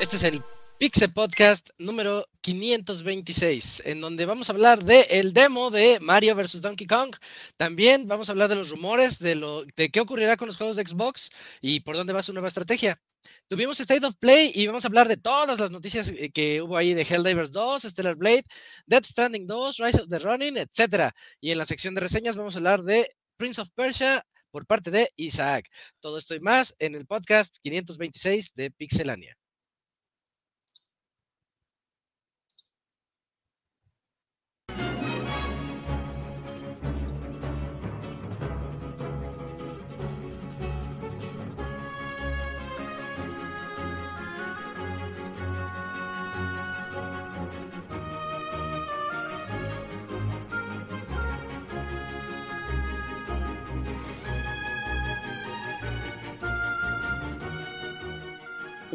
Este es el Pixel Podcast número 526, en donde vamos a hablar de el demo de Mario vs. Donkey Kong. También vamos a hablar de los rumores, de, lo, de qué ocurrirá con los juegos de Xbox y por dónde va su nueva estrategia. Tuvimos State of Play y vamos a hablar de todas las noticias eh, que hubo ahí de Helldivers 2, Stellar Blade, Dead Stranding 2, Rise of the Running, etc. Y en la sección de reseñas vamos a hablar de Prince of Persia por parte de Isaac. Todo esto y más en el podcast 526 de Pixelania.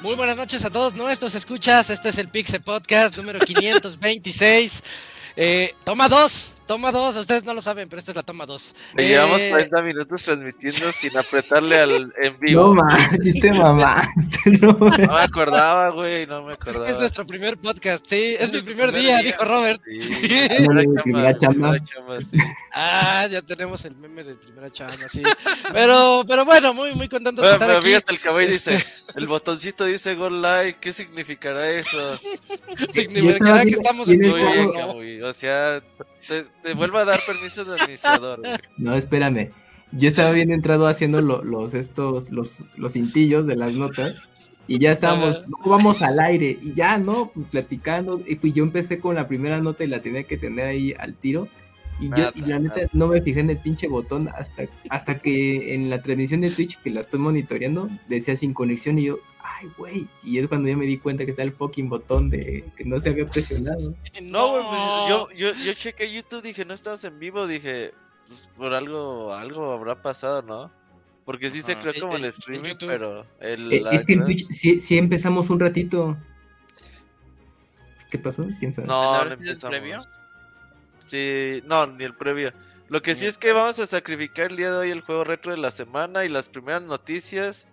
Muy buenas noches a todos nuestros escuchas. Este es el Pixel Podcast número 526. Eh, toma dos, toma dos. Ustedes no lo saben, pero esta es la toma dos. llevamos Eh, 40 minutos transmitiendo sin apretarle al en vivo. No mames, te mamaste, no No me acordaba, güey, no me acordaba. Es nuestro primer podcast, sí. Es, Es mi primer, primer día, día. dijo Robert. Sí, Ándale, primera primera chamba. primera chamba, sí. Ah, ya tenemos el meme de primera chamba, sí. Pero, pero bueno, muy, muy contento de estar pero aquí. fíjate, el caballo Este- dice, el botoncito dice go like, ¿qué significará eso? Significará que estamos en. Camuy, o sea, te, te vuelvo a dar permiso de administrador, güey. No, espérame. Yo estaba bien entrado haciendo lo- los estos los los cintillos de las notas y ya estábamos, Ajá. no, vamos al aire y ya no, pues, platicando y pues yo empecé con la primera nota y la tenía que tener ahí al tiro y yo y la neta nada. no me fijé en el pinche botón hasta hasta que en la transmisión de Twitch que la estoy monitoreando decía sin conexión y yo, ay güey, y es cuando ya me di cuenta que está el fucking botón de que no se había presionado. No, güey, pues, yo, yo, yo chequé YouTube, dije, no estabas en vivo, dije, pues por algo, algo habrá pasado, ¿no? Porque sí se creó como el streaming, pero el, Eh, la es que en Twitch sí, sí empezamos un ratito. ¿Qué pasó? ¿Quién sabe? No, ¿Habrá no sido el empezamos. previo? Sí, no, ni el previo. Lo que sí es que vamos a sacrificar el día de hoy el juego retro de la semana y las primeras noticias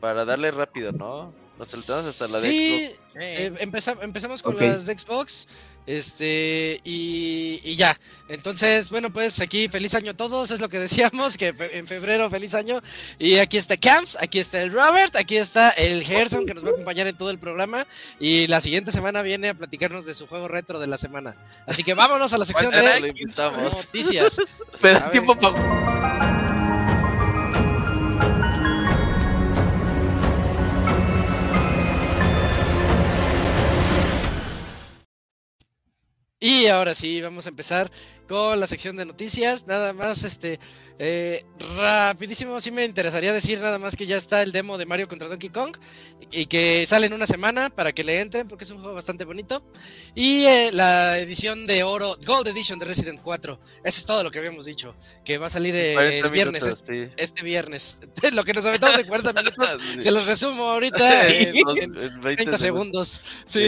para darle rápido, ¿no? Nos saltamos hasta la de Sí, Xbox. Sí. eh, empeza- empezamos con Ok. las de Xbox. Este, y, y ya. Entonces, bueno, pues aquí feliz año a todos, es lo que decíamos, que fe- en febrero feliz año. Y aquí está Camps, aquí está el Robert, aquí está el Gerson que nos va a acompañar en todo el programa. Y la siguiente semana viene a platicarnos de su juego retro de la semana. Así que vámonos a la sección ¿Cuál será? de Lo invitamos. noticias. Me A da ver. tiempo para. Y ahora sí, vamos a empezar con la sección de noticias. Nada más, este, eh, rapidísimo, sí me interesaría decir nada más que ya está el demo de Mario contra Donkey Kong y que sale en una semana para que le entren porque es un juego bastante bonito. Y eh, la edición de oro, Gold Edition de Resident 4. Eso es todo lo que habíamos dicho, que va a salir eh, 40 el viernes, minutos, este, sí. este viernes. lo que nos aventamos en 40 minutos, Sí. se los resumo ahorita en- en en 20 30 segundos. Sí.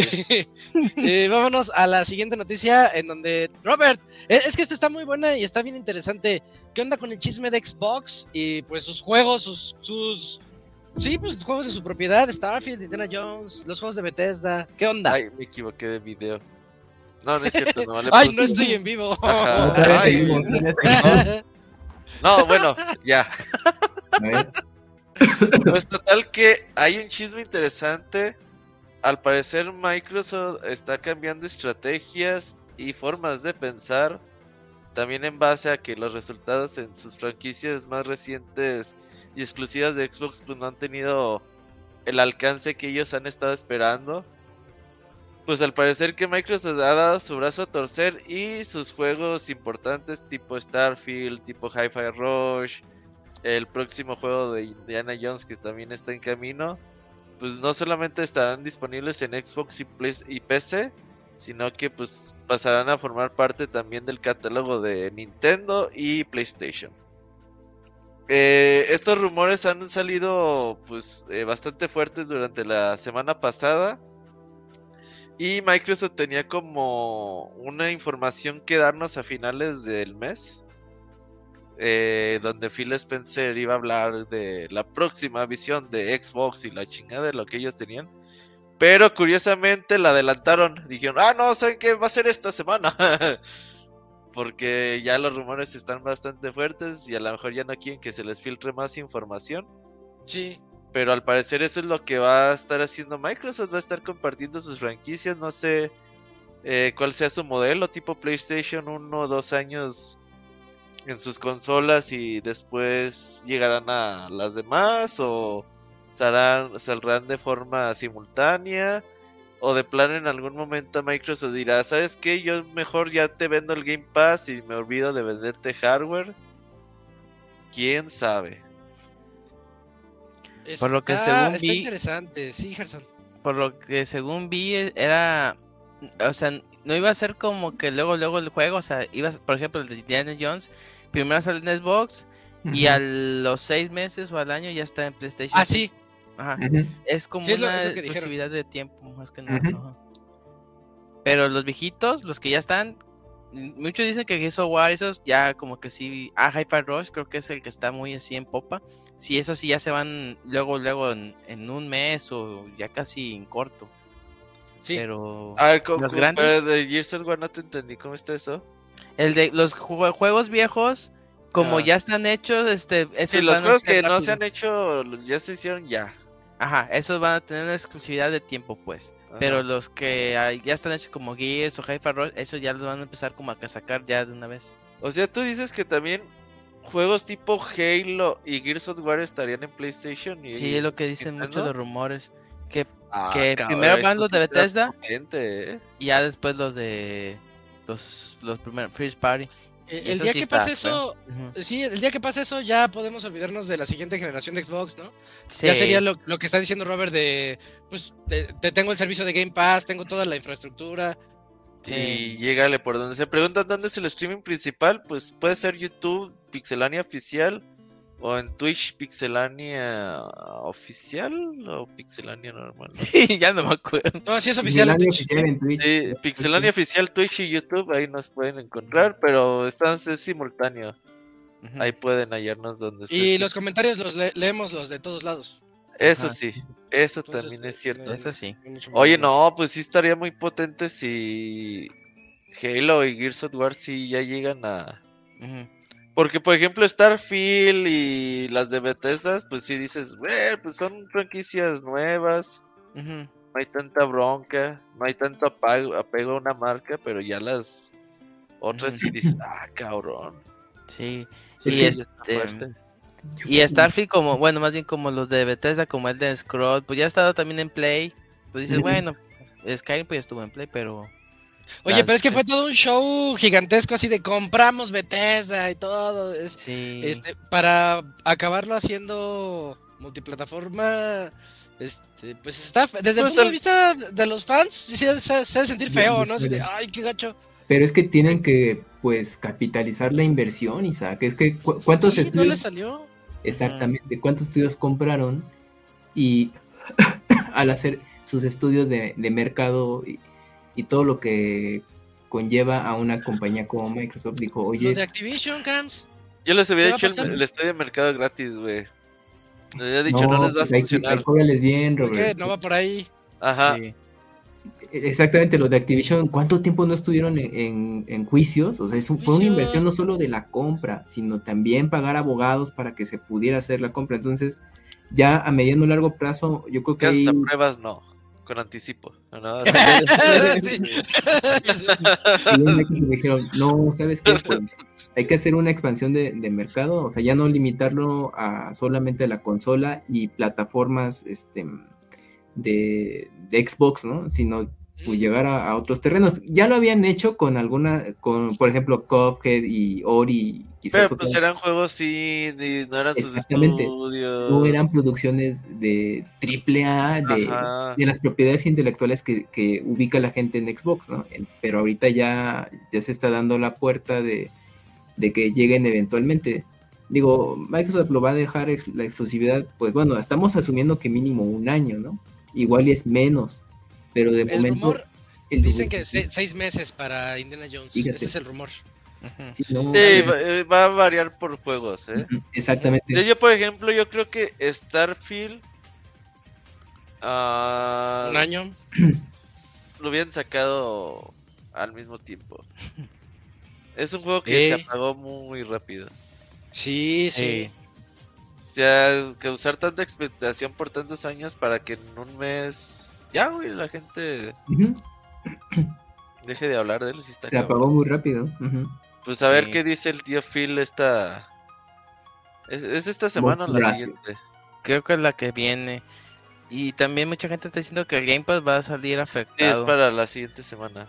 Eh, vámonos a la siguiente noticia en donde Robert, eh, es que esta está muy buena y está bien interesante. ¿Qué onda con el chisme de Xbox y pues sus juegos, sus sus sí, pues juegos de su propiedad, Starfield, Indiana Jones, los juegos de Bethesda? ¿Qué onda? Ay, me equivoqué de video. No, no es cierto, no le Ay, no estoy en vivo. Ajá. Ay, todavía seguimos. No, bueno, ya. Pues total que hay un chisme interesante. Al parecer Microsoft está cambiando estrategias y formas de pensar. También en base a que los resultados en sus franquicias más recientes y exclusivas de Xbox pues no han tenido el alcance que ellos han estado esperando. Pues al parecer que Microsoft ha dado su brazo a torcer y sus juegos importantes tipo Starfield, tipo Hi-Fi Rush, el próximo juego de Indiana Jones que también está en camino, pues no solamente estarán disponibles en Xbox y, Play y PC, sino que pues pasarán a formar parte también del catálogo de Nintendo y PlayStation. Eh, estos rumores han salido pues eh, bastante fuertes durante la semana pasada y Microsoft tenía como una información que darnos a finales del mes eh, donde Phil Spencer iba a hablar de la próxima visión de Xbox y la chingada de lo que ellos tenían. Pero curiosamente la adelantaron. Dijeron, ah, no, ¿saben qué? Va a ser esta semana. Porque ya los rumores están bastante fuertes y a lo mejor ya no quieren que se les filtre más información. Sí. Pero al parecer eso es lo que va a estar haciendo Microsoft. Va a estar compartiendo sus franquicias. No sé eh, cuál sea su modelo, tipo PlayStation, uno o dos años en sus consolas y después llegarán a las demás o saldrán de forma simultánea o de plano en algún momento Microsoft dirá, ¿sabes qué? Yo mejor ya te vendo el Game Pass y me olvido de venderte hardware. ¿Quién sabe? por lo que según vi, interesante, sí, Gerson. Por lo que según vi era, o sea, no iba a ser como que luego luego el juego, o sea, iba, por ejemplo, el de Indiana Jones primero sale en Xbox y a los seis meses o al año ya está en PlayStation. Ah, sí. Ajá. Es como una exclusividad de tiempo, más que nada. Pero los viejitos, los que ya están, muchos dicen que Gears of War, esos ya como que sí. Ah, Hyper Rush, creo que es el que está muy así en popa. Sí, esos sí ya se van luego, luego en, un mes o ya casi en corto. Sí. Pero. A ver, los grandes. De Gears of War no te entendí, ¿cómo está eso? El de los juegos viejos, como ah. ya están hechos, este, esos los juegos que no se han hecho, ya se hicieron ya. Ajá, esos van a tener una exclusividad de tiempo, pues. Pero los que ya están hechos como Gears o Hi-Fi Rush, esos ya los van a empezar como a sacar ya de una vez. O sea, tú dices que también juegos tipo Halo y Gears of War estarían en PlayStation. Y sí, es lo que dicen muchos de rumores. Que, ah, que primero van los de Bethesda ¿eh? y ya después los de los, los primeros First Party. Eh, el día que pase eso, sí, el día que pase eso ya podemos olvidarnos de la siguiente generación de Xbox, ¿no? Ya sería lo, que está diciendo Robert de, pues, te, tengo el servicio de Game Pass, tengo toda la infraestructura. Sí, y llégale por donde se preguntan dónde es el streaming principal, pues puede ser YouTube, Pixelania Oficial, o en Twitch Pixelania oficial o Pixelania normal. ya no me acuerdo. No, sí es oficial. en Twitch. Sí, Pixelania oficial Twitch y YouTube, ahí nos pueden encontrar, pero están es simultáneo. Ahí pueden hallarnos donde Y los comentarios los leemos los de todos lados. Eso sí, eso también es cierto. Eso sí. Oye, no, pues sí estaría muy potente si Halo y Gears of War sí ya llegan a... Porque, por ejemplo, Starfield y las de Bethesda, pues sí dices, pues son franquicias nuevas. No hay tanta bronca, no hay tanto apego, apego, a una marca, pero ya las otras sí dices, ah, cabrón. Sí, y este. Y Starfield, como, bueno, más bien como los de Bethesda, como el de Scroll, pues ya ha estado también en Play. Pues dices, bueno, Skyrim pues ya estuvo en Play, pero Oye, pero es que fue todo un show gigantesco así de compramos Bethesda y todo. Este, para acabarlo haciendo multiplataforma, este, pues está, desde el pues punto de vista de los fans, se, se, se sentir feo, ¿no? Así de, ay, qué gacho. Pero es que tienen que, pues, capitalizar la inversión, Isaac. Es que, ¿cuántos estudios? ¿No les salió? Exactamente, ¿cuántos estudios compraron? Y al hacer sus estudios de, de mercado y todo lo que conlleva a una compañía como Microsoft. Dijo, oye. de Activision, Cams. Yo les había dicho el, estudio de mercado gratis, güey. Les había dicho, no, les va a pues funcionar. bien, Robert. No va por ahí. Ajá. Exactamente, los de Activision, ¿cuánto tiempo no estuvieron en, juicios? O sea, fue una inversión no solo de la compra, sino también pagar abogados para que se pudiera hacer la compra. Entonces, ya a mediano y largo plazo, yo creo que... Hay... pruebas no con anticipo. ¿no? y dijeron, no, ¿sabes qué? Pues, hay que hacer una expansión de, mercado, o sea, ya no limitarlo a solamente la consola y plataformas este, de, Xbox, ¿no? Sino pues llegar a, otros terrenos. Ya lo habían hecho con alguna, con por ejemplo Cuphead y Ori. Pero pues eran juegos sí, no eran sus estudios. No eran producciones de triple A, de, las propiedades intelectuales que, que, ubica la gente en Xbox, ¿no? pero ahorita ya, ya se está dando la puerta de, de que lleguen eventualmente. Digo, Microsoft lo va a dejar la exclusividad, pues bueno, estamos asumiendo que mínimo un año, ¿no? Igual es menos pero de el Rumor, dicen que seis meses para Indiana Jones. Ese es el rumor. Sí, eh, va, a variar por juegos, ¿eh? Exactamente. Yo, por ejemplo, yo creo que Starfield. Uh, Un año. Lo habían sacado al mismo tiempo. Es un juego que se apagó muy rápido. Sí, sí. O sea, que usar tanta expectación por tantos años para que en un mes ya, güey, la gente deje de hablar de él. Se apagó muy rápido. Pues a ver qué dice el tío Phil esta... ¿Es, esta semana o la siguiente? Creo que es la que viene. Y también mucha gente está diciendo que el Game Pass va a salir afectado. Sí, es para la siguiente semana.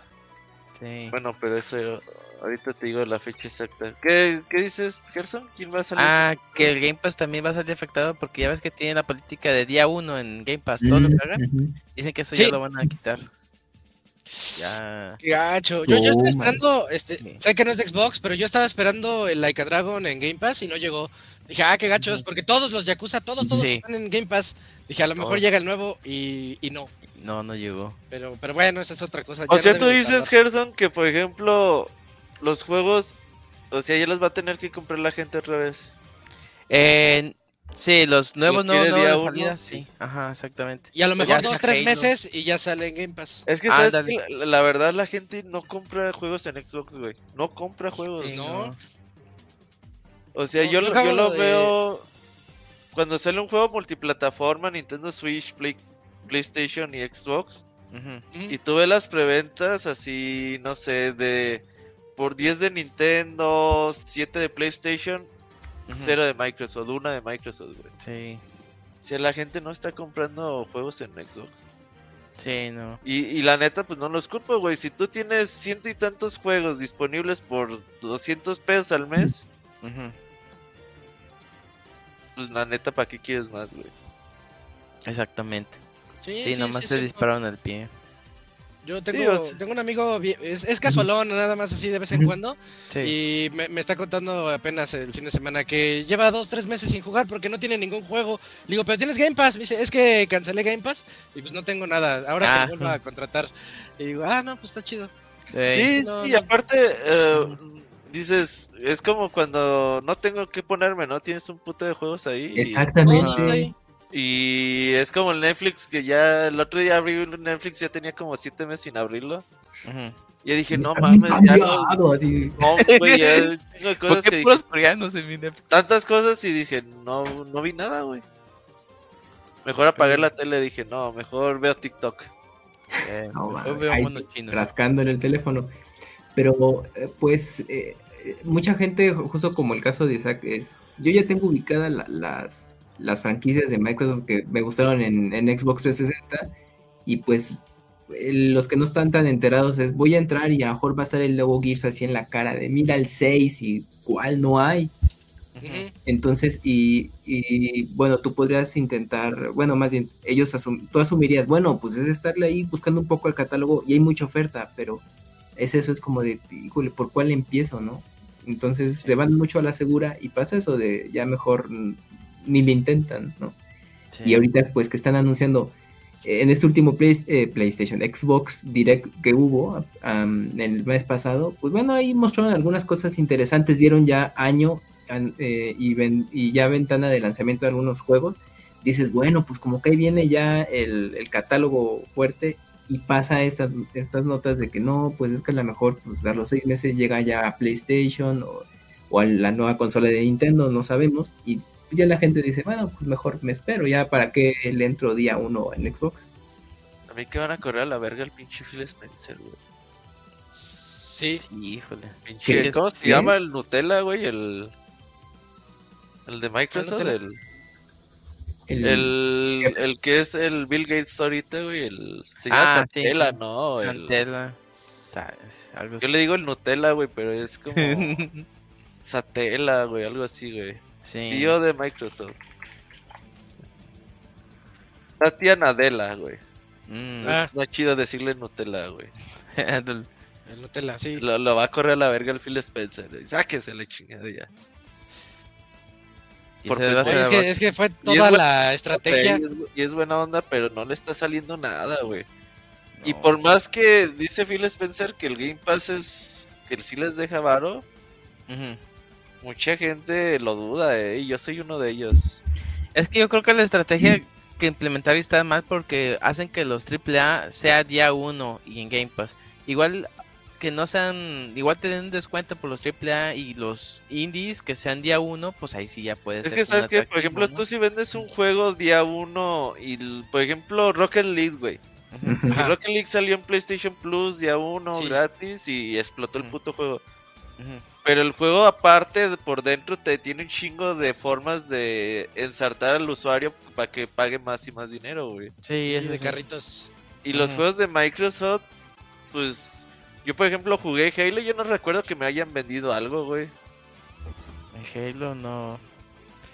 Sí. Bueno, pero eso ahorita te digo la fecha exacta. ¿Qué, qué dices, Gerson? ¿Quién va a salir? Ah, que el Game Pass también va a salir afectado porque ya ves que tiene la política de día uno en Game Pass. Todo lo que hagan. Dicen que eso ya lo van a quitar. Ya. Gacho. Yo, yo estoy esperando, este, sé que no es de Xbox, pero yo estaba esperando el Like a Dragon en Game Pass y no llegó. Dije, ah, qué gachos, porque todos los Yakuza, todos, todos están en Game Pass. Dije, a lo mejor llega el nuevo y, y no. No, no llegó. Pero, pero bueno, esa es otra cosa. O sea, tú dices, Gerson, que por ejemplo, los juegos, o sea, ya los va a tener que comprar la gente otra vez. Eh, sí, los nuevos no, no salida, sí. Ajá, exactamente. Y a lo mejor dos, tres meses y ya sale en Game Pass. Es que, ¿sabes la, verdad, la gente no compra juegos en Xbox, güey. No compra juegos. no. O sea, yo, yo, lo veo... Cuando sale un juego multiplataforma, Nintendo Switch, PlayStation y Xbox, y tú ves las preventas así, no sé, de por 10 de Nintendo, 7 de PlayStation, 0 de Microsoft, 1 de Microsoft, güey. Sí. Si la gente no está comprando juegos en Xbox. Sí, no. Y, y la neta, pues no los culpo, güey. Si tú tienes ciento y tantos juegos disponibles por 200 pesos al mes, pues la neta, ¿para qué quieres más, güey? Exactamente. Sí, sí, nomás se dispararon el pie. Yo tengo, tengo un amigo, es, es, casualón, nada más así de vez en cuando. Y me, está contando apenas el fin de semana que lleva dos, tres meses sin jugar porque no tiene ningún juego. Le digo, pero tienes Game Pass. Me dice, es que cancelé Game Pass y pues no tengo nada. Ahora que ah. vuelvo a contratar. Y digo, ah, no, pues está chido. Sí, y aparte, eh, dices, es como cuando no tengo que ponerme, ¿no? Tienes un puto de juegos ahí. Exactamente. Y es como el Netflix que ya el otro día abrí Netflix ya tenía como siete meses sin abrirlo. Y dije, no mames, ya no. No, güey, ya tengo cosas que dije, Tantas cosas y dije, no, no vi nada, güey. Mejor apagué la tele, dije, no, mejor veo TikTok. Eh, veo rascando en el teléfono. Pero, eh, pues, eh, mucha gente, justo como el caso de Isaac, es. Yo ya tengo ubicadas las las franquicias de Microsoft que me gustaron en, Xbox 360 y pues los que no están tan enterados es voy a entrar y a lo mejor va a estar el nuevo Gears así en la cara de mira el 6 y cuál no hay. Entonces, y, bueno, tú podrías intentar, bueno, más bien, ellos tú asumirías, bueno, pues es estarle ahí buscando un poco el catálogo y hay mucha oferta, pero es eso, es como de, híjole, ¿por cuál empiezo, no? Entonces se van mucho a la segura y pasa eso de ya mejor ni lo intentan, ¿no? Y ahorita pues que están anunciando en este último eh, PlayStation, Xbox Direct que hubo en el mes pasado, pues bueno, ahí mostraron algunas cosas interesantes, dieron ya año eh, y, ya ventana de lanzamiento de algunos juegos. Dices, bueno, pues como que ahí viene ya el, catálogo fuerte y pasa estas, estas notas de que no, pues es que a lo mejor pues a los seis meses llega ya a PlayStation o, o a la nueva consola de Nintendo, no sabemos, y ya la gente dice, bueno, pues mejor me espero, ya para que le entro día uno en Xbox. A mí que van a correr a la verga el pinche Phil Spencer, güey. Sí. Híjole. Pinche, ¿Cómo se llama el Nutella, güey? El, el de Microsoft, el... El, el, que es el Bill Gates ahorita, güey, el se llama ah, Santella, ¿no? Santella. Yo le digo el Nutella, güey, pero es como Satella, güey, algo así, güey. Sí. CEO de Microsoft. Satya Nadella, güey. Mm. Ah. No es chido decirle Nutella, güey. el Nutella, sí. Lo, va a correr a la verga el Phil Spencer. Sáquese la chingada ya. es, que, fue toda la estrategia. Y es, buena onda, pero no le está saliendo nada, güey. Y por más que dice Phil Spencer que el Game Pass es que sí les deja varo, mucha gente lo duda, ¿eh? Y yo soy uno de ellos. Es que yo creo que la estrategia que implementar está mal porque hacen que los AAA sea día uno y en Game Pass. Igual que no sean, igual te den un descuento por los AAA y los indies que sean día uno, pues ahí sí ya puedes. Es que sabes que, por ejemplo, tú si vendes un juego día uno y, por ejemplo, Rocket League, güey. Rocket League salió en PlayStation Plus día uno gratis y explotó el puto juego. Pero el juego aparte por dentro te tiene un chingo de formas de ensartar al usuario para que pague más y más dinero, güey. Sí, es de carritos. Y los juegos de Microsoft, pues yo por ejemplo jugué Halo y yo no recuerdo que me hayan vendido algo, güey. Halo no.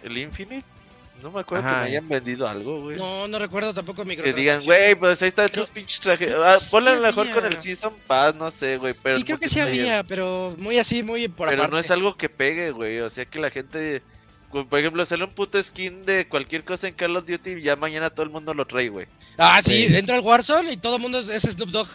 ¿El Infinite? No me acuerdo que me hayan vendido algo, güey. No, no recuerdo tampoco Microsoft. Que digan, güey, pues ahí están tus pinches trajes. Ah, ponle a lo mejor con el Season Pass, no sé, güey. Pero sí, creo que sí había, pero muy así, muy por Pero no es algo que pegue, güey. O sea que la gente. Por ejemplo, sale un puto skin de cualquier cosa en Call of Duty y ya mañana todo el mundo lo trae, güey. Ah, sí, entra el Warzone y todo el mundo es, Snoop Dogg.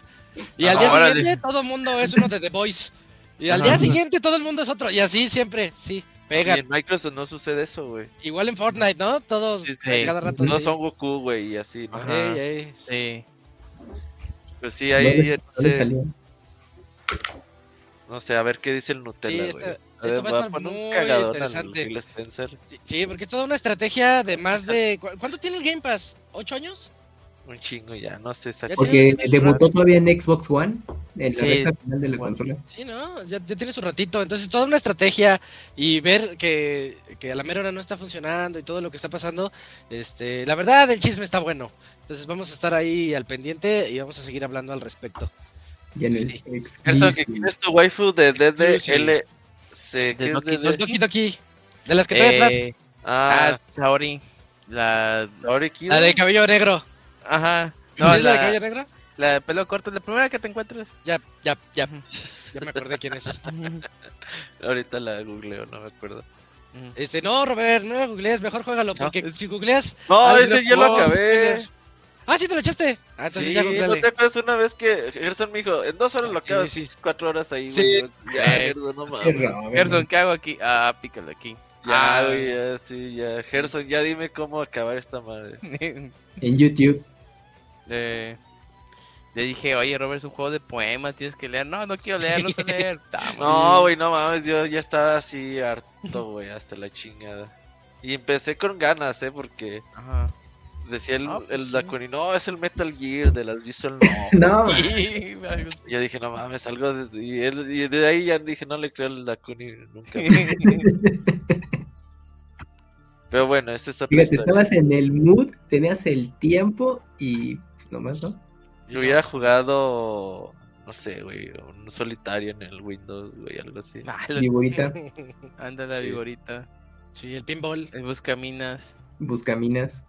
Y al día siguiente todo el mundo es uno de The Boys. Y al día siguiente todo el mundo es otro. Y así siempre, sí. Pega. en Microsoft no sucede eso, güey. Igual en Fortnite, ¿no? Todos cada rato. No son Goku, güey, y así, ¿no? Sí. Pues sí, ahí. No no sé, a ver qué dice el Nutella, güey. esto va a estar muy interesante. Sí, porque es toda una estrategia de más de. ¿Cuánto tiene el Game Pass? ¿Ocho años? Un chingo ya, no sé Porque debutó todavía en Xbox One, en la sí. final de la consola. Sí, no, ya, tiene su ratito. Entonces, toda una estrategia y ver que, que a la mera hora no está funcionando y todo lo que está pasando. este La verdad, el chisme está bueno. Entonces, vamos a estar ahí al pendiente y vamos a seguir hablando al respecto. Y en el sí. ¿Quién es tu waifu de DDL? De Doki Doki. De las que trae atrás. Eh, ah, ah, Saori. La... La de cabello negro. Ajá. No, ¿Es la, de cabello negra? La de pelo corto, la primera que te encuentres. Ya, ya, ya. Ya me acordé quién es. Ahorita la googleo, no me acuerdo. Este, no, Robert, no la googlees, mejor juégalo, porque si googleas. No, ese ya lo acabé. Ah, sí, te lo echaste. Ah, entonces sí, ya no te acuerdas una vez que Gerson me dijo, en dos horas lo acabas, sí, sí. cuatro horas ahí, güey. Ya, Gerson, no mames. Gerson, ¿qué hago aquí? Ah, pícalo aquí. Ya, ah. güey, ya, sí, ya. Gerson, ya dime cómo acabar esta madre. en YouTube. Le, le dije, oye, Robert, es un juego de poemas, tienes que leer. No, no quiero leer, no sé leer. no, güey, no mames, yo ya estaba así harto, güey, hasta la chingada. Y empecé con ganas, ¿eh? Porque Ajá. decía el, ah, el pues no, es el Metal Gear de las Visual No. no. yo dije, no mames, algo de... Y, y, de ahí ya dije, no le creo al Dakuni nunca. Pero bueno, ese está Fíjate, estabas en el mood, tenías el tiempo y nomás, ¿no? Yo hubiera jugado, no sé, güey, un solitario en el Windows, güey, algo así. Ah, Viborita. Anda la sí. Viborita. Sí, el pinball. El Buscaminas. Buscaminas.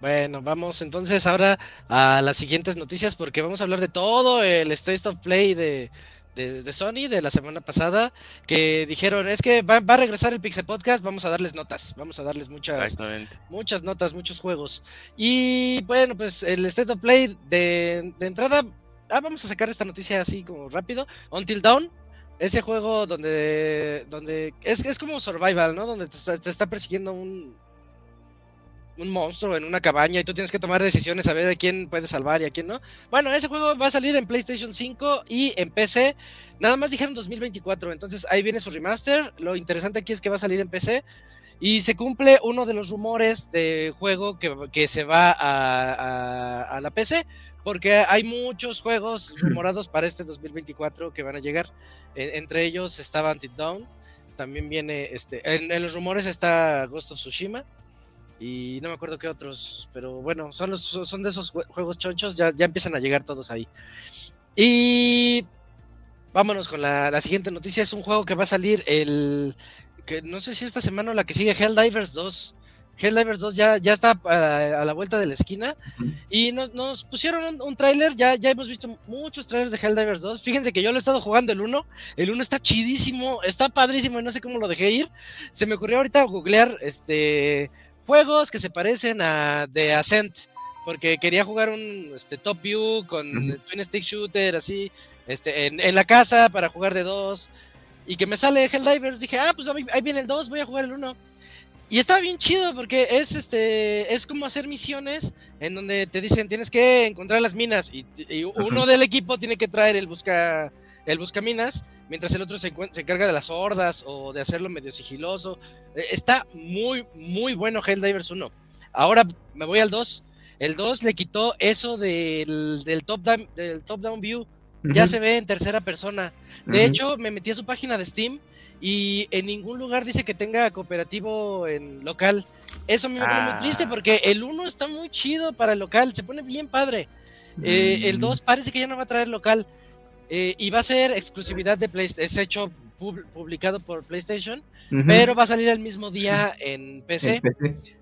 Bueno, vamos entonces ahora a las siguientes noticias porque vamos a hablar de todo el State of Play de, de, Sony de la semana pasada que dijeron es que va, a regresar el Pixel Podcast, vamos a darles notas, vamos a darles muchas, muchas notas, muchos juegos. Y bueno, pues el State of Play de, entrada, ah, vamos a sacar esta noticia así como rápido. Until Dawn, ese juego donde, donde es, es como Survival, ¿no? Donde te está persiguiendo un, un monstruo en una cabaña y tú tienes que tomar decisiones a ver a quién puedes salvar y a quién no. Bueno, ese juego va a salir en PlayStation 5 y en PC. Nada más dijeron 2024, entonces ahí viene su remaster. Lo interesante aquí es que va a salir en PC. Y se cumple uno de los rumores de juego que, se va a, la PC, porque hay muchos juegos rumorados para este 2024 que van a llegar. entre ellos estaba Until Dawn, también viene, este, en, en, los rumores está Ghost of Tsushima, y no me acuerdo qué otros, pero bueno, son, los, son de esos juegos chonchos, ya, ya empiezan a llegar todos ahí. Y vámonos con la, la, siguiente noticia, es un juego que va a salir el, que no sé si esta semana o la que sigue, Helldivers 2. Helldivers 2 ya, ya está a, la vuelta de la esquina. Y nos, nos pusieron un, un tráiler, ya, ya hemos visto muchos trailers de Helldivers 2. Fíjense que yo lo he estado jugando el 1. El 1 está chidísimo, está padrísimo y no sé cómo lo dejé ir. Se me ocurrió ahorita googlear este juegos que se parecen a The Ascent. Porque quería jugar un este, top view con twin stick shooter, así, este, en, en la casa para jugar de dos. Y que me sale Helldivers, dije, ah, pues ahí viene el 2, voy a jugar el 1. Y está bien chido porque es este es como hacer misiones en donde te dicen tienes que encontrar las minas y, uno del equipo tiene que traer el busca el buscaminas mientras el otro se, se, encarga de las hordas o de hacerlo medio sigiloso. E, está muy muy bueno Helldivers 1. Ahora me voy al 2. El 2 le quitó eso del, del top down, del top down view. Ya se ve en tercera persona. De hecho, me metí a su página de Steam y en ningún lugar dice que tenga cooperativo en local. Eso me pone muy triste ah. porque el 1 está muy chido para el local, se pone bien padre. Eh, el 2 mm. parece que ya no va a traer local eh, y va a ser exclusividad de PlayStation. Es hecho publicado por PlayStation, pero va a salir el mismo día en PC.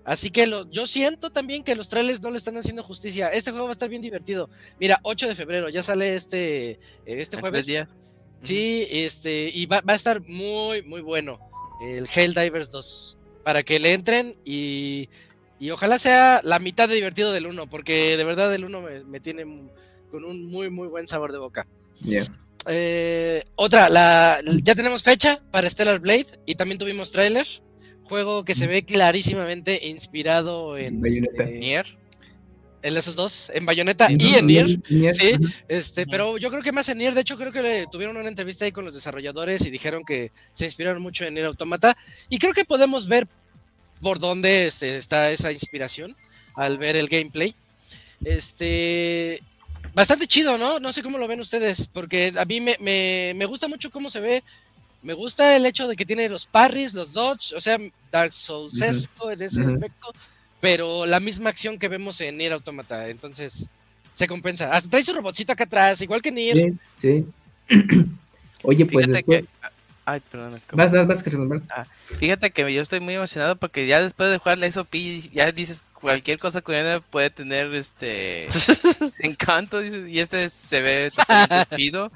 Así que lo, yo siento también que los trailers no le están haciendo justicia. Este juego va a estar bien divertido. Mira, 8 de febrero, ya sale este, este jueves. Días. Sí, este, y va, a estar muy, muy bueno el Helldivers 2. Para que le entren y, y ojalá sea la mitad de divertido del 1, porque de verdad el 1 me, tiene con un muy, muy buen sabor de boca. Eh, otra, la, ya tenemos fecha para Stellar Blade y también tuvimos trailer. Juego que se ve clarísimamente inspirado en este, Nier. en esos dos, en Bayonetta y en Nier, sí, este, pero yo creo que más en Nier, de hecho creo que tuvieron una entrevista ahí con los desarrolladores y dijeron que se inspiraron mucho en Nier Automata. Y creo que podemos ver por dónde este, está esa inspiración al ver el gameplay. Este, bastante chido, ¿no? No sé cómo lo ven ustedes, porque a mí me, me, gusta mucho cómo se ve. Me gusta el hecho de que tiene los parries, los dodge, o sea, Dark Souls-esco en ese aspecto pero la misma acción que vemos en Nier Automata, entonces se compensa. Hasta trae su robotcito acá atrás, igual que Nier. Sí, Oye, pues fíjate que... Ay, perdón. Vas, vas, vas, ah, fíjate que yo estoy muy emocionado porque ya después de jugar la SOP ya dices cualquier cosa coreana puede tener este encanto y este se ve totalmente chido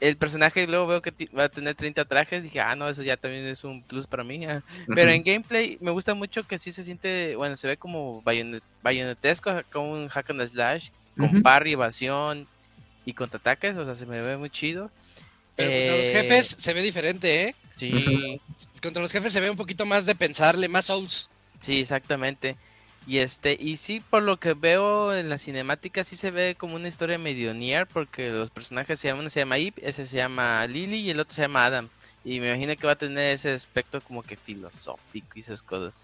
el personaje luego veo que va a tener 30 trajes. Dije, ah, no, eso ya también es un plus para mí. Ah. Pero en gameplay me gusta mucho que sí se siente, bueno, se ve como bayonet, bayonetesco, como un hack and slash, con parry, evasión y contraataques. O sea, se me ve muy chido. Pero contra los jefes se ve diferente, ¿eh? Sí. Contra los jefes se ve un poquito más de pensarle, más souls. Sí, exactamente. Y este, y sí, por lo que veo en la cinemática, sí se ve como una historia medio near, porque los personajes se llaman, uno se llama Ip, ese se llama Lily y el otro se llama Adam. Y me imagino que va a tener ese aspecto como que filosófico y esas cosas.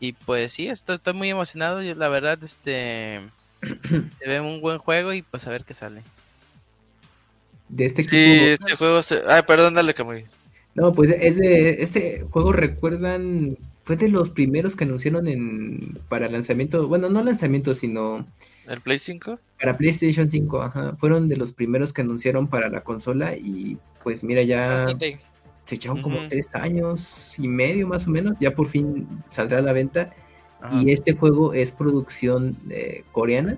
Y pues sí, estoy, estoy muy emocionado. Yo, la verdad, este se ve un buen juego y pues a ver qué sale. De este equipo. Sí, este juego se... Ay, perdón, dale, Camuy. No, pues es de este juego recuerdan fue de los primeros que anunciaron en para lanzamiento, bueno, no lanzamiento, sino el Play 5. Para PlayStation 5, ajá, fueron de los primeros que anunciaron para la consola y pues mira ya se echaron como tres años y medio más o menos, ya por fin saldrá a la venta. Y este juego es producción eh, coreana.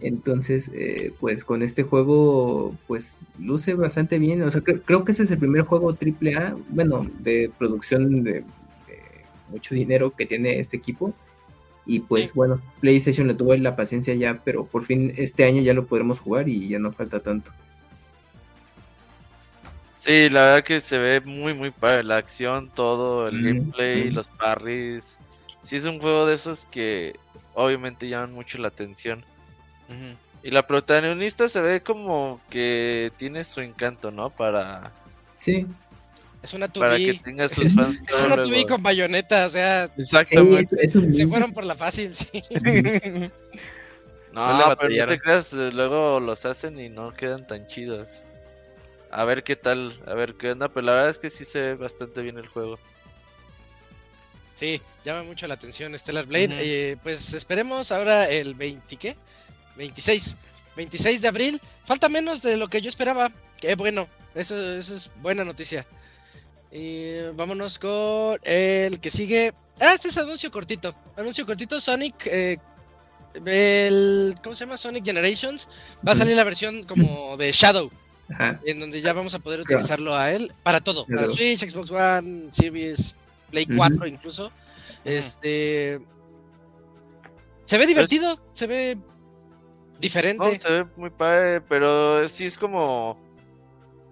Entonces, eh, pues con este juego, pues luce bastante bien. O sea, creo que ese es el primer juego AAA, bueno, de producción de, mucho dinero que tiene este equipo. Y pues bueno, PlayStation le tuvo la paciencia ya, pero por fin este año ya lo podremos jugar y ya no falta tanto. Sí, la verdad que se ve muy muy padre la acción, todo, el gameplay, los parries. Sí es un juego de esos que obviamente llaman mucho la atención. Y la protagonista se ve como que tiene su encanto, ¿no? Para... Sí. Es una tubi. Para que tenga sus fans. es una tubi con bayoneta, o sea. Exactamente. se fueron por la fácil, sí. no, pero no te creas, luego los hacen y no quedan tan chidos. A ver qué tal, a ver qué onda, pero la verdad es que sí se ve bastante bien el juego. Sí, llama mucho la atención Stellar Blade. Eh, pues esperemos ahora el 20, ¿qué? 26. 26 de abril. Falta menos de lo que yo esperaba. Qué bueno, eso, eso es buena noticia. Y vámonos con el que sigue. Ah, este es anuncio cortito. Anuncio cortito, Sonic. Eh, el, ¿Cómo se llama? Sonic Generations. Va a salir la versión como de Shadow. En donde ya vamos a poder utilizarlo a él para todo. Para Switch, Xbox One, Series, Play 4 incluso. Este... Se ve divertido, se ve diferente. se ve muy padre, pero sí es como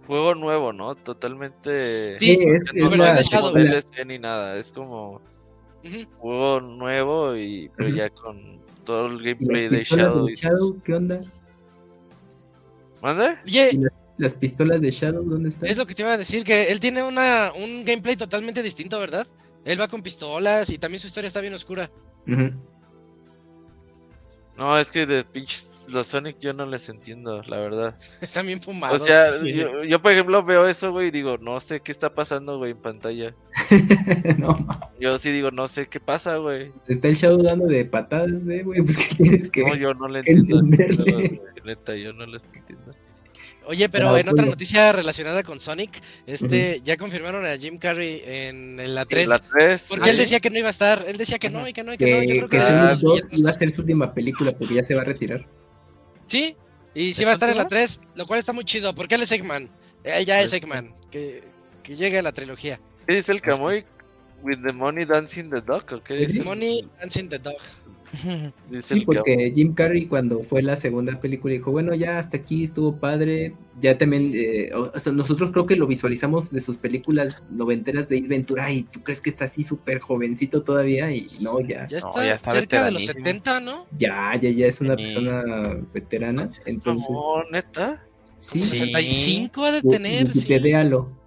juego nuevo, ¿no? Totalmente. Sí, es, no de ni nada, es como juego nuevo y pero ya con todo el gameplay de Shadow. ¿Qué onda? ¿Mande? las pistolas de Shadow, ¿dónde están? Es lo que te iba a decir, que él tiene una, un gameplay totalmente distinto, ¿verdad? Él va con pistolas y también su historia está bien oscura. No, es que de pinches los Sonic yo no les entiendo, la verdad. Están bien fumados. O sea, yo, por ejemplo veo eso, güey, y digo, no sé qué está pasando, güey, en pantalla. no. Yo sí digo, no sé qué pasa, güey. Está el Shadow dando de patadas, güey, pues ¿qué tienes que No, yo no le entiendo. neta, yo no les entiendo. Oye, pero en otra noticia relacionada con Sonic, este, ya confirmaron a Jim Carrey en, la 3. Porque él decía que no iba a estar, él decía que no y que no y que, no. Yo creo que, que iba a ser su última película porque ya se va a retirar. Sí, y sí va a estar en la 3, lo cual está muy chido, porque él es Eggman. Él ya es pues, Eggman, que, que llegue a la trilogía. ¿Qué dice el Camoy? ¿With the money dancing the dog? ¿O qué dice? Money dancing the dog. sí, porque Jim Carrey cuando fue la segunda película dijo, bueno, ya hasta aquí estuvo padre, ya también, eh, nosotros creo que lo visualizamos de sus películas noventeras de Ventura y tú crees que está así súper jovencito todavía y no, ya. Ya está, cerca de los 70, ¿no? Ya, ya, ya es una persona veterana. Entonces, no, neta. Sí. 65 ha de tener. Wikipedia-lo.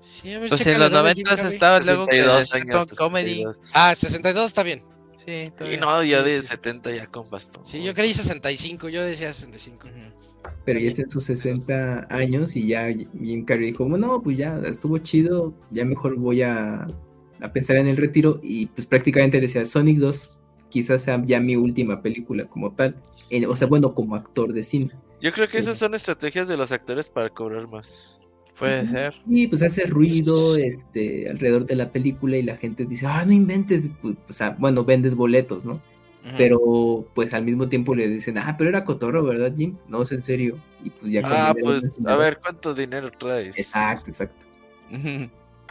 Sí, pues en los 90 estaba luego que años, comedy. Ah, 62 está bien. Sí, y no, ya de 70 ya con bastón. Sí, yo creí 65, yo decía 65. Pero ya está en sus 60 años y ya Jim Carrey dijo, bueno, pues ya estuvo chido, ya mejor voy a, a pensar en el retiro y pues prácticamente decía, Sonic 2 quizás sea ya mi última película como tal, o sea, bueno, como actor de cine. Yo creo que esas son estrategias de los actores para cobrar más. Puede ser. Y pues hace ruido este, alrededor de la película y la gente dice, ah, no inventes, pues, o sea, bueno, vendes boletos, ¿no? Pero pues al mismo tiempo le dicen, ah, pero era cotorro, ¿verdad, Jim? No, es en serio. Y pues ya... Ah, pues a ver, ¿cuánto dinero traes? Exacto, exacto.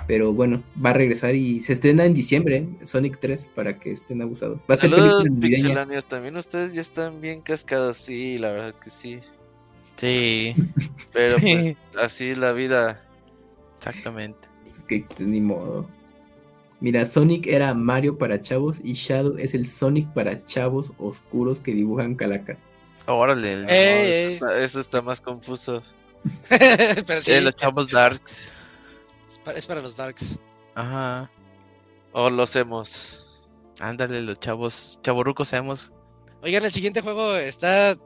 Pero bueno, va a regresar y se estrena en diciembre, Sonic 3, para que estén abusados. Va a ser Saludos, También ustedes ya están bien cascados, sí, la verdad que sí. Sí. Pero pues así es la vida. Exactamente. Es que ni modo. Mira, Sonic era Mario para chavos y Shadow es el Sonic para chavos oscuros que dibujan calacas. Órale. eso está más confuso. Pero sí. los chavos darks. Es para, los darks. Ajá. O los hemos. Ándale, los chavos, chavorrucos hemos. Oigan, el siguiente juego está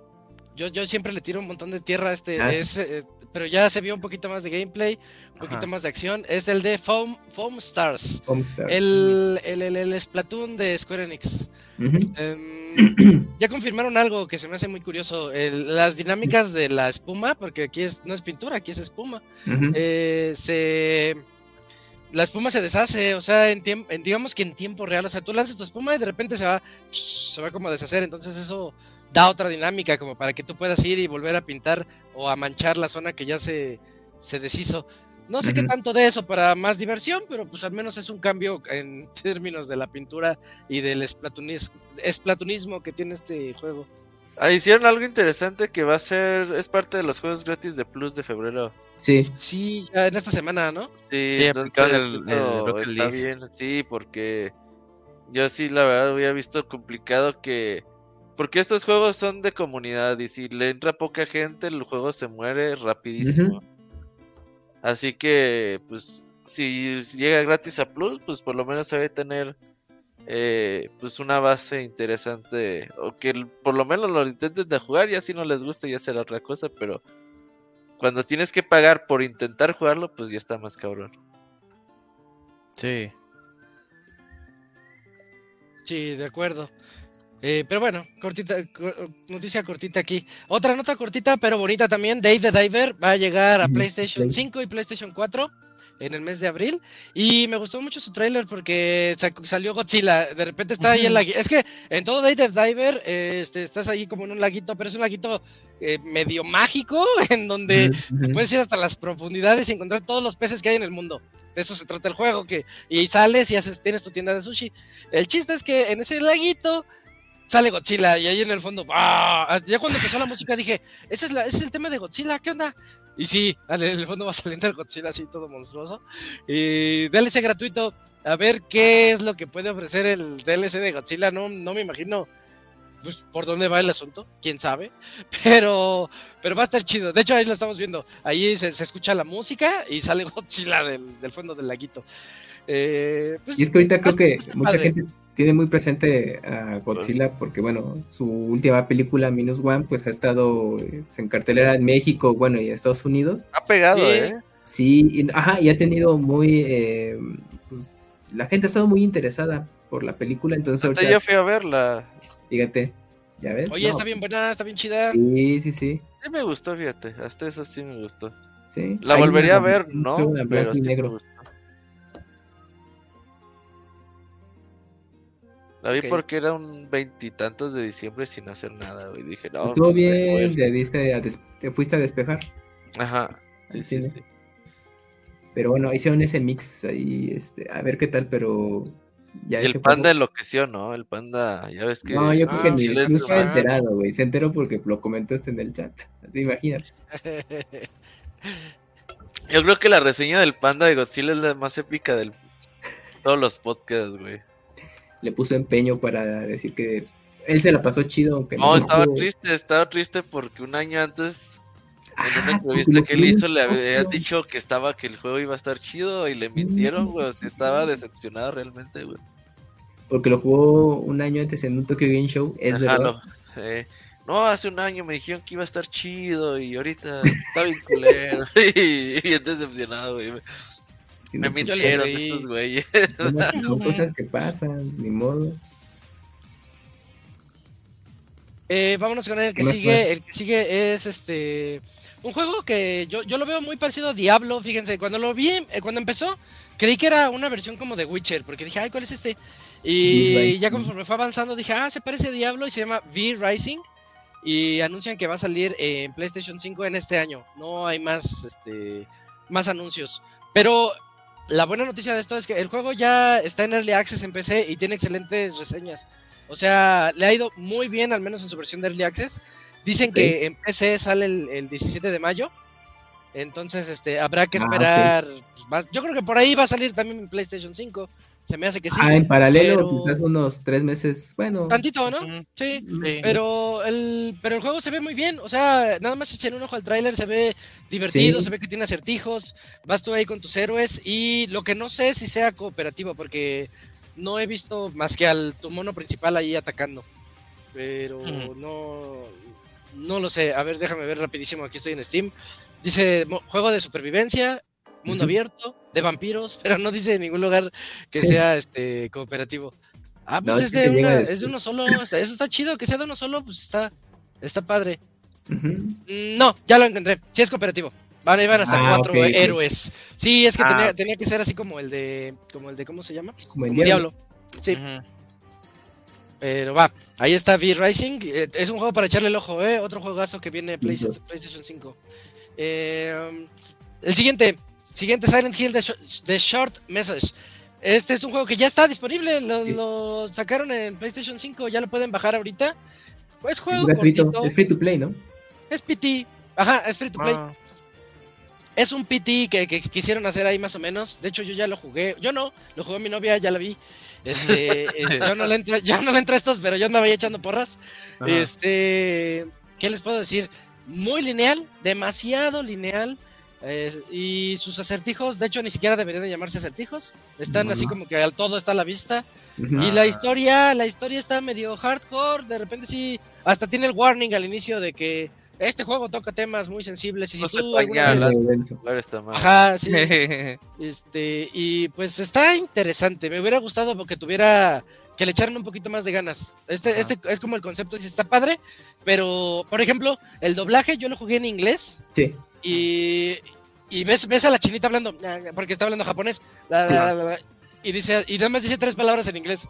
yo, yo siempre le tiro un montón de tierra a este, ah. eh, pero ya se vio un poquito más de gameplay, un poquito más de acción. Es el de Foam, Foam Stars, El, el, el, Splatoon de Square Enix. Em, ya confirmaron algo que se me hace muy curioso, las dinámicas de la espuma, porque aquí es, no es pintura, aquí es espuma. Eh, se la espuma se deshace, o sea, en, en, digamos que en tiempo real, o sea, tú lanzas tu espuma y de repente se va, se va como a deshacer, entonces eso da otra dinámica como para que tú puedas ir y volver a pintar o a manchar la zona que ya se, se deshizo. No sé qué tanto de eso para más diversión, pero pues al menos es un cambio en términos de la pintura y del esplatunismo, que tiene este juego. Ah, hicieron algo interesante que va a ser, es parte de los juegos gratis de Plus de febrero. Sí. Sí, ya en esta semana, ¿no? Sí, entonces está bien, sí, porque yo sí la verdad había visto complicado que porque estos juegos son de comunidad y si le entra poca gente, el juego se muere rapidísimo. Así que, pues, si llega gratis a Plus, pues por lo menos se va a tener eh, pues una base interesante. O que por lo menos lo intenten de jugar y así no les gusta ya será otra cosa, pero cuando tienes que pagar por intentar jugarlo, pues ya está más cabrón. Sí. Sí, de acuerdo. Eh, pero bueno, cortita, noticia cortita aquí. Otra nota cortita, pero bonita también. Dave the Diver va a llegar a PlayStation 5 y PlayStation 4 en el mes de abril. Y me gustó mucho su trailer porque salió Godzilla. De repente está ahí en la. Es que en todo Dave the Diver este, estás ahí como en un laguito, pero es un laguito eh, medio mágico en donde puedes ir hasta las profundidades y encontrar todos los peces que hay en el mundo. De eso se trata el juego, que y sales y haces, tienes tu tienda de sushi. El chiste es que en ese laguito sale Godzilla y ahí en el fondo, ¡ah! ya cuando empezó la música dije, ese es, la, ese es el tema de Godzilla, ¿qué onda? Y sí, en el fondo va saliendo el Godzilla así todo monstruoso. Y DLC gratuito, a ver qué es lo que puede ofrecer el DLC de Godzilla, no, no me imagino pues, por dónde va el asunto, quién sabe, pero, pero va a estar chido. De hecho, ahí lo estamos viendo, ahí se, escucha la música y sale Godzilla del, del fondo del laguito. Eh, pues, y es que ahorita creo que mucha gente tiene muy presente a Godzilla porque, bueno, su última película, Minus One, pues ha estado pues, en cartelera en México, bueno, y en Estados Unidos. Ha pegado, ¿eh? Sí, y, ajá, y ha tenido muy... Eh, pues, la gente ha estado muy interesada por la película, entonces... Hasta yo fui a verla. Fíjate, ¿ya ves? Oye, está bien buena, está bien chida. Sí, sí, sí. Sí me gustó, fíjate, hasta eso sí me gustó. Sí. La volvería a ver, ¿no? Pero sí negro. La vi porque era un veintitantos de diciembre sin hacer nada, güey. Dije, no. Todo bien, te, fuiste a despejar. Ajá, sí, sí, sí, Pero bueno, hicieron ese mix ahí, este, a ver qué tal, pero. Ya y el panda enloqueció, ¿no? El panda, ya ves que. No, yo creo que ah, ni sí estaba enterado, güey. Se enteró porque lo comentaste en el chat. Así imagínate. yo creo que la reseña del panda de Godzilla es la más épica de todos los podcasts, güey le puso empeño para decir que él se la pasó chido. Aunque no, estaba triste, estaba triste porque un año antes, en una ah, entrevista que él hizo, le había dicho que estaba, que el juego iba a estar chido y le mintieron, güey. estaba decepcionado realmente, güey. Porque lo jugó un año antes en un Tokyo Game Show, es verdad. Eh, no, hace un año me dijeron que iba a estar chido y ahorita está bien culero. y, bien decepcionado, güey. Me mintieron estos güeyes. Son cosas que pasan, ni modo. Eh, vámonos con el que sigue. El que sigue es este. Un juego que yo, yo lo veo muy parecido a Diablo, fíjense. Cuando lo vi, eh, cuando empezó, creí que era una versión como de Witcher, porque dije, ay, ¿cuál es este? Y ya conforme fue avanzando, dije, ah, se parece a Diablo y se llama V Rising. Y anuncian que va a salir en PlayStation 5 en este año. No hay más, este, más anuncios. Pero la buena noticia de esto es que el juego ya está en Early Access en PC y tiene excelentes reseñas. O sea, le ha ido muy bien, al menos en su versión de Early Access. Dicen que en PC sale el, 17 de mayo. Entonces, este, habrá que ah, esperar más. Yo creo que por ahí va a salir también en PlayStation 5. Se me hace que sí. Ah, en paralelo, quizás unos tres meses. Bueno. Tantito, ¿no? sí, Pero el, pero el juego se ve muy bien. O sea, nada más echen un ojo al tráiler, se ve divertido, se ve que tiene acertijos. Vas tú ahí con tus héroes. Y lo que no sé es si sea cooperativo, porque no he visto más que al tu mono principal ahí atacando. Pero no. No lo sé. A ver, déjame ver rapidísimo. Aquí estoy en Steam. Dice juego de supervivencia mundo abierto, de vampiros, pero no dice en ningún lugar que sea este cooperativo. Ah, pues es, de es, de uno solo, eso está chido, que sea de uno solo, pues está, está padre. No, ya lo encontré, sí es cooperativo. Van a ir hasta ah, cuatro héroes. Sí, es que ah. tenía, que ser así como el de, como el de, ¿cómo se llama? Como el diablo. Sí. Pero va, ahí está V-Rising. Eh, es un juego para echarle el ojo, ¿eh? Otro juegazo que viene PlayStation, PlayStation 5. Eh, el siguiente, Siguiente Silent Hill de, Short Message. Este es un juego que ya está disponible, lo, sacaron en PlayStation 5, ya lo pueden bajar ahorita. Es juego es es free to play, ¿no? Es PT, ajá, es free to play. Ah. Es un PT que, quisieron hacer ahí más o menos. De hecho, yo ya lo jugué. Yo no, lo jugó mi novia, ya la vi. Este, yo no le entro, ya no le entro a estos, pero yo andaba echando porras. Este, ¿qué les puedo decir? Muy lineal, demasiado lineal y sus acertijos, de hecho, ni siquiera deberían de llamarse acertijos. Están así como que al todo está a la vista. Y la historia, la historia está medio hardcore. De repente sí, hasta tiene el warning al inicio de que este juego toca temas muy sensibles y si tú Ajá, este, y pues está interesante. Me hubiera gustado porque tuviera que le echaran un poquito más de ganas. Este, este es como el concepto, dice, está padre, pero, por ejemplo, el doblaje yo lo jugué en inglés. Sí. Y, y ves, ves a la chinita hablando, porque está hablando japonés, y dice, y nada más dice tres palabras en inglés.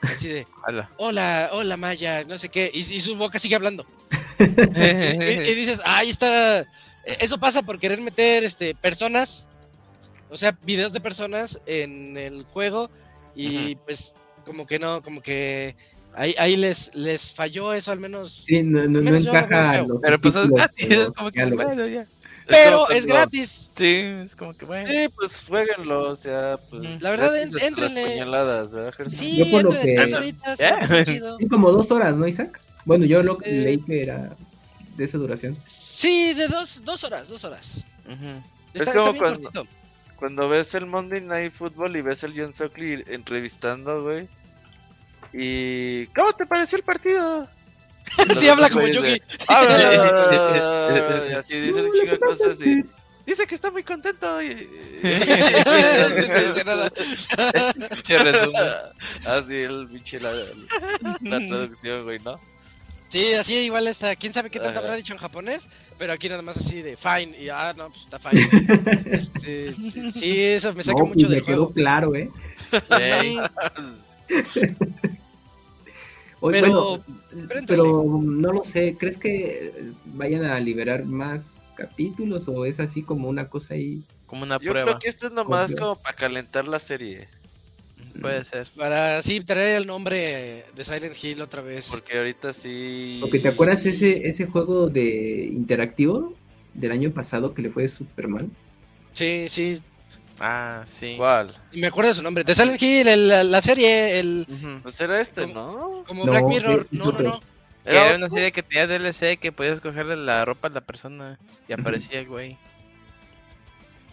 Así de, hola, hola Maya, no sé qué, y, su boca sigue hablando. y, dices, ahí está, eso pasa por querer meter este personas, o sea, videos de personas en el juego, y pues como que no, como que ahí, ahí les, les falló eso al menos. Sí, no, no, no encaja. Pero pues es gratis, es como que bueno, ya. Pero es gratis. Sí, es como que bueno. Sí, pues jueguenlo, o sea, pues. La verdad, es, entrenle. ¿verdad, sí, yo por lo que. Horitas, sí, como dos horas, ¿no, Isaac? Bueno, yo lo que leí que era de esa duración. Sí, de dos, dos horas, dos horas. es como cuando, cuando ves el Monday Night Football y ves el John Sockley entrevistando, güey. ¿Y cómo te pareció el partido? sí, habla como Yugi. así dice un chingo de cosas y dice que está muy contento. Y... así el pinche la, la traducción, güey, ¿no? Sí, así igual está. ¿Quién sabe qué tanto habrá dicho en japonés? Pero aquí nada más así de fine. Y ah, no, pues está fine. este, sí, eso me saca mucho del juego. claro, ¿eh? Pero, pero no lo sé, ¿crees que vayan a liberar más capítulos o es así como una cosa ahí? Como una Yo prueba. creo que esto es nomás como para calentar la serie. Puede ser. Para sí traer el nombre de Silent Hill otra vez. Porque ahorita sí. Porque te acuerdas ese, ese juego de interactivo del año pasado que le fue super mal. Sí, sí, Ah, sí. ¿Cuál? Me acuerdo de su nombre. De Silent Hill, la serie, el... Pues era este, ¿no? Como Black Mirror. No, no, no. Era una serie que tenía DLC que podías cogerle la ropa a la persona y aparecía el güey.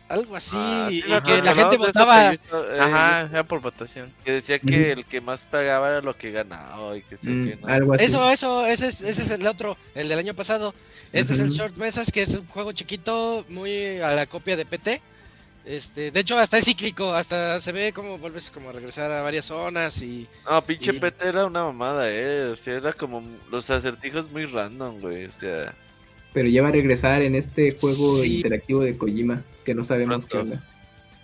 Algo así, ah, y que la gente votaba. Eh, Ajá, era por votación. Que decía que el que más pagaba era lo que ganaba y que, sé mm, que no. Algo así. Eso, eso, ese es, ese es el otro, el del año pasado. Este es el Short Message, que es un juego chiquito, muy a la copia de PT. Este, de hecho, hasta es cíclico, hasta se ve como vuelves como a regresar a varias zonas y... No, pinche PT era una mamada, eh, o sea, era como los acertijos muy random, güey, o sea... Pero ya va a regresar en este juego interactivo de Kojima, que no sabemos qué onda.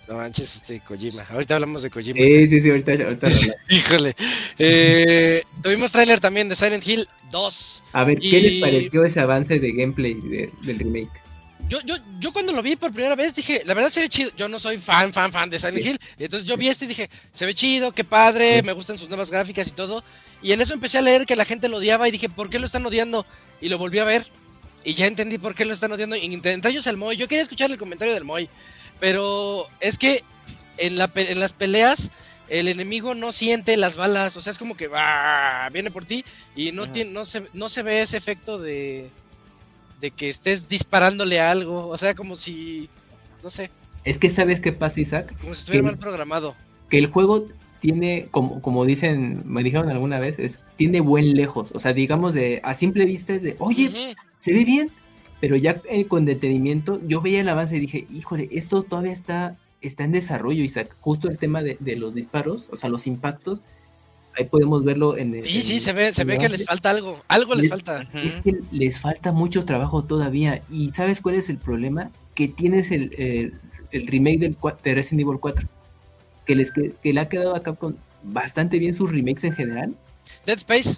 No manches, este Kojima. Ahorita hablamos de Kojima. Sí, sí, sí, ahorita, ahorita Híjole. Eh, tuvimos tráiler también de Silent Hill 2. A ver, ¿qué les pareció ese avance de gameplay del remake? Yo, yo, yo cuando lo vi por primera vez dije, la verdad se ve chido. Yo no soy fan, fan, fan de Silent Hill. Entonces yo vi este y dije, se ve chido, qué padre, me gustan sus nuevas gráficas y todo. Y en eso empecé a leer que la gente lo odiaba y dije, ¿por qué lo están odiando? Y lo volví a ver. Y ya entendí por qué lo están odiando. Y entre ellos el Moy. Yo quería escuchar el comentario del Moy. Pero es que en, la, en las peleas el enemigo no siente las balas. O sea, es como que viene por ti y no, tiene, no, se, no se ve ese efecto de de que estés disparándole algo, o sea, como si, no sé. Es que sabes qué pasa, Isaac. Como si estuviera mal programado. Que el juego tiene, como, como dicen, me dijeron alguna vez, es, tiene buen lejos. O sea, digamos, de a simple vista es de, oye, se ve bien. Pero ya eh, con detenimiento, yo veía el avance y dije, híjole, esto todavía está, está en desarrollo, Isaac. Justo el tema de, de los disparos, o sea, los impactos, ahí podemos verlo en el, Sí, sí, se ve, se ve que les falta algo, algo les, falta. Es que les falta mucho trabajo todavía. ¿Y sabes cuál es el problema? Que tienes el, el, remake del, de Resident Evil 4. Que, les, que, le ha quedado a Capcom bastante bien sus remakes en general. Dead Space.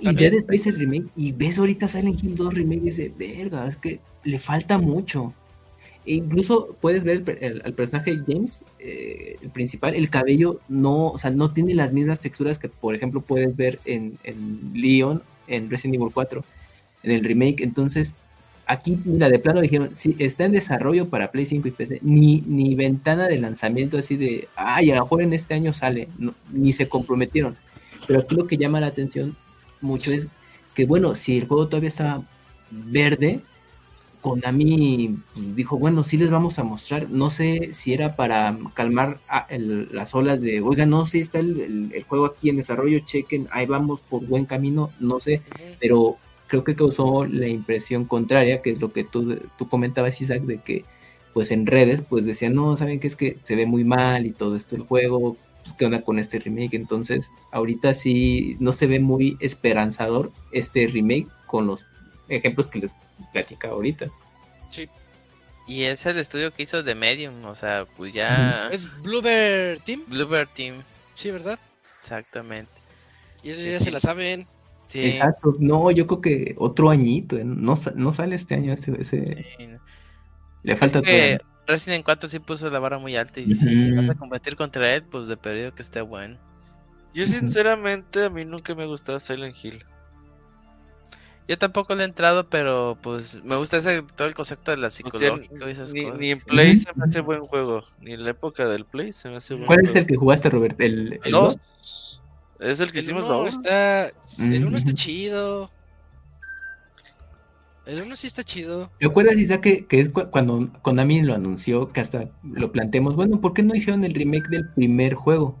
Y Dead Space el remake. Y ves ahorita Silent Hill 2 remake y dices, verga, es que le falta mucho. Incluso puedes ver el, personaje de James, eh, el principal, el cabello no, o sea, no tiene las mismas texturas que, por ejemplo, puedes ver en, en Leon, en Resident Evil 4, en el remake. Entonces, aquí, mira, de plano dijeron, sí, está en desarrollo para Play 5 y PC, ni, ni ventana de lanzamiento así de, ay, a lo mejor en este año sale, ni se comprometieron. Pero aquí lo que llama la atención mucho es que, bueno, si el juego todavía estaba verde, Konami pues, dijo, bueno, sí les vamos a mostrar, no sé si era para calmar las olas de, oiga, no sé, está el, juego aquí en desarrollo, chequen, ahí vamos por buen camino, no sé, pero creo que causó la impresión contraria, que es lo que tú, tú comentabas, Isaac, de que pues en redes pues decían, no, saben que es que se ve muy mal y todo esto el juego, pues, qué onda con este remake. Entonces, ahorita sí no se ve muy esperanzador este remake con los ejemplos que les platicaba ahorita. Sí. Y es el estudio que hizo de Medium, o sea, pues ya... ¿Es Bluebird Team? Bluebird Team. Sí, ¿verdad? Exactamente. Y ellos ya se la saben. Sí. Exacto. No, yo creo que otro añito. ¿eh? No, no sale este año ese. ese... Le falta que Resident 4 sí puso la barra muy alta y si vas a competir contra él, pues de periodo que esté bueno. Yo sinceramente a mí nunca me ha gustado Silent Hill. Yo tampoco le he entrado, pero pues me gusta ese todo el concepto de la psicológica y esas ni, cosas. Ni en Play se me hace buen juego, ni en la época del Play se me hace buen ¿Cuál juego. es el que jugaste, Robert? ¿El, el 2? Es el que el hicimos uno la está El 1 está chido. El 1 sí está chido. ¿Te acuerdas, Isaac, que, que es cu cuando Konami lo anunció, que hasta lo planteamos? Bueno, ¿por qué no hicieron el remake del primer juego?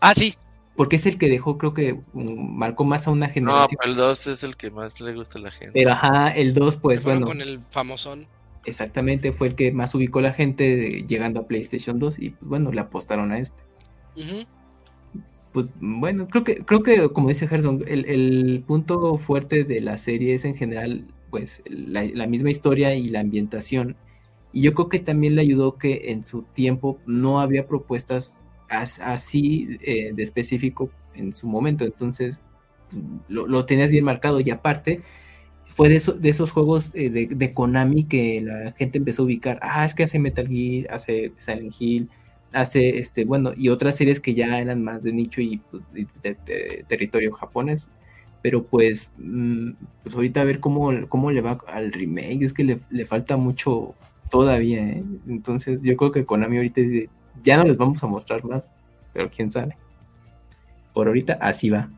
Ah, sí, porque es el que dejó, creo que um, marcó más a una generación. No, el 2 es el que más le gusta a la gente. Pero ajá, el 2, pues bueno. Con el famosón. Exactamente, fue el que más ubicó a la gente de, llegando a PlayStation 2 y pues bueno, le apostaron a este. Uh -huh. Pues bueno, creo que, creo que como dice Gerson, el, el, punto fuerte de la serie es en general, pues, la, la misma historia y la ambientación. Y yo creo que también le ayudó que en su tiempo no había propuestas así eh, de específico en su momento, entonces lo, lo, tenías bien marcado. Y aparte fue de, eso, de esos juegos eh, de, de, Konami que la gente empezó a ubicar, ah, es que hace Metal Gear, hace Silent Hill, hace este, bueno, y otras series que ya eran más de nicho y pues, territorio japonés, pero pues, mmm, pues ahorita a ver cómo, cómo le va al remake, es que le, le falta mucho todavía, ¿eh? entonces yo creo que Konami ahorita ya no les vamos a mostrar más, pero quién sabe. Por ahorita así va.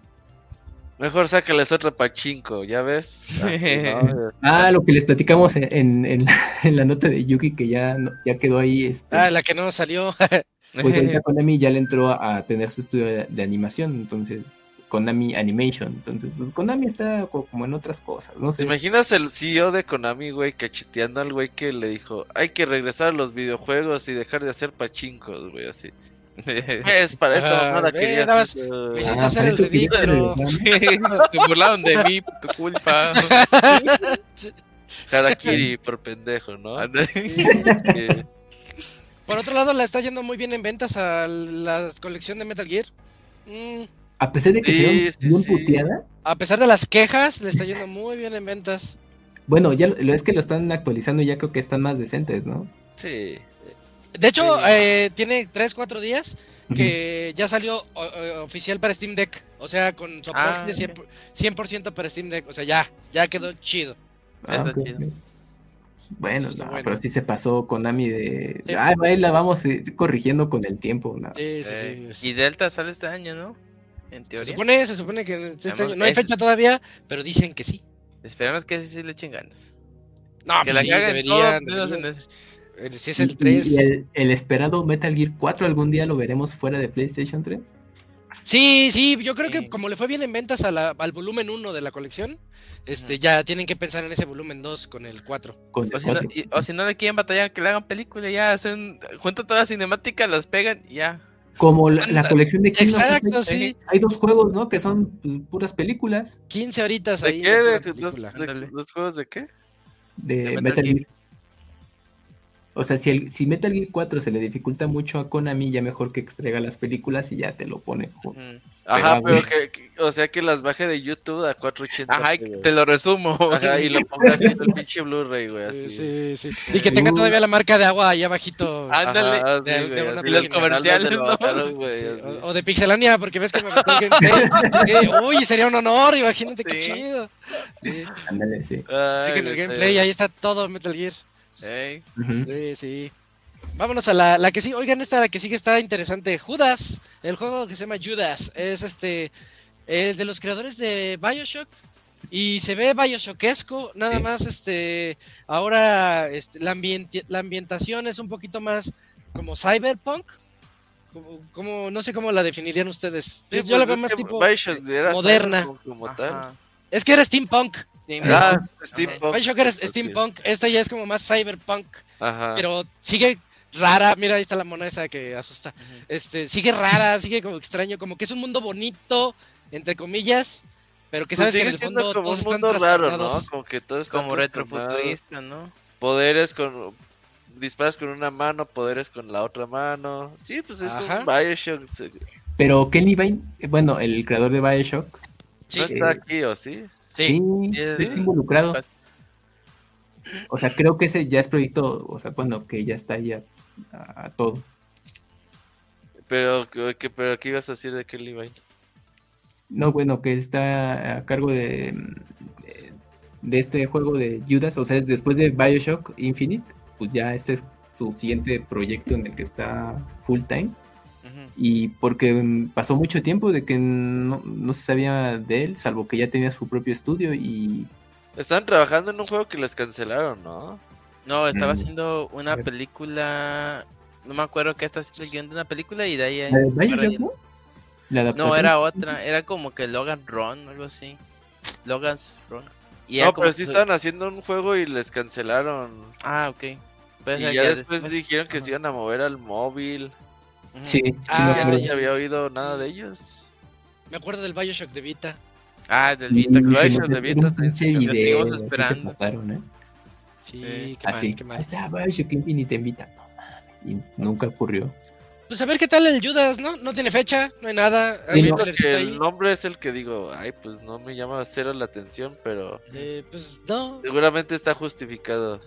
Mejor sácales otra pachinko, ¿ya ves? no, ah, lo que les platicamos en, en, en, la, en, la, nota de Yuki que ya, ya quedó ahí. Este, ah, la que no salió. pues ahorita Konami ya le entró a, a tener su estudio de, de, animación, entonces Konami Animation, entonces pues, Konami está como en otras cosas, no sé. ¿Te imaginas el CEO de Konami, güey, cacheteando al güey que le dijo, hay que regresar a los videojuegos y dejar de hacer pachincos, güey, así? Es para esta mamada que querías. Me hiciste ah, hacer el ridículo. Te burlaron de mí, tu culpa. Harakiri por pendejo, ¿no? Por otro lado, la está yendo muy bien en ventas a la colección de Metal Gear. Mm. A pesar de que sí, se sí, sí. puteada. A pesar de las quejas, le está yendo muy bien en ventas. Bueno, ya lo es que lo están actualizando y ya creo que están más decentes, ¿no? Sí. De hecho, eh, tiene 3, 4 días que uh -huh. ya salió oficial para Steam Deck. O sea, con soporte ah, de 100%, 100 para Steam Deck. O sea, ya, ya quedó chido. Ah, okay. chido. Bueno, no, bueno, pero sí se pasó Konami de. Sí. Ah, ahí la vamos a ir corrigiendo con el tiempo. ¿no? Sí, sí, eh, sí. Y Delta sale este año, ¿no? En teoría. Se supone, se supone que este año. No hay fecha todavía, pero dicen que sí. Esperamos que sí, sí le echen ganas. No, que pues la sí, caguen deberían, todos deberían. en ese. Si es el 3. ¿Y el, el, esperado Metal Gear 4 algún día lo veremos fuera de PlayStation 3? Sí, sí, yo creo que como le fue bien en ventas a la, al volumen 1 de la colección, este, ya tienen que pensar en ese volumen 2 con el 4. Con el O si, no, y- o si no le quieren batallar, que le hagan película, ya hacen, juntan toda la cinemática, las pegan y ya. Como la, la colección de Kingdom Exacto, Hearts, sí. Hay dos juegos, ¿no? Que son pues, puras películas 15 horitas ¿De ahí. qué? de ¿De, los, juegos de qué? de, De Metal Metal Gear. Gear. O sea, si, el, si Metal Gear 4 se le dificulta mucho a Konami, ya mejor que extraiga las películas y ya te lo pone. Ajá, pero que, que- o sea que las baje de YouTube a 480. Ajá, te lo resumo. Ajá, y lo ponga así en el pinche Blu-ray, güey, así. Sí, sí, sí. Y que tenga todavía la marca de agua ahí abajito. Ándale. Ajá, de- sí, de güey, una así Y los comerciales, ¿no? bajaron, güey, Sí, o, o de Pixelania, porque ves que me metí el gameplay. Eh, Uy, sería un honor, imagínate qué chido. Sí, Ándale, sí. Ay, en el güey, gameplay ahí está todo Metal Gear. Sí, sí. Vámonos a la, la que sí. Oigan, esta la que sí que está interesante. Judas, el juego que se llama Judas, es este el de los creadores de Bioshock. Y se ve Bioshockesco, nada Sí. más este ahora este, la, ambienti- la ambientación es un poquito más como cyberpunk. Como, como- no sé cómo la definirían ustedes. Sí, Yo la pues veo es más que tipo Bioshock moderna. Como tal. es que era steampunk. Sí, Ah, steampunk. Bioshock era sí, sí. steampunk, esta ya es como más cyberpunk. Ajá. pero sigue rara. Mira, ahí está la mona esa que asusta. Este, sigue rara, sigue como extraño, como que es un mundo bonito, entre comillas, pero que Pues sabes que en el fondo siendo como todos un están mundo raro, ¿no? Como que todo está Como retrofuturista, ¿no? Poderes con... Disparas con una mano, poderes con la otra mano. Sí, pues es Ajá. un Bioshock. Pero Ken Levine, eh, bueno, el creador de Bioshock, Sí. ¿No está aquí o sí? Sí, sí, sí, es- está involucrado. O sea, creo que ese ya es proyecto, o sea, bueno, que ya está ya a, a todo. Pero, ¿qué, pero ¿qué ibas a decir de Kelly Vine? No, bueno, que está a cargo de, de, de este juego de Judas, o sea, después de Bioshock Infinite, pues ya este es su siguiente proyecto en el que está full time. Y porque pasó mucho tiempo de que no, no se sabía de él, salvo que ya tenía su propio estudio y Estaban trabajando en un juego que les cancelaron, ¿no? No, estaba Mm. haciendo una película. No me acuerdo qué está haciendo el guion de una película y de ahí. ¿La de no? La No, adaptación. era otra. Era como que Logan Run, algo así. Logan's Run. Y No, pero sí estaban haciendo un juego y les cancelaron. Ah, ok. Y ya después dijeron que se iban a mover al móvil. Sí, sí Ah, me ya no había oído nada de ellos. Me acuerdo del Bioshock de Vita. Ah, del Vita. que que Bioshock de Vita seguimos así se esperando. mataron, ¿eh? Sí, Sí. qué mal, Así, qué mal. ahí está Bioshock Infinite en Vita. No mames, y nunca ocurrió. Pues a ver qué tal el Judas, ¿no? No tiene fecha, no hay nada. Sí, Hay un no, trailercito el ahí. nombre es el que digo, ay, pues no me llama cero la atención, pero Eh, pues no. seguramente está justificado.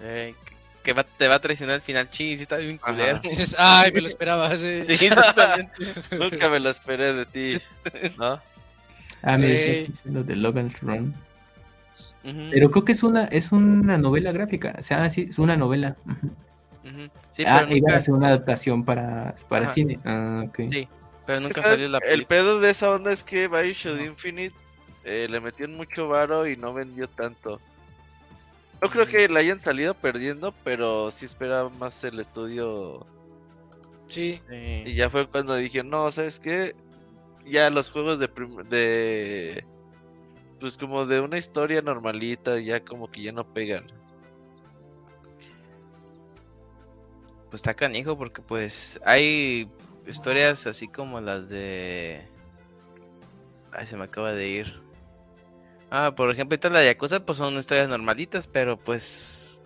Eh, que va- te va a traicionar al final. Sí, sí, está bien culero. Dices, ay, me lo esperaba. Sí. Sí, exactamente. Nunca me lo esperé de ti, ¿no? Ah, me Sí. decía lo de Logan's Run. Pero creo que es una, es una novela gráfica. O sea, sí, es una novela. Sí, ah, pero iba nunca, a ser una adaptación para, para cine. Ah, ok. Sí. pero nunca salió la El película. pedo de esa onda es que Bioshock Infinite eh, le metieron mucho varo y no vendió tanto. No creo que le hayan salido perdiendo, pero sí esperaba más el estudio. Sí. Y ya fue cuando dije, no, ¿sabes qué? Ya los juegos de, prim- de... Pues como de una historia normalita, ya como que ya no pegan. Pues está canijo porque pues hay historias así como las de... Ay, se me acaba de ir. Ah, por ejemplo, ahorita la Yakuza pues son historias normalitas, pero pues...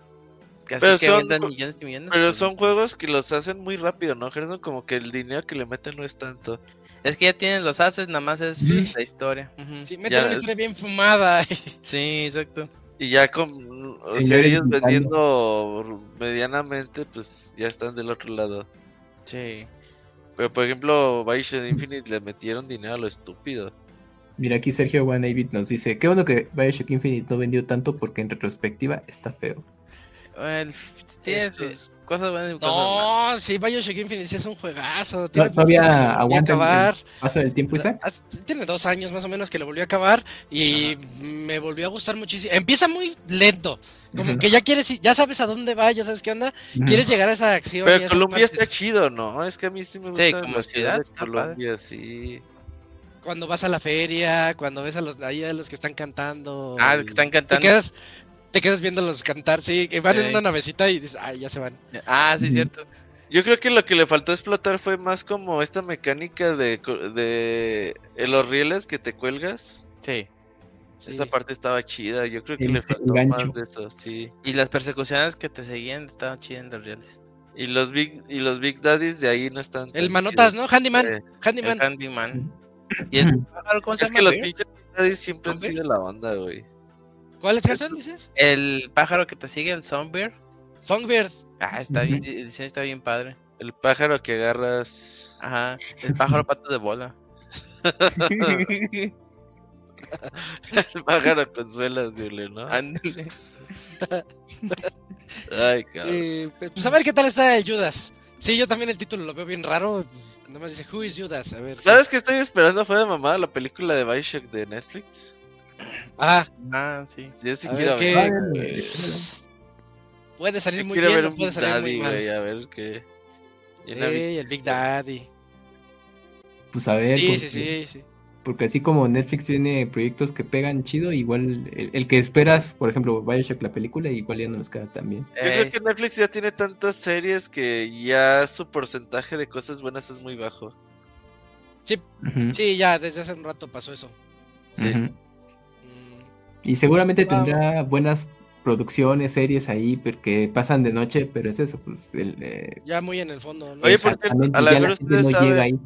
Casi Pero que son millones y millones. Pero pues, son juegos que los hacen muy rápido, ¿no? Gerson? Como que el dinero que le meten no es tanto. Es que ya tienen los haces, nada más es Sí. la historia. Sí, mete una es- historia bien fumada. Sí, exacto. Y ya con... O sea, ellos vendiendo medianamente, pues ya están del otro lado. Sí. Pero por ejemplo, Bioshock Infinite le metieron dinero a lo estúpido. Mira, aquí Sergio One nos dice: Qué bueno que Bioshock Infinite no vendió tanto porque en retrospectiva está feo. El- tiene Este- sus cosas buenas y cosas malas. No, sí, Bioshock Infinite sí es un juegazo. No, Tiene todavía poquito que lo volví a aguanta el- acabar. Paso del tiempo, Isaac. Hace- Tiene dos años más o menos que lo volvió a acabar y me volvió a gustar muchísimo. Empieza muy lento, como que ya quieres, ir- ya sabes a dónde va, ya sabes qué onda, quieres llegar a esa acción. Pero Colombia está chido, ¿no? Es que a mí sí me gusta Sí, como la ciudad ciudad de está padre. Colombia, sí. Cuando vas a la feria, cuando ves a los ahí a los que están cantando. Ah, los que están Te cantando. quedas, te quedas viéndolos cantar, sí, que van en Sí. una navecita y dices, ay, ya se van. Ah, sí, cierto. Yo creo que lo que le faltó explotar fue más como esta mecánica de, de los rieles que te cuelgas. Sí. Sí. Esa parte estaba chida. Yo creo que El le faltó gancho. más de eso, sí. Y las persecuciones que te seguían estaban chidas en los reales. Y los Big y los Big Daddies de ahí no están. El manotas, chidos. ¿no? Handyman, Eh, Handyman. El Handyman. ¿Y el pájaro cómo se es llama? que los pinches Daddies siempre han sido la onda, güey. ¿Cuál es Gerson, dices? El pájaro que te sigue, el Zombie. Songbird. Ah, está bien, el diseño está bien padre. El pájaro que agarras. Ajá. El pájaro pato de bola. El pájaro con suelas, dile, ¿no? Ándale. Ay, cabrón. Eh, pues a ver qué tal está el Judas. Sí, yo también el título lo veo bien raro. Nada más dice, Who is Judas? A ver. ¿Sabes qué estoy esperando fuera de mamá? La película de Bioshock de Netflix. Ah, Ah, sí. Sí, yo sí A quiero ver ver. qué- güey. puede salir Yo muy quiero bien ver o un puede Big salir Daddy, muy mal. güey, a ver qué. Ey, el Big Daddy. Pues a ver. Sí, sí, sí, sí. Porque así como Netflix tiene proyectos que pegan chido, igual el, que esperas, por ejemplo, Bioshock la película, igual ya no nos queda tan bien. Yo creo que Netflix ya tiene tantas series que ya su porcentaje de cosas buenas es muy bajo. Sí, sí, ya desde hace un rato pasó eso. Sí. Mm. Y seguramente tendrá buenas producciones, series ahí, porque pasan de noche, pero es eso, pues el, eh, ya muy en el fondo. Oye, porque a la, la ustedes no llega ahí.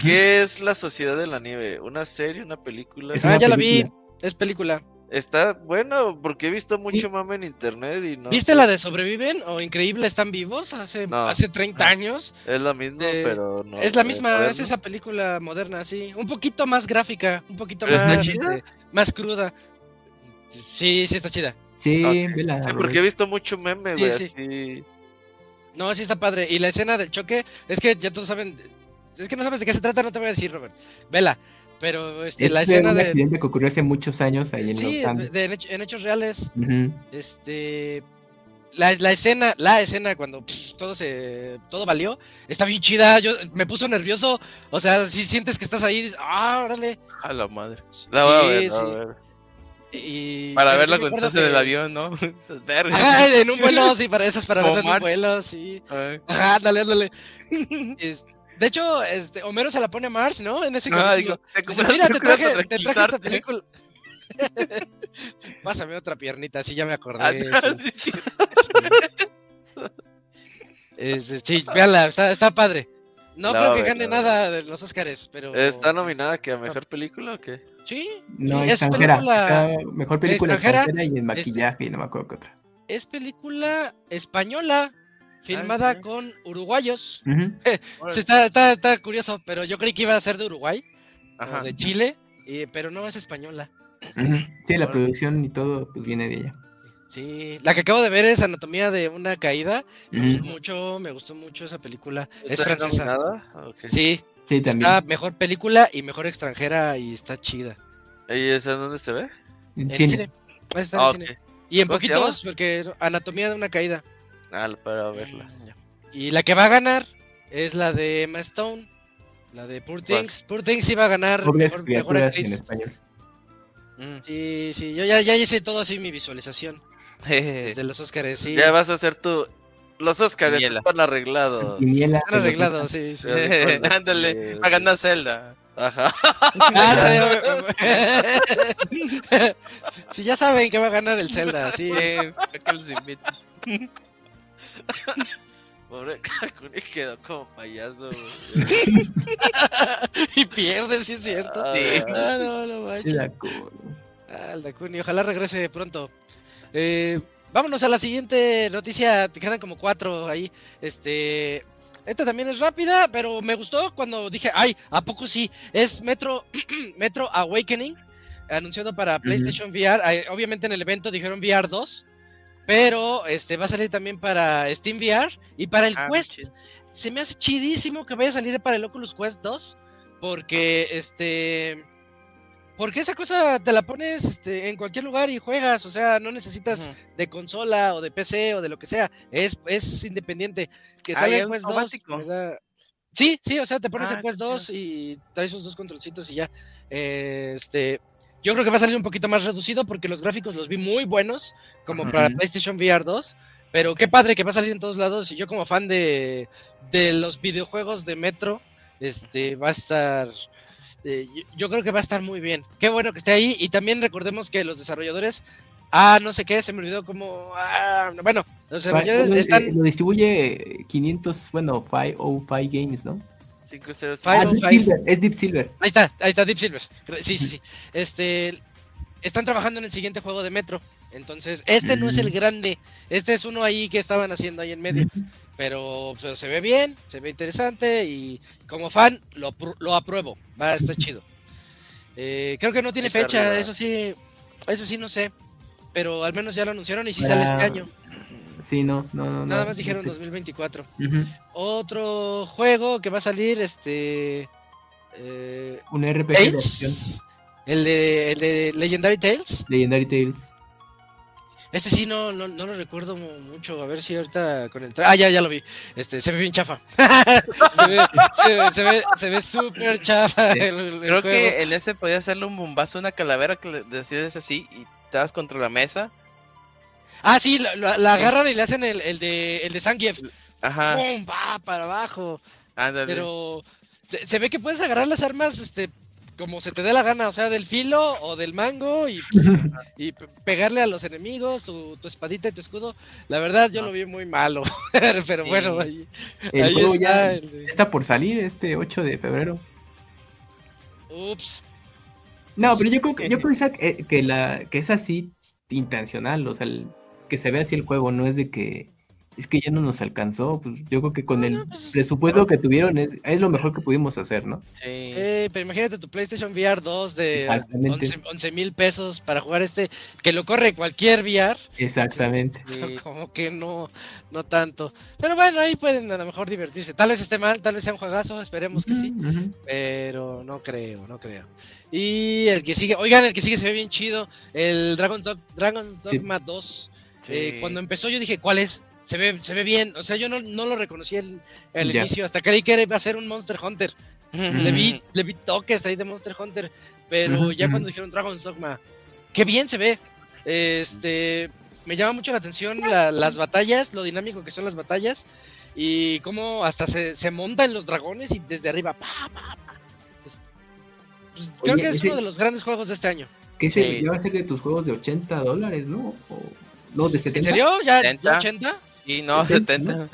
¿Qué es La Sociedad de la Nieve? ¿Una serie, una película? ah, ya la vi, es película. Está bueno, porque he visto mucho mame en internet y no. ¿Viste la de Sobreviven o Increíble Están Vivos hace, hace 30 años? Es la misma, pero no. Es la misma, es esa película moderna, sí. Un poquito más gráfica, un poquito más, este, más cruda. Sí, sí está chida. Sí, sí porque he visto mucho meme, güey. Sí, No, sí está padre. Y la escena del choque, es que ya todos saben, es que no sabes de qué se trata, no te voy a decir, Robert. Vela. Pero este, la escena de. Un accidente que ocurrió hace muchos años ahí en Sí, en, hechos reales. Este. La, la, escena, la escena cuando todo se todo valió, está bien chida, yo me puso nervioso, o sea, si sientes que estás ahí, dices, ah, órale. A la madre. La voy a ver, a ver. Y, para verla cuando estás en el avión, ¿no? Ajá, en un vuelo, sí, para esas para verla en un vuelo, sí. Ajá, dale, dale. Este, de hecho, este, Homero se la pone a Mars, ¿no? En ese ah, digo, mira, te traje, te traje esta película. Pásame otra piernita, así ya me acordé. Ah, sí. Sí. Este, sí, véanla, está, está padre. No creo que gane nada de los Oscars, pero. ¿Está nominada que a mejor película o qué? Sí. No, es extranjera. Película... mejor película extranjera, y en maquillaje y no me acuerdo qué otra. Es película española. Filmada ah, con uruguayos. está, está, está, curioso, pero yo creí que iba a ser de Uruguay, o de Chile, pero no es española. Sí, la producción y todo pues viene de ella. Sí, la que acabo de ver es Anatomía de una caída. Me gustó mucho, me gustó mucho esa película. Es francesa. Sí, sí, también. Está mejor película y mejor extranjera y está chida. ¿Y esa dónde se ve? En, cine. Está en ah, cine. Y en poquitos, porque Anatomía de una caída. Ah, para verla. Mm, y la que va a ganar es la de Emma Stone, la de Poor Things. Poor Things iba a ganar mejor, mejor actriz. En español. Mm. Sí, sí, yo ya, ya hice todo así mi visualización de los Oscars. Sí. Ya vas a hacer tu. Los Oscars están arreglados. están arreglados, sí. sí. Ándale, va a ganar Zelda. Ajá. si ya saben que va a ganar el Zelda, sí. que los invites. Pobre Kakuni quedó como payaso, y pierde, sí es cierto. Ah, no, no, no Sí, ah, el Dakuni, ojalá regrese pronto. Eh, vámonos a la siguiente noticia. Te quedan como cuatro ahí. Este. Esta también es rápida, pero me gustó cuando dije, ay, ¿a poco sí? Es Metro, Metro Awakening, anunciado para PlayStation VR. Obviamente en el evento dijeron VR 2, pero este va a salir también para Steam VR y para el ah, Quest. Se me hace chidísimo que vaya a salir para el Oculus Quest 2. Porque este. Porque esa cosa te la pones este, en cualquier lugar y juegas. O sea, no necesitas de consola o de PC o de lo que sea. Es, es independiente. Que ah, salga el Quest 2. Sí, sí, o sea, te pones el ah, Quest 2 y traes esos dos controlcitos y ya. este yo creo que va a salir un poquito más reducido porque los gráficos los vi muy buenos, como para PlayStation VR 2. Pero qué padre que va a salir en todos lados. Y yo, como fan de, los videojuegos de Metro, este va a estar. Eh, yo, creo que va a estar muy bien. Qué bueno que esté ahí. Y también recordemos que los desarrolladores. Ah, no sé qué, se me olvidó como. Ah, bueno, los desarrolladores están. lo distribuye 500, bueno, 505 Games, ¿no? Ah, es Deep Silver. Ahí está, ahí está Deep Silver. Sí, sí, sí. Este, están trabajando en el siguiente juego de Metro. Entonces, este no es el grande. Este es uno ahí que estaban haciendo ahí en medio. Pero, se ve bien, se ve interesante y como fan lo, lo apruebo. Va, está chido. Eh, creo que no tiene fecha, eso sí, eso sí no sé. Pero al menos ya lo anunciaron y sí sale este año. Sí, no, no, no. Nada más dijeron 2024. Otro juego que va a salir, este... Eh, Un RPG El de, el de Legendary Tales. Legendary Tales. Este sí no, no, no lo recuerdo mucho. A ver si ahorita con el Ah, ya, ya lo vi. Este, se ve bien chafa. se ve, se ve, súper chafa. Creo que en ese podía hacerle un bombazo, una calavera que le decías así y estabas contra la mesa. Ah, sí, la, agarran y le hacen el, el de, el de Zangief. Ajá. ¡Pum! Va para abajo. Pero se, se, ve que puedes agarrar las armas este, como se te dé la gana, o sea, del filo o del mango y, y pegarle a los enemigos, tu, tu, espadita y tu escudo. La verdad, yo lo vi muy malo, pero bueno, ahí, está. Ya está por salir este 8 de febrero. Ups. No, pero yo creo que, yo creo que, que, la, que es así intencional, o sea, que se ve así el juego, no es de que es que ya no nos alcanzó. Pues yo creo que con el pues, presupuesto que tuvieron es, es, lo mejor que pudimos hacer, ¿no? Sí. Eh, pero imagínate tu PlayStation VR 2 de 11 mil pesos para jugar este, que lo corre cualquier VR. Exactamente. Como que no, no tanto. Pero bueno, ahí pueden a lo mejor divertirse. Tal vez esté mal, tal vez sea un juegazo, esperemos que sí. Pero no creo, no creo. Y el que sigue, oigan, el que sigue se ve bien chido. El Dragon, Dragon Dogma 2. Eh, cuando empezó yo dije, ¿cuál es? se ve, se ve bien. O sea, yo no, no lo reconocí el, el inicio. Hasta creí que iba a ser un Monster Hunter. le, vi, le vi toques ahí de Monster Hunter. Pero ya cuando dijeron Dragon's Dogma, qué bien se ve. Este, me llama mucho la atención las batallas, lo dinámico que son las batallas. Y cómo hasta se, se monta en los dragones y desde arriba. Pa, pa, pues, creo que es uno de los grandes juegos de este año. ¿Qué se va a ser de tus juegos de 80 dólares, no? No, de 70. ¿En serio? ¿Ya, ¿Ya 80? Y no, 70.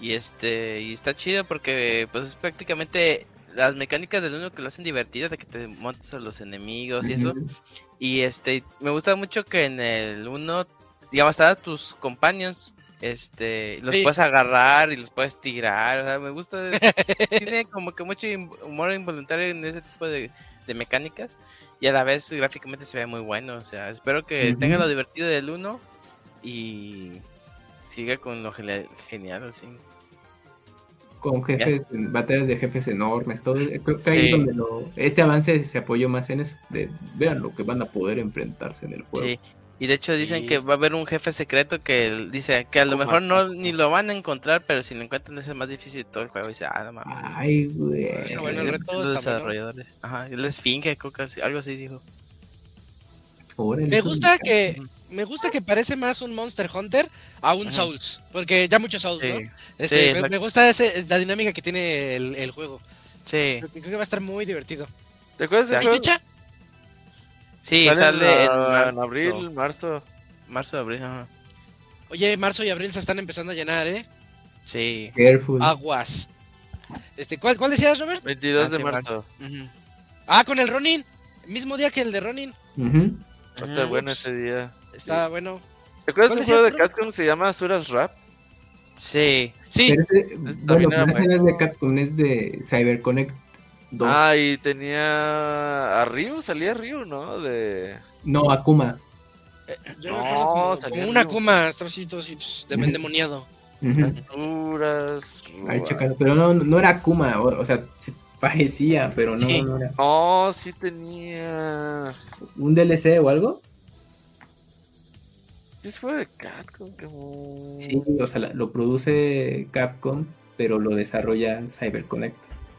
Y este, y está chido porque pues es prácticamente las mecánicas del uno que lo hacen divertidas, de que te montes a los enemigos y eso. Y este, me gusta mucho que en el uno, digamos, a tus companions, este, los puedes agarrar y los puedes tirar, o sea, me gusta, tiene como que mucho humor involuntario en ese tipo de, mecánicas y a la vez gráficamente se ve muy bueno, o sea, espero que tenga lo divertido del uno y siga con lo genial, así. Con jefes, batallas de jefes enormes, todo. Creo que ahí es donde este avance se apoyó más en eso. De, vean lo que van a poder enfrentarse en el juego. Sí. Y de hecho dicen que va a haber un jefe secreto que dice que a lo mejor no ni lo van a encontrar, pero si lo encuentran es el más difícil de todo el juego. Y dice, ah, no mames. Ay, güey. Bueno, el reto los desarrolladores. Ajá, el Esfinge, algo así dijo. Me gusta que me gusta que parece más un Monster Hunter a un Souls, porque ya muchos Souls, ¿no? Este, me, gusta ese, la dinámica que tiene el, juego. Sí. Creo que va a estar muy divertido. ¿Te acuerdas de fecha? Sí, sale, en, abril, marzo. Marzo, abril, ajá. Oye, marzo y abril se están empezando a llenar, ¿eh? Sí. Careful. Aguas. Este, ¿cuál, ¿Cuál decías, Robert? 22 de marzo. Ah, con el Ronin. Mismo día que el de Ronin. Va a estar bueno ese día. Está bueno. ¿Te acuerdas de un juego de Capcom que se llama Suras Rap? Sí. Sí. bueno, ese no es de Capcom, es de CyberConnect 2. Ah, y tenía a Ryu, salía Ryu, ¿no? De... No, Akuma. Eh, yo no, como, como una Akuma, estaba así todo así, de endemoniado. Ay, pero no, no era Akuma, o, o sea, parecía, pero no, no era. Oh, sí tenía. ¿Un DLC o algo? Es juego de Capcom. Sí, o sea, lo produce Capcom, pero lo desarrolla CyberConnect.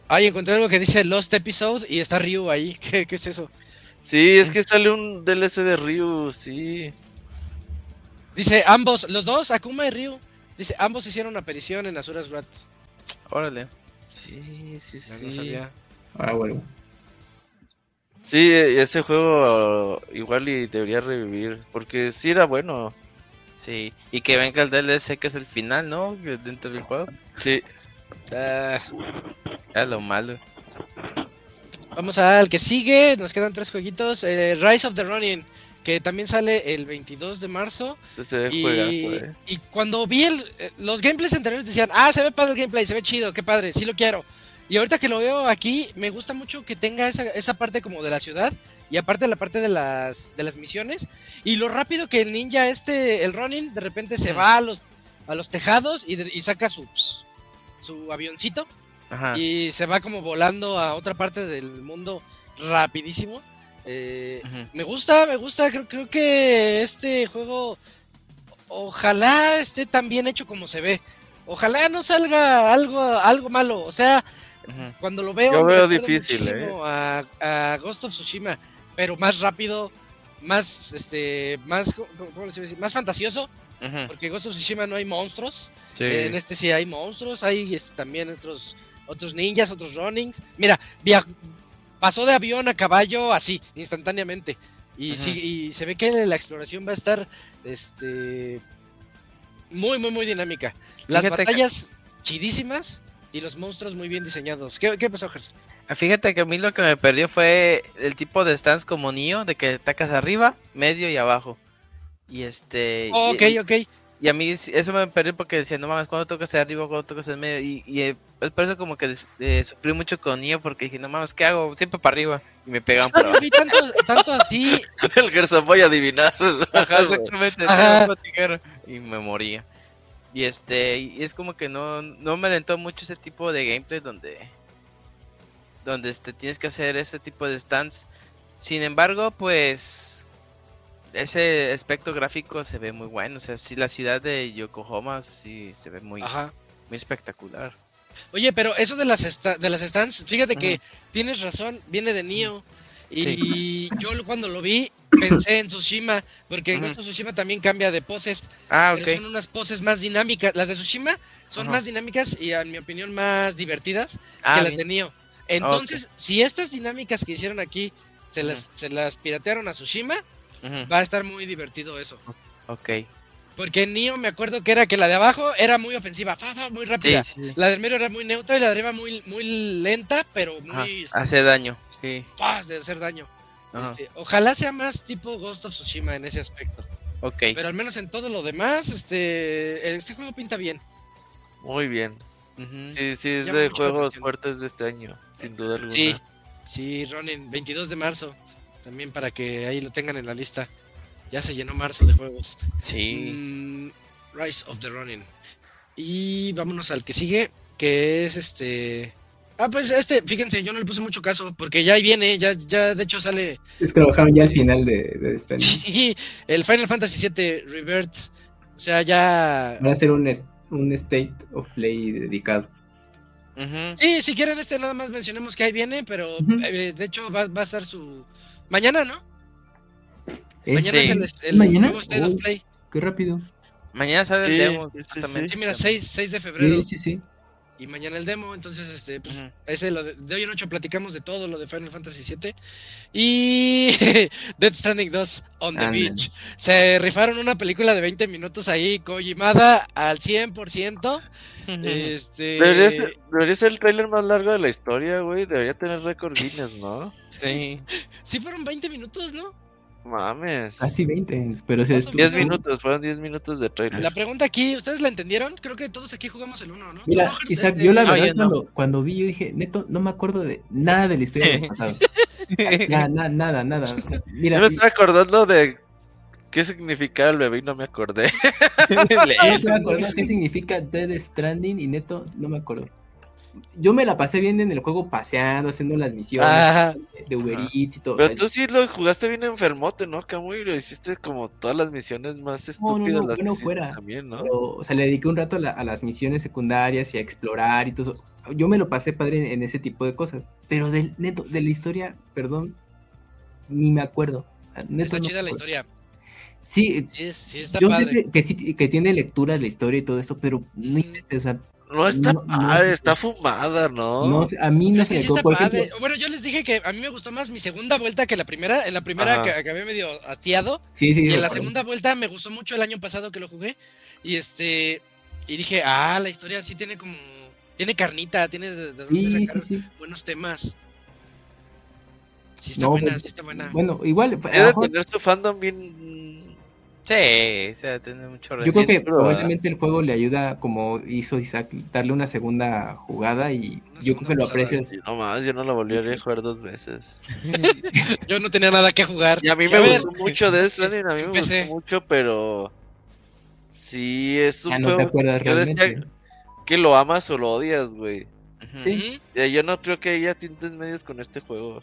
Ay, encontré algo que dice Lost Episode y está Ryu ahí. ¿Qué, qué es eso? Sí, es que sale un DLC de Ryu, sí. Dice ambos, los dos, Akuma y Ryu. Dice, ambos hicieron una aparición en Azuras Wrath. Órale. Sí, sí, sí. Ahora vuelvo. Sí, ese juego igual y debería revivir, porque sí era bueno. Sí, y que venga el DLC que es el final, ¿no? Dentro del juego. Sí. Ah, lo malo. Vamos al que sigue, nos quedan tres jueguitos. Eh, Rise of the Ronin, que también sale el 22 de marzo. Este y, y, cuando vi el, eh, los gameplays anteriores decían, ah, se ve padre el gameplay, se ve chido, qué padre, sí lo quiero. Y ahorita que lo veo aquí, me gusta mucho que tenga esa, esa parte como de la ciudad y aparte la parte de las, de las misiones. Y lo rápido que el ninja este, el Ronin, de repente se va a los, a los tejados y, y saca su, su avioncito. Y se va como volando a otra parte del mundo rapidísimo. Eh, me gusta, me gusta, creo, creo que este juego ojalá esté tan bien hecho como se ve. Ojalá no salga algo, algo malo. O sea, cuando lo veo, Yo veo difícil, ¿eh? a, Ghost of Tsushima, pero más rápido, más, este, más, ¿cómo se Más fantasioso. Porque Ghost of Tsushima no hay monstruos. en este sí hay monstruos, hay este, también otros, otros ninjas, otros runnings. Mira, pasó de avión a caballo así, instantáneamente. Y, sí, y se ve que la exploración va a estar este, muy, muy, muy dinámica. Las batallas chidísimas y los monstruos muy bien diseñados. ¿Qué, qué pasó, Gerson? Fíjate que a mí lo que me perdió fue el tipo de stance como Nio, de que atacas arriba, medio y abajo. Y este. ok, ok. Y a mí eso me perdió porque decía, no mames, cuando tocas arriba, cuando tocas en medio. Y, y eh, por eso como que eh, sufrí mucho con Nio porque dije, no mames, ¿qué hago? Siempre para arriba. Y me pegaban por abajo. tanto, tanto así. el Gerson voy a adivinar. Ajá, exactamente. Y me moría. Y este, y es como que no, no me alentó mucho ese tipo de gameplay donde, donde este, tienes que hacer ese tipo de stands. Sin embargo, pues ese aspecto gráfico se ve muy bueno. O sea, sí, la ciudad de Yokohama sí se ve muy, muy espectacular. Oye, pero eso de las, de las stands, fíjate que tienes razón, viene de Nio. Y yo cuando lo vi pensé en Tsushima, porque en Tsushima también cambia de poses. Ah, son unas poses más dinámicas. Las de Tsushima son más dinámicas y, en mi opinión, más divertidas ah, que las de Nioh. Entonces, si estas dinámicas que hicieron aquí se, las, se las piratearon a Tsushima, va a estar muy divertido eso. Ok. Porque en Nioh me acuerdo que era que la de abajo era muy ofensiva, fa, muy rápida. La del medio era muy neutra y la de arriba muy, muy lenta, pero muy... Este, hace daño, sí. de hacer daño. Este, ojalá sea más tipo Ghost of Tsushima en ese aspecto. Ok. Pero al menos en todo lo demás, este, este juego pinta bien. Muy bien. Sí, sí, es de juegos fuertes de este año, sin duda alguna. Sí, sí, Ronin, 22 de marzo. También para que ahí lo tengan en la lista. Ya se llenó marzo de juegos. Sí. Mm, Rise of the Running. Y vámonos al que sigue, que es este... Ah, pues este, fíjense, yo no le puse mucho caso, porque ya ahí viene, ya, ya de hecho sale... Es que bajaron ya al final de, de este Sí, el Final Fantasy VII Revert, o sea, ya... Va a ser un, un State of Play dedicado. Sí, si quieren este nada más mencionemos que ahí viene, pero eh, de hecho va, va a estar su... Mañana, ¿no? Mañana es el, nuevo State of Play. Qué rápido. Mañana sale el demo. Sí, mira, 6, 6 de febrero. Sí, sí, sí. Y mañana el demo, entonces, este, pues, ese, lo de, hoy en ocho platicamos de todo lo de Final Fantasy VII. Y Dead Stranding 2 on the Beach. Se rifaron una película de 20 minutos ahí, Kojimada al 100%. este... Debería, debería ser el trailer más largo de la historia, güey. Debería tener récord Guinness, ¿no? Sí. Sí fueron 20 minutos, ¿no? Mames. Casi 20, pero se 10 minutos, fueron 10 minutos de trailer. La pregunta aquí, ¿ustedes la entendieron? Creo que todos aquí jugamos el 1, ¿no? Mira, Isaac, yo la verdad cuando, cuando, vi, yo dije, neto, no me acuerdo de nada de la historia del pasado. nada, nada, nada. Mira, yo me estaba acordando de qué significaba el bebé y no me acordé. no me acuerdo qué significa Dead Stranding y neto, no me acuerdo yo me la pasé bien en el juego paseando, haciendo las misiones de Uber Eats y todo. Pero tú sí lo jugaste bien enfermote, ¿no, Camuy? Lo hiciste como todas las misiones más estúpidas. No, no, no, fuera. También, ¿no? o sea, le dediqué un rato a, las misiones secundarias y a explorar y todo Yo me lo pasé padre en, ese tipo de cosas. Pero del neto, de la historia, perdón, ni me acuerdo. está chida la historia. Sí, sí, está yo sé que, sí, que tiene lecturas la historia y todo esto, pero no, o sea, no está padre, está fumada, ¿no? no a mí no se me Bueno, yo les dije que a mí me gustó más mi segunda vuelta que la primera. En la primera que acabé medio hastiado. Sí, sí. Y en la segunda vuelta me gustó mucho el año pasado que lo jugué. Y este. Y dije, ah, la historia sí tiene como. Tiene carnita, tiene de, sí, sí, buenos temas. Sí está buena, pues, sí está buena. Bueno, igual. Debe tener su fandom bien Sí, o sea, tiene mucho Yo creo que probablemente el juego le ayuda, como hizo Isaac, darle una segunda jugada y yo creo que lo aprecias. No más, yo no lo volví a jugar dos veces. yo no tenía nada que jugar. Y a mí me gustó mucho de Stranding, a mí me gustó mucho, pero sí es un juego. No te yo decía que lo amas o lo odias, güey. Sí. yo no creo que haya tintes medios con este juego.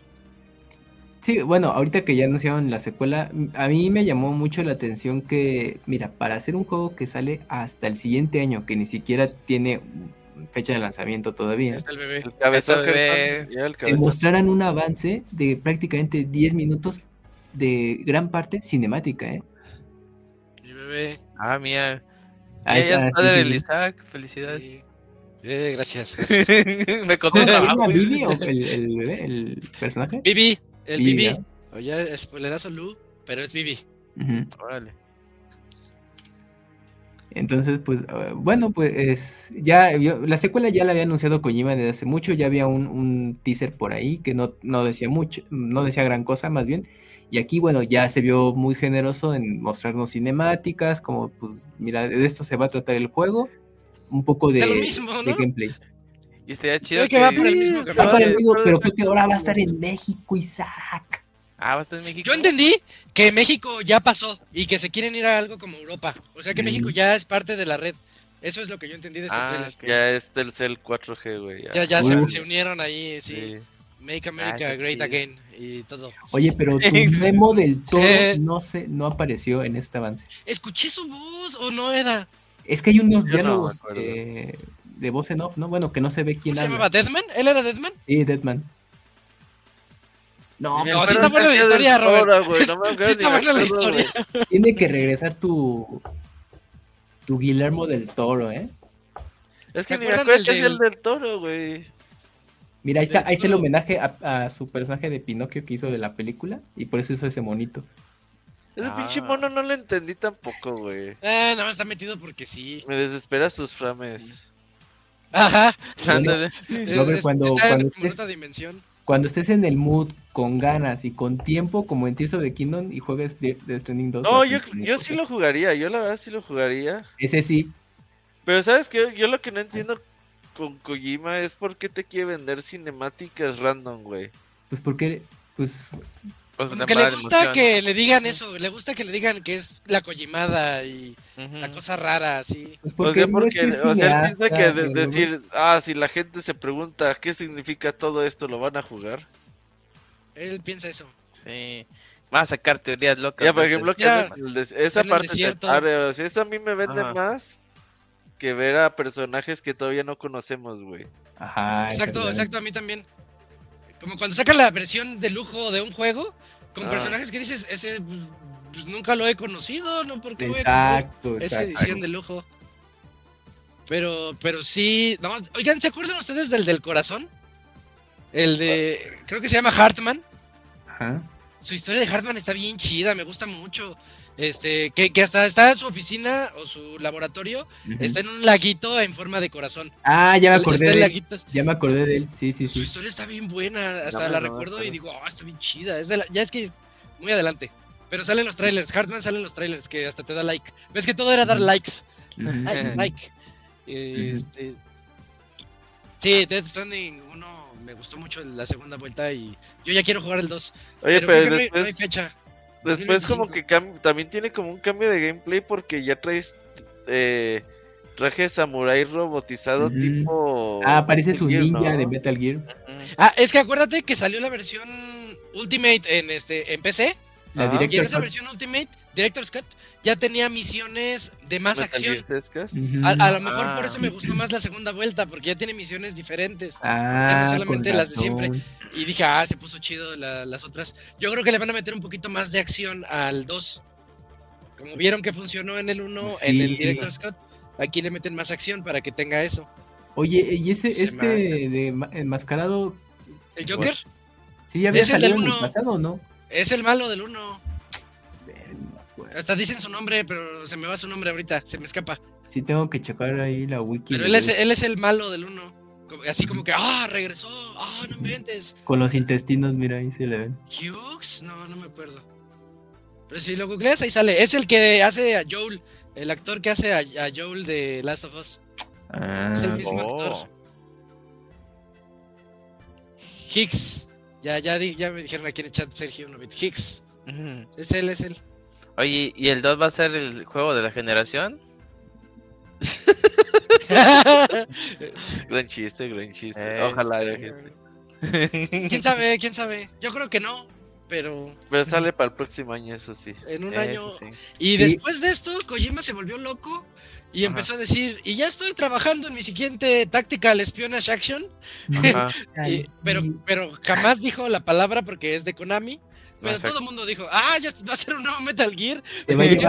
Sí, bueno, ahorita que ya anunciaron la secuela, a mí me llamó mucho la atención que, mira, para hacer un juego que sale hasta el siguiente año, que ni siquiera tiene fecha de lanzamiento todavía, Está el bebé. El cabezón bebé. El cabezón. mostraran un avance de prácticamente 10 minutos de gran parte cinemática, ¿eh? Mi bebé. Ah, mía. Ahí está, es padre sí. Isaac, felicidades. Sí. Eh, gracias. gracias. Me costó ¿Cómo se trabajo. Vivi el, el bebé, el personaje? Bibi, el Bibi, Bibi. ¿no? Oye, spoilerazo Lu, pero es Bibi. Ujú. Órale. Entonces, pues, eh, bueno, pues ya yo- la secuela ya la había anunciado Kojima desde hace mucho, ya había un, un teaser por ahí que no, no decía mucho, no decía gran cosa más bien, y aquí, bueno, ya se vio muy generoso en mostrarnos cinemáticas, como, pues, mira, de esto se va a tratar el juego, un poco de, De lo mismo, de ¿no? gameplay. Y estaría chido Creo que va por el mismo para el mismo, pero creo que ahora va a estar en México, Isaac. Ah, va a estar en México. Yo entendí que México ya pasó y que se quieren ir a algo como Europa. O sea que Mm. México ya es parte de la red. Eso es lo que yo entendí de este Ah, trailer. Ya es Telcel 4G, güey. Ya. Ya, ya se, unieron ahí, sí. Sí. Make America Ah, qué Great. Again y todo. Oye, pero tu Sí. memo del todo no se, no apareció en este avance. ¿Escuché su voz o no era? Es que hay unos Yo diálogos acuerdo. eh, de voz en off, ¿no? Bueno, que no se ve ¿Cómo quién se habla. llamaba? ¿Deadman? ¿Él era Deadman? Sí, Deadman. No, Me No, sí está buena la historia, Robert. No me Sí está buena la historia. tiene que regresar tu tu Guillermo del Toro, ¿eh? Es ¿Se que ni me acuerdo del que es el del- toro, güey. Mira, ahí está, ahí está el homenaje a, a su personaje de Pinocchio que hizo de la película y por eso hizo ese monito. Ese Ah. pinche mono no lo entendí tampoco, güey. Eh, nada más está metido porque sí. Me desespera sus frames. Ajá. Ándale. Robert, Es- cuando- está cuando en estés- otra dimensión. Cuando estés en el mood, con ganas y con tiempo, como en Tears of the Kingdom y juegues Death Stranding 2. No, yo, yo sí lo jugaría, yo la verdad sí lo jugaría. Ese sí, Pero sabes que yo lo que no entiendo con Kojima es por qué te quiere vender cinemáticas random, güey. pues porque, pues, Pues Como una que le gusta emoción. que le digan eso, le gusta que le digan que es la collimada y la cosa rara, así. pues O porque sea, no es porque, que es o sea, él piensa que de- decir, ah, si la gente se pregunta qué significa todo esto, ¿lo van a jugar? Él piensa eso. Sí. Van a sacar teorías locas. Ya, por ejemplo, este Ya, des- esa parte se o sea, eso a mí me vende Ajá. más que ver a personajes que todavía no conocemos, güey. Ajá, Exacto, exacto, a mí también. Como cuando sacan la versión de lujo de un juego con Ah. personajes que dices, ese pues, pues, nunca lo he conocido, ¿no? Porque Exacto, esa edición de lujo. Pero, pero sí, no, oigan, ¿se acuerdan ustedes del del corazón? El de, creo que se llama Hartman. Ajá. Su historia de Hartman está bien chida, me gusta mucho. Este, que, que hasta está en su oficina o su laboratorio, está en un laguito en forma de corazón. Ah, ya me acordé de él. laguito, Ya me acordé de él. Sí, sí, Su sí. historia está bien buena, hasta No, la no recuerdo y digo, ah, está bien chida. Es de la- ya es que muy adelante. Pero salen los trailers, Hartman salen los trailers, que hasta te da like. Ves que todo era dar likes. Like, like. Este, sí, Death Stranding 1 me gustó mucho la segunda vuelta y yo ya quiero jugar el 2. Oye, pero después, no hay fecha. Después como 2025. que también tiene como un cambio de gameplay porque ya traes eh, traje samurai robotizado tipo... Ah, aparece Metal su Gear, ninja ¿no? de Metal Gear. Ah, es que acuérdate que salió la versión Ultimate en este en PC La Ajá. y en Director esa versión Ultimate Director's Cut ya tenía misiones de más acción. A, a lo mejor por Ah. eso me gustó más la segunda vuelta porque ya tiene misiones diferentes. Ah, no solamente las de siempre. Y dije, ah, se puso chido la- las otras. Yo creo que le van a meter un poquito más de acción al 2. Como vieron que funcionó en el 1, en el Sí. Director's Cut, aquí le meten más acción para que tenga eso. Oye, ¿y ese, Se este de ma- enmascarado, ¿El Joker? sí ya había Es el salido del en el uno. pasado o no? Es el malo del 1. Hasta dicen su nombre, pero se me va su nombre ahorita, se me escapa. Sí tengo que checar ahí la wiki. Pero él es, él. es el malo del 1. Así como que, ah, regresó, ah, no inventes. Con los intestinos, mira, ahí se le ven. ¿Hughes? No, no me acuerdo. Pero si lo googleas, ahí sale. Es el que hace a Joel, el actor que hace a, a Joel de Last of Us. Ah, Es el mismo Oh. actor. Higgs. Ya, ya, di- ya me dijeron aquí en el chat Sergio Novit. Higgs. Es él, es él. Oye, ¿y el 2 va a ser el juego de la generación? Gran chiste, gran chiste. Eh, Ojalá gente. ¿Quién sabe? ¿Quién sabe? Yo creo que no. pero. Pero sale para el próximo año, eso sí. En un año. Y después de esto, Kojima se volvió loco y empezó a decir, y ya estoy trabajando en mi siguiente Tactical Espionage Action. pero, pero jamás dijo la palabra porque es de Konami. Pero todo el mundo dijo, ah, ya va a ser un nuevo Metal Gear.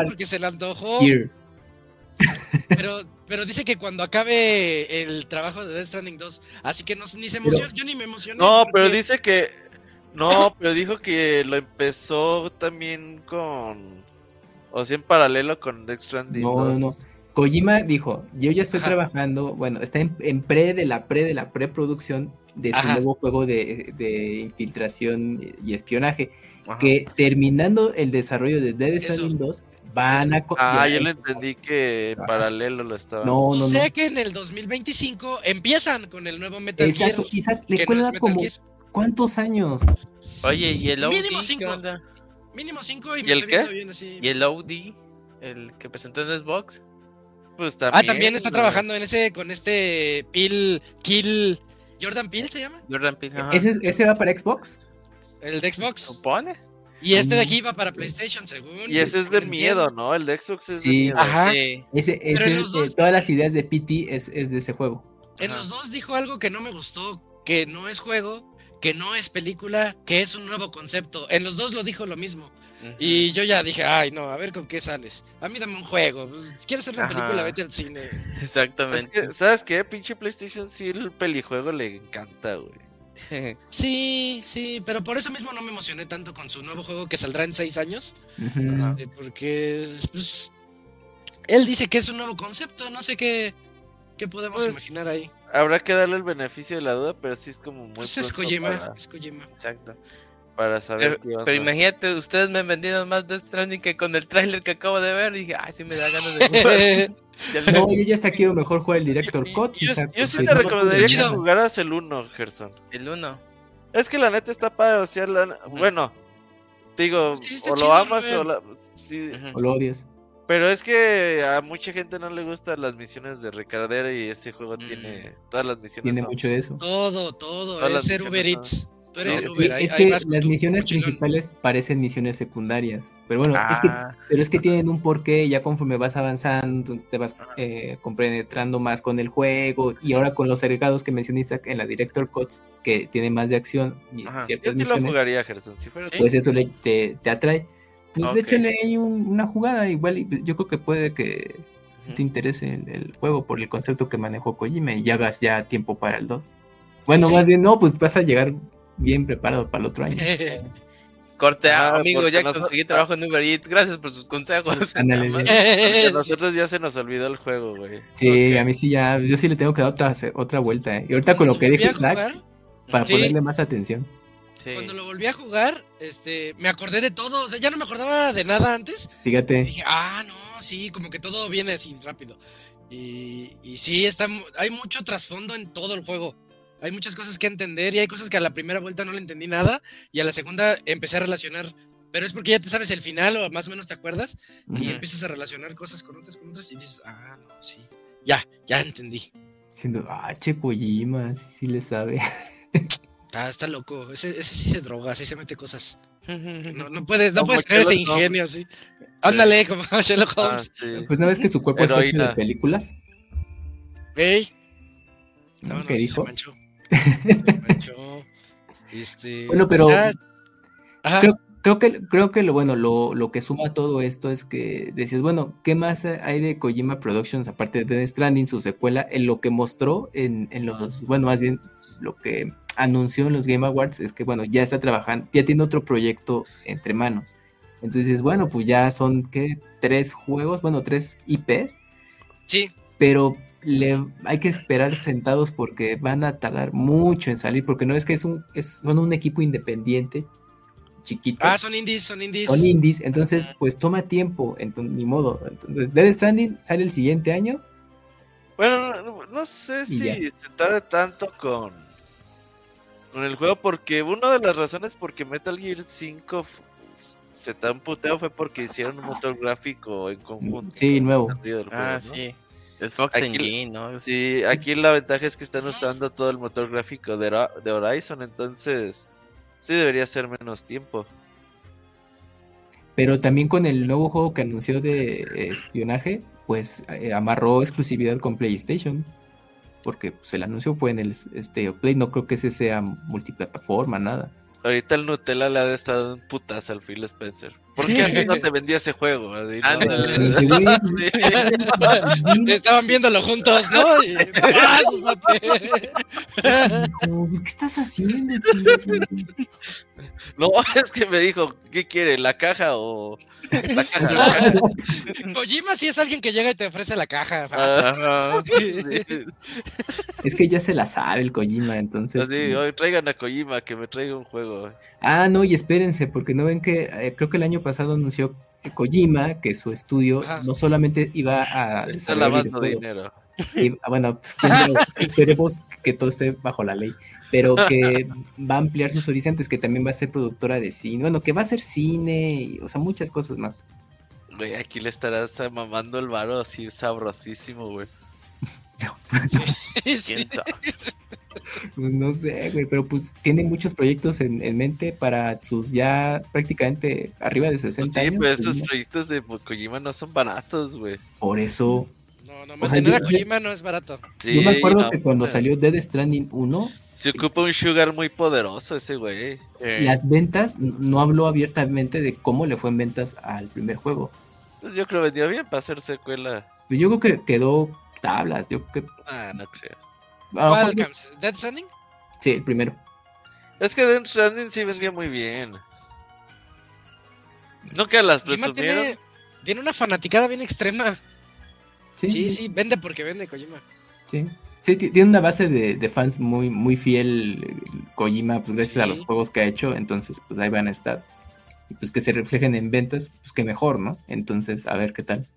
porque se le antojó. Pero, pero dice que cuando acabe el trabajo de Death Stranding 2, así que no, ni se emociona, yo ni me emocioné. No, pero dice que. No, pero dijo que lo empezó también con. O sea, en paralelo con Death Stranding. No, 2. no, no. Kojima dijo, yo ya estoy trabajando, bueno, está en, pre de la pre de la preproducción de su nuevo juego de, de, infiltración y espionaje, que terminando el desarrollo de Dead Stranding 2, van a... Ah, yo le entendí que en paralelo lo estaban... No, no, o sea que en el 2025 empiezan con el nuevo Metal Exacto, Gear. Quizás le cuelga como... ¿Cuántos años? Oye, ¿y el OD? Mínimo 5. Mínimo 5 y, ¿Y el qué? ¿Y el OD? ¿El que presentó en Xbox? Pues también, ah, también está trabajando en ese, con este Pil, Kill, Jordan Peel se llama. Jordan Peel, ¿Ese, ¿Ese va para Xbox? El de Xbox. ¿Supone? Y este de aquí va para PlayStation, según. Y ese es de miedo, ¿no? El de Xbox es de miedo. Ajá. Sí. Ese, ese todas las ideas de PT es, es de ese juego. En los dos dijo algo que no me gustó, que no es juego, que no es película, que es un nuevo concepto. En los dos lo dijo lo mismo. Y yo ya dije, ay, no, a ver con qué sales. A mí dame un juego. Si quieres hacer una película, vete al cine. Exactamente. ¿Sabes qué? Pinche PlayStation sí, el pelijuego le encanta, güey. Sí, sí, pero por eso mismo no me emocioné tanto con su nuevo juego que saldrá en seis años. Este, porque pues, él dice que es un nuevo concepto, no sé qué, qué podemos pues, imaginar ahí. Habrá que darle el beneficio de la duda, pero sí es como muy... Pues es Kojima, es Kojima. Exacto para saber. Pero, pero imagínate, ustedes me vendieron más Death Stranding que con el tráiler que acabo de ver. Y dije, ay, sí me da ganas de jugar. no, yo ya hasta quiero mejor jugar el Director Cut. Yo, yo, sí te recomendaría que jugaras el 1, Gerson. El 1. Es que la neta está padre, o sea, la... bueno, digo, o lo amas o, la... sí. o lo odias. Pero es que a mucha gente no le gustan las misiones de recardera y este juego mm. tiene todas las misiones. Tiene mucho de eso. Todo, todo, es ser Uber Eats es que las misiones principales parecen misiones secundarias. Pero bueno, es que, ah. pero es que tienen un porqué. Ya conforme vas avanzando, entonces te vas eh, compenetrando más con el juego. Y ahora con los agregados que mencionaste en la Director Cuts, que tiene más de acción y ciertas Yo misiones. lo jugaría, Gerson, si fuera Pues eso te, te, atrae. Pues échale ahí una jugada. Igual, yo creo que puede que te interese el, el, juego por el concepto que manejó Kojima y ya hagas ya tiempo para el 2. Bueno, más bien, no, pues vas a llegar bien preparado para el otro año. Corte, ah, amigo, ya conseguí trabajo en Uber Eats, gracias por sus consejos. a nosotros ya se nos olvidó el juego, güey. Sí, a mí sí ya, yo sí le tengo que dar otra, otra vuelta. Eh. Y ahorita con lo que dije Zach, para ponerle más atención. Cuando lo volví a jugar, este, me acordé de todo, o sea, ya no me acordaba de nada antes. Fíjate. dije, ah, no, sí, como que todo viene así rápido. Y, y sí, está, hay mucho trasfondo en todo el juego. Hay muchas cosas que entender y hay cosas que a la primera vuelta no le entendí nada y a la segunda empecé a relacionar. Pero es porque ya te sabes el final o más o menos te acuerdas y empiezas a relacionar cosas con otras, con otras y dices, ah, no, sí, ya, ya entendí. Siendo, ah, Che Kojima, sí, sí le sabe. Está, está loco, ese, ese sí se droga, sí se mete cosas. No, no puedes, no puedes creer ese ingenio así. Ándale, como Sherlock ah, Holmes. Pues no ves que su cuerpo está hecho de películas. Ey. No, no, ¿Qué dijo? Se manchó. Este, bueno, pero creo, que creo que lo bueno, lo, lo, que suma todo esto es que decías, bueno, ¿qué más hay de Kojima Productions aparte de The Stranding, su secuela? En lo que mostró en, en los, bueno, más bien lo que anunció en los Game Awards es que bueno, ya está trabajando, ya tiene otro proyecto entre manos. Entonces, bueno, pues ya son ¿qué? tres juegos, bueno, tres IPs. Sí. Pero le, hay que esperar sentados porque van a tardar mucho en salir, porque no es que es un, es, son un equipo independiente, chiquito. Ah, son indies, son indies. Son indies, entonces pues toma tiempo, entonces, ni modo. Entonces, Dead Stranding sale el siguiente año. Bueno, no, sé si se tarde tanto con, con el juego, porque una de las razones por que Metal Gear 5 se tan puteo fue porque hicieron un motor gráfico en conjunto. Sí, nuevo. ah, sí. El Fox Engine, ¿no? Sí, aquí la ventaja es que están usando todo el motor gráfico de, de Horizon, entonces sí debería ser menos tiempo. Pero también con el nuevo juego que anunció de espionaje, pues eh, amarró exclusividad con PlayStation. Porque pues, el anuncio fue en el este, Play, no creo que ese sea multiplataforma, nada. Ahorita el Nutella le ha estado un putazo al Phil Spencer. ¿Por qué a ti no te vendía ese juego? Estaban viéndolo juntos, ¿no? ¿Qué estás haciendo, No, es que me dijo, ¿qué quiere? ¿La caja o la caja? Kojima sí es alguien que llega y te ofrece la caja. Es que ya se la sabe el Kojima, entonces. Sí, hoy traigan a Kojima que me traiga un juego. Ah, no, y espérense, porque no ven que eh, creo que el año pasado anunció Kojima, que su estudio no solamente iba a... Está lavando dinero. Ah, bueno, esperemos que todo esté bajo la ley, pero que va a ampliar sus horizontes, que también va a ser productora de cine, bueno, que va a ser cine, o sea, muchas cosas más. Güey, aquí le estará mamando el varo así sabrosísimo, güey. Sí, pues no sé, güey, pero pues tiene muchos proyectos en, mente para sus ya prácticamente arriba de 60 pues sí, años. Sí, pues estos proyectos de Kojima no son baratos, güey. Por eso. No, no, mantener a Kojima no es barato. yo me acuerdo que cuando salió Dead Stranding 1. Se ocupa un sugar muy poderoso ese güey. Las ventas, no habló abiertamente de cómo le fue en ventas al primer juego. Pues yo creo que vendió bien para hacer secuela. Pues yo creo que quedó tablas, yo creo que... Ah, no creo. ¿Cuál ¿Dead Stranding? Sí, el primero. Es que Dead Stranding sí vendía muy bien. Nunca las presumieron. Tiene, tiene una fanaticada bien extrema. Sí, sí, vende porque vende Kojima. Sí. Sí, tiene una base de, fans muy, muy fiel Kojima, pues gracias a los juegos que ha hecho, entonces pues ahí van a estar. Y pues que se reflejen en ventas, pues que mejor, ¿no? Entonces, a ver qué tal.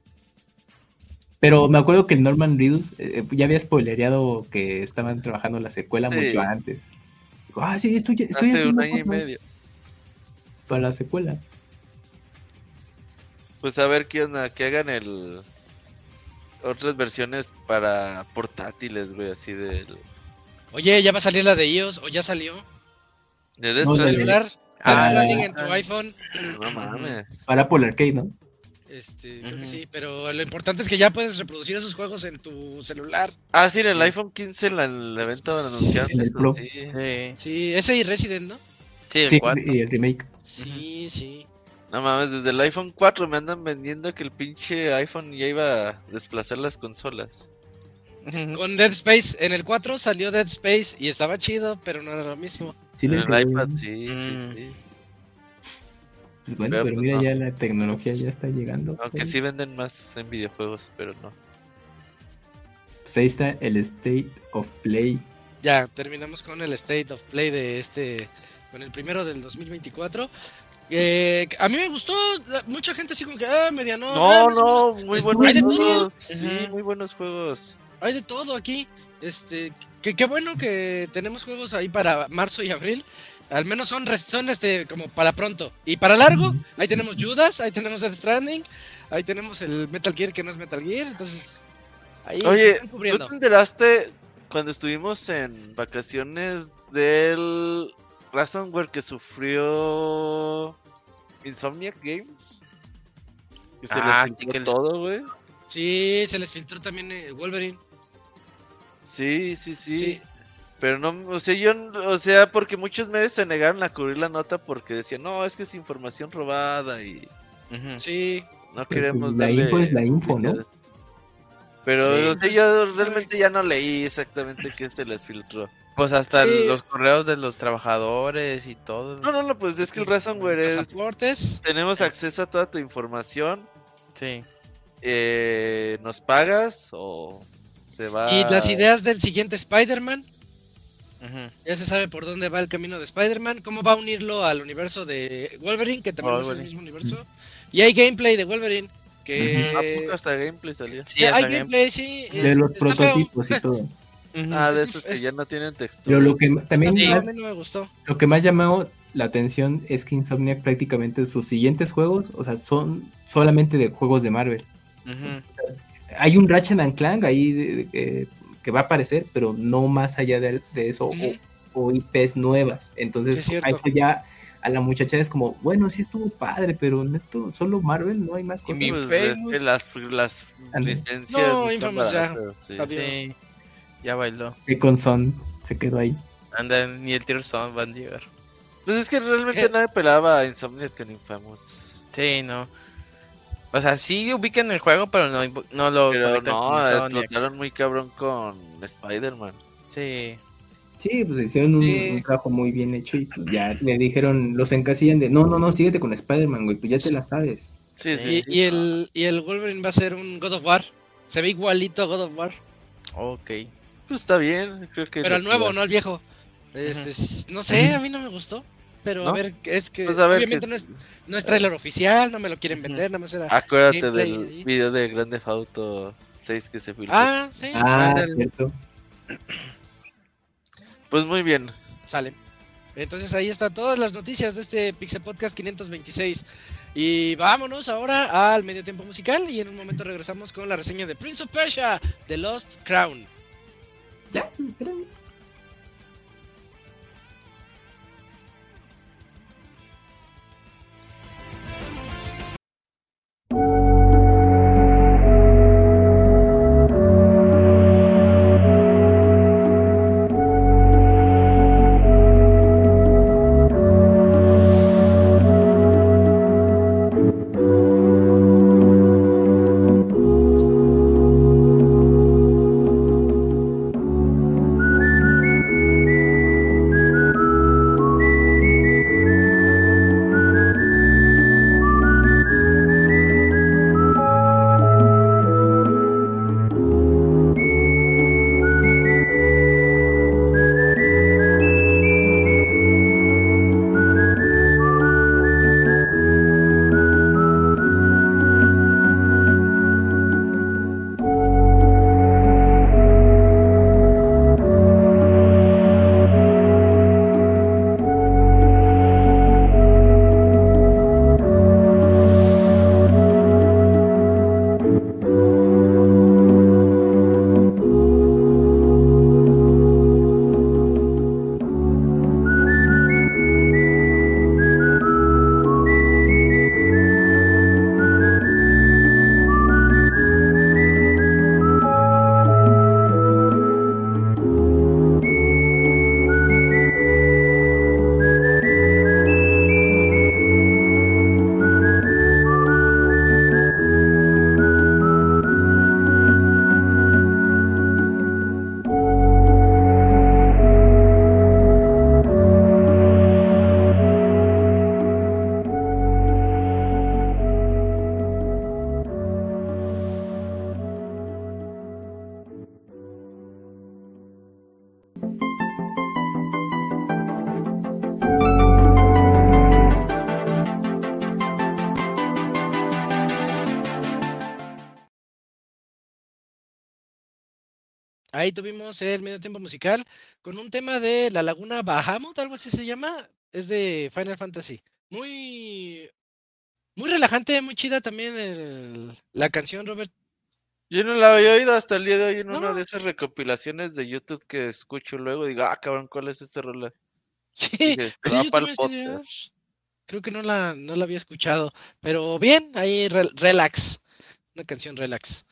Pero me acuerdo que el Norman Reedus eh, ya había spoilereado que estaban trabajando la secuela mucho antes. ah, sí, estoy, estoy Hace un año y medio. Para la secuela. Pues a ver qué onda, que hagan el otras versiones para portátiles, güey, así del Oye, ¿ya va a salir la de iOS o ya salió? ¿De Death celular? Ah, en tu iPhone. No mames. Para Apple Arcade, ¿no? Este, creo que sí, pero lo importante es que ya puedes reproducir esos juegos en tu celular. Ah, sí, en el iPhone 15 en el evento anunciaron. Sí. sí. sí, ese y Resident, ¿no? Sí, el, sí, y el remake. Sí, sí. No mames, desde el iPhone 4 me andan vendiendo que el pinche iPhone ya iba a desplazar las consolas. Con Dead Space, en el 4 salió Dead Space y estaba chido, pero no era lo mismo. Sí, en el iPad, sí, sí, mm. sí. Bueno, pero, pues mira, ya la tecnología ya está llegando. Aunque sí venden más en videojuegos, pero no. Pues ahí está el State of Play. Ya, terminamos con el State of Play de este, con el primero del 2024. Eh, a mí me gustó, mucha gente así como que, ah, mediano. No, ah, no, muy buenos juegos. Sí, muy buenos juegos. Hay de todo aquí. Este, que qué bueno que tenemos juegos ahí para marzo y abril. Al menos son, son este, como para pronto. Y para largo, ahí tenemos Judas, ahí tenemos Death Stranding, ahí tenemos el Metal Gear que no es Metal Gear, entonces ahí Oye, ¿tú te enteraste cuando estuvimos en vacaciones del Ransomware que sufrió Insomniac Games? Que se ah, les filtró todo, güey. Sí, se les filtró también eh, Wolverine. Sí, sí, sí, sí. Pero no, o sea, yo, o sea, porque muchos medios se negaron a cubrir la nota porque decían, no, es que es información robada y... Sí. No queremos la info es la info, ¿no? Pero yo realmente ya no leí exactamente qué se les filtró. Pues hasta los correos de los trabajadores y todo. No, no, no, pues es que el ransomware es... Tenemos acceso a toda tu información. Sí. Eh, ¿Nos pagas o se va...? ¿Y las ideas del siguiente Spider-Man? Ya se sabe por dónde va el camino de Spider-Man, cómo va a unirlo al universo de Wolverine, que también es el mismo universo. Y hay gameplay de Wolverine. Que... hasta gameplay salió? Sí, hay gameplay, sí. De los prototipos y todo. Ah, de esos que ya no tienen textura. Pero lo que también a mí no me gustó. Lo que más llamó la atención es que Insomniac prácticamente sus siguientes juegos, o sea, son solamente de juegos de Marvel. Hay un Ratchet and Clank ahí que va a aparecer, pero no más allá de, eso, o, IPs nuevas. Entonces, ya a la muchacha es como, bueno, sí estuvo padre, pero neto, solo Marvel, no hay más cosas. Y pues, las, las licencias. No, Infamous ya. Sí. Ya bailó. Second Son se quedó ahí. Anda, ni el Tear Son van a llegar. Pues es que realmente nadie pelaba a Insomniac con Infamous. Sí, no. O sea, sí ubican el juego, pero no, no lo. Pero no, explotaron muy cabrón con Spider-Man. Sí. Sí, pues hicieron un, trabajo muy bien hecho y pues ya le dijeron, los encasillan de, no, no, no, síguete con Spider-Man, güey, pues ya te la sabes. Sí, sí. Y, el, y el Wolverine va a ser un God of War. Se ve igualito a God of War. Ok. Pues está bien, creo que... Pero el nuevo, no el viejo. Este, no sé, a mí no me gustó. Pero a ver, es que pues obviamente no, es, no es trailer oficial, no me lo quieren vender, nada más era. Acuérdate del video de Grande Auto 6 que se filmó. Ah, sí. Ah, cierto. Pues muy bien. Sale. Entonces ahí están todas las noticias de este Pixel Podcast 526. Y vámonos ahora al medio tiempo musical y en un momento regresamos con la reseña de Prince of Persia, The Lost Crown. Ya, sí, Ahí tuvimos el medio tiempo musical con un tema de la Laguna Bahamut, algo así se llama. Es de Final Fantasy. Muy, muy relajante, muy chida también la canción, Robert. Yo no la había oído hasta el día de hoy en una de esas recopilaciones de YouTube que escucho luego. Digo, ah, cabrón, ¿cuál es este rola? Sí, creo que no la, no la había escuchado. Pero bien, ahí relax. Una canción relax.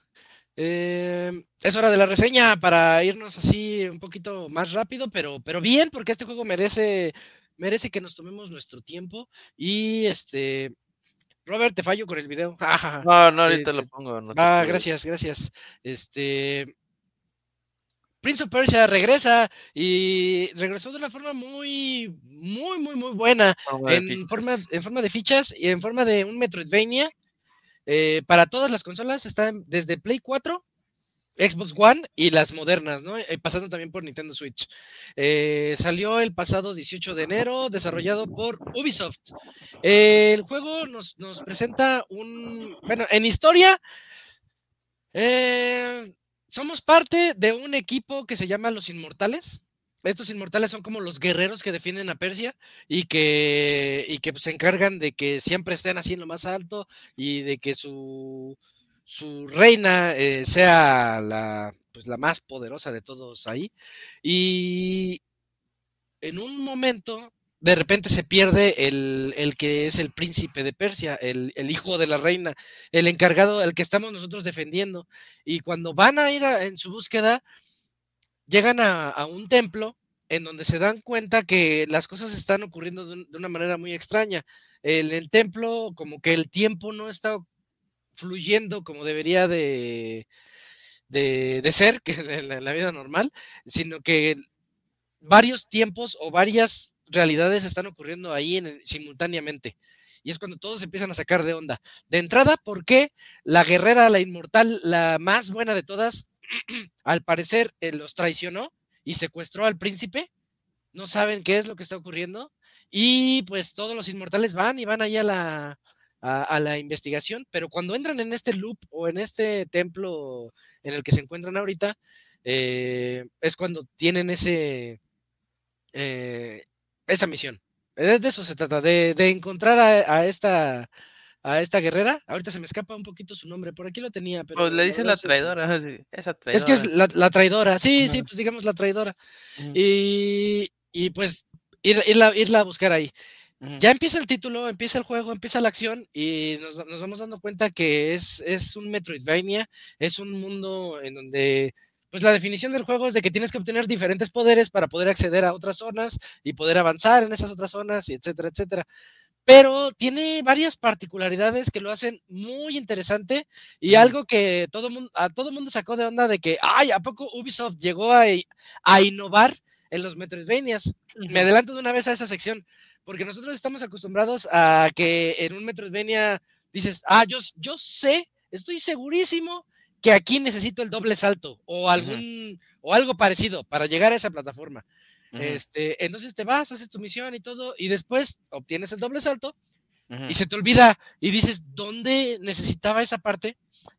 Eh, es hora de la reseña para irnos así un poquito más rápido, pero, pero bien, porque este juego merece, merece que nos tomemos nuestro tiempo. Y este, Robert, te fallo con el video. no, no, ahorita lo pongo. ah, gracias, gracias. Este, Prince of Persia regresa y regresó de una forma muy, muy, muy, muy buena. En forma, en forma de fichas y en forma de un Metroidvania eh, para todas las consolas, están desde Play 4, Xbox One y las modernas, ¿no? Eh, pasando también por Nintendo Switch. Eh, salió el pasado 18 de enero, desarrollado por Ubisoft. el juego nos, nos, presenta un, bueno, en historia, somos parte de un equipo que se llama Los Inmortales estos inmortales son como los guerreros que defienden a Persia y que, y que pues, se encargan de que siempre estén así en lo más alto y de que su, su reina eh, sea la, pues, la más poderosa de todos ahí. Y en un momento de repente se pierde el, el, que es el príncipe de Persia, el, el, hijo de la reina, el encargado, el que estamos nosotros defendiendo. Y cuando van a ir en su búsqueda, llegan a, un templo en donde se dan cuenta que las cosas están ocurriendo de, una manera muy extraña. En el templo, como que el tiempo no está fluyendo como debería de, de, ser que en la, la vida normal, sino que varios tiempos o varias realidades están ocurriendo ahí en simultáneamente. Y es cuando todos empiezan a sacar de onda. De entrada, ¿por qué la guerrera, la inmortal, la más buena de todas, al parecer eh, los traicionó y secuestró al príncipe? No saben qué es lo que está ocurriendo. Y pues todos los inmortales van y van ahí a la, a, la investigación, pero cuando entran en este loop o en este templo en el que se encuentran ahorita, eh, es cuando tienen ese, eh, esa misión. De, eso se trata, de, de encontrar a, esta a esta guerrera. Ahorita se me escapa un poquito su nombre, por aquí lo tenía. Pero pues le dicen la traidora, sí, esa traidora. Es que es la, la traidora, sí, sí, pues digamos la traidora. Uh -huh. y, y, pues ir, irla, irla, a buscar ahí. Uh -huh. Ya empieza el título, empieza el juego, empieza la acción y nos, nos vamos dando cuenta que es, es un Metroidvania, es un mundo en donde pues la definición del juego es de que tienes que obtener diferentes poderes para poder acceder a otras zonas y poder avanzar en esas otras zonas, y etcétera, etcétera. Pero tiene varias particularidades que lo hacen muy interesante y algo que todo mundo, a todo mundo sacó de onda de que, ay, ¿a poco Ubisoft llegó a, a innovar en los Metroidvanias? Me adelanto de una vez a esa sección, porque nosotros estamos acostumbrados a que en un Metroidvania dices, ah, yo, yo sé, estoy segurísimo que aquí necesito el doble salto o algún uh -huh. o algo parecido para llegar a esa plataforma. Uh -huh. Este, entonces te vas, haces tu misión y todo, y después obtienes el doble salto uh -huh. y se te olvida y dices, ¿dónde necesitaba esa parte?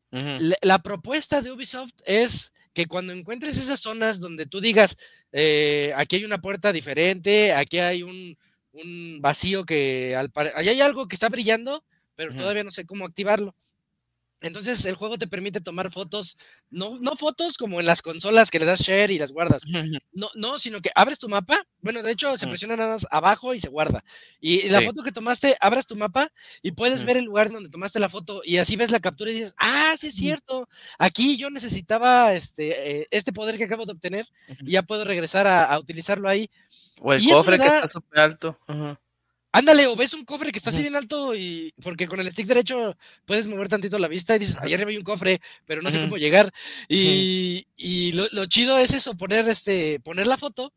La, la, propuesta de Ubisoft es que cuando encuentres esas zonas donde tú digas, eh, aquí hay una puerta diferente, aquí hay un, un vacío que al ahí hay algo que está brillando, pero todavía no sé cómo activarlo entonces el juego te permite tomar fotos, no, no fotos como en las consolas que le das share y las guardas, no, no, sino que abres tu mapa, bueno, de hecho se presiona nada más abajo y se guarda. Y la sí. foto que tomaste, abras tu mapa y puedes ver el lugar donde tomaste la foto y así ves la captura y dices, ah, sí es cierto, aquí yo necesitaba este, eh, este poder que acabo de obtener y ya puedo regresar a, a utilizarlo ahí. O el y cofre da... que está súper alto. -huh. Ándale, o ves un cofre que está así bien alto y porque con el stick derecho puedes mover tantito la vista y dices, allá arriba hay un cofre, pero no sé cómo llegar. Y, y lo, lo, chido es eso, poner este, poner la foto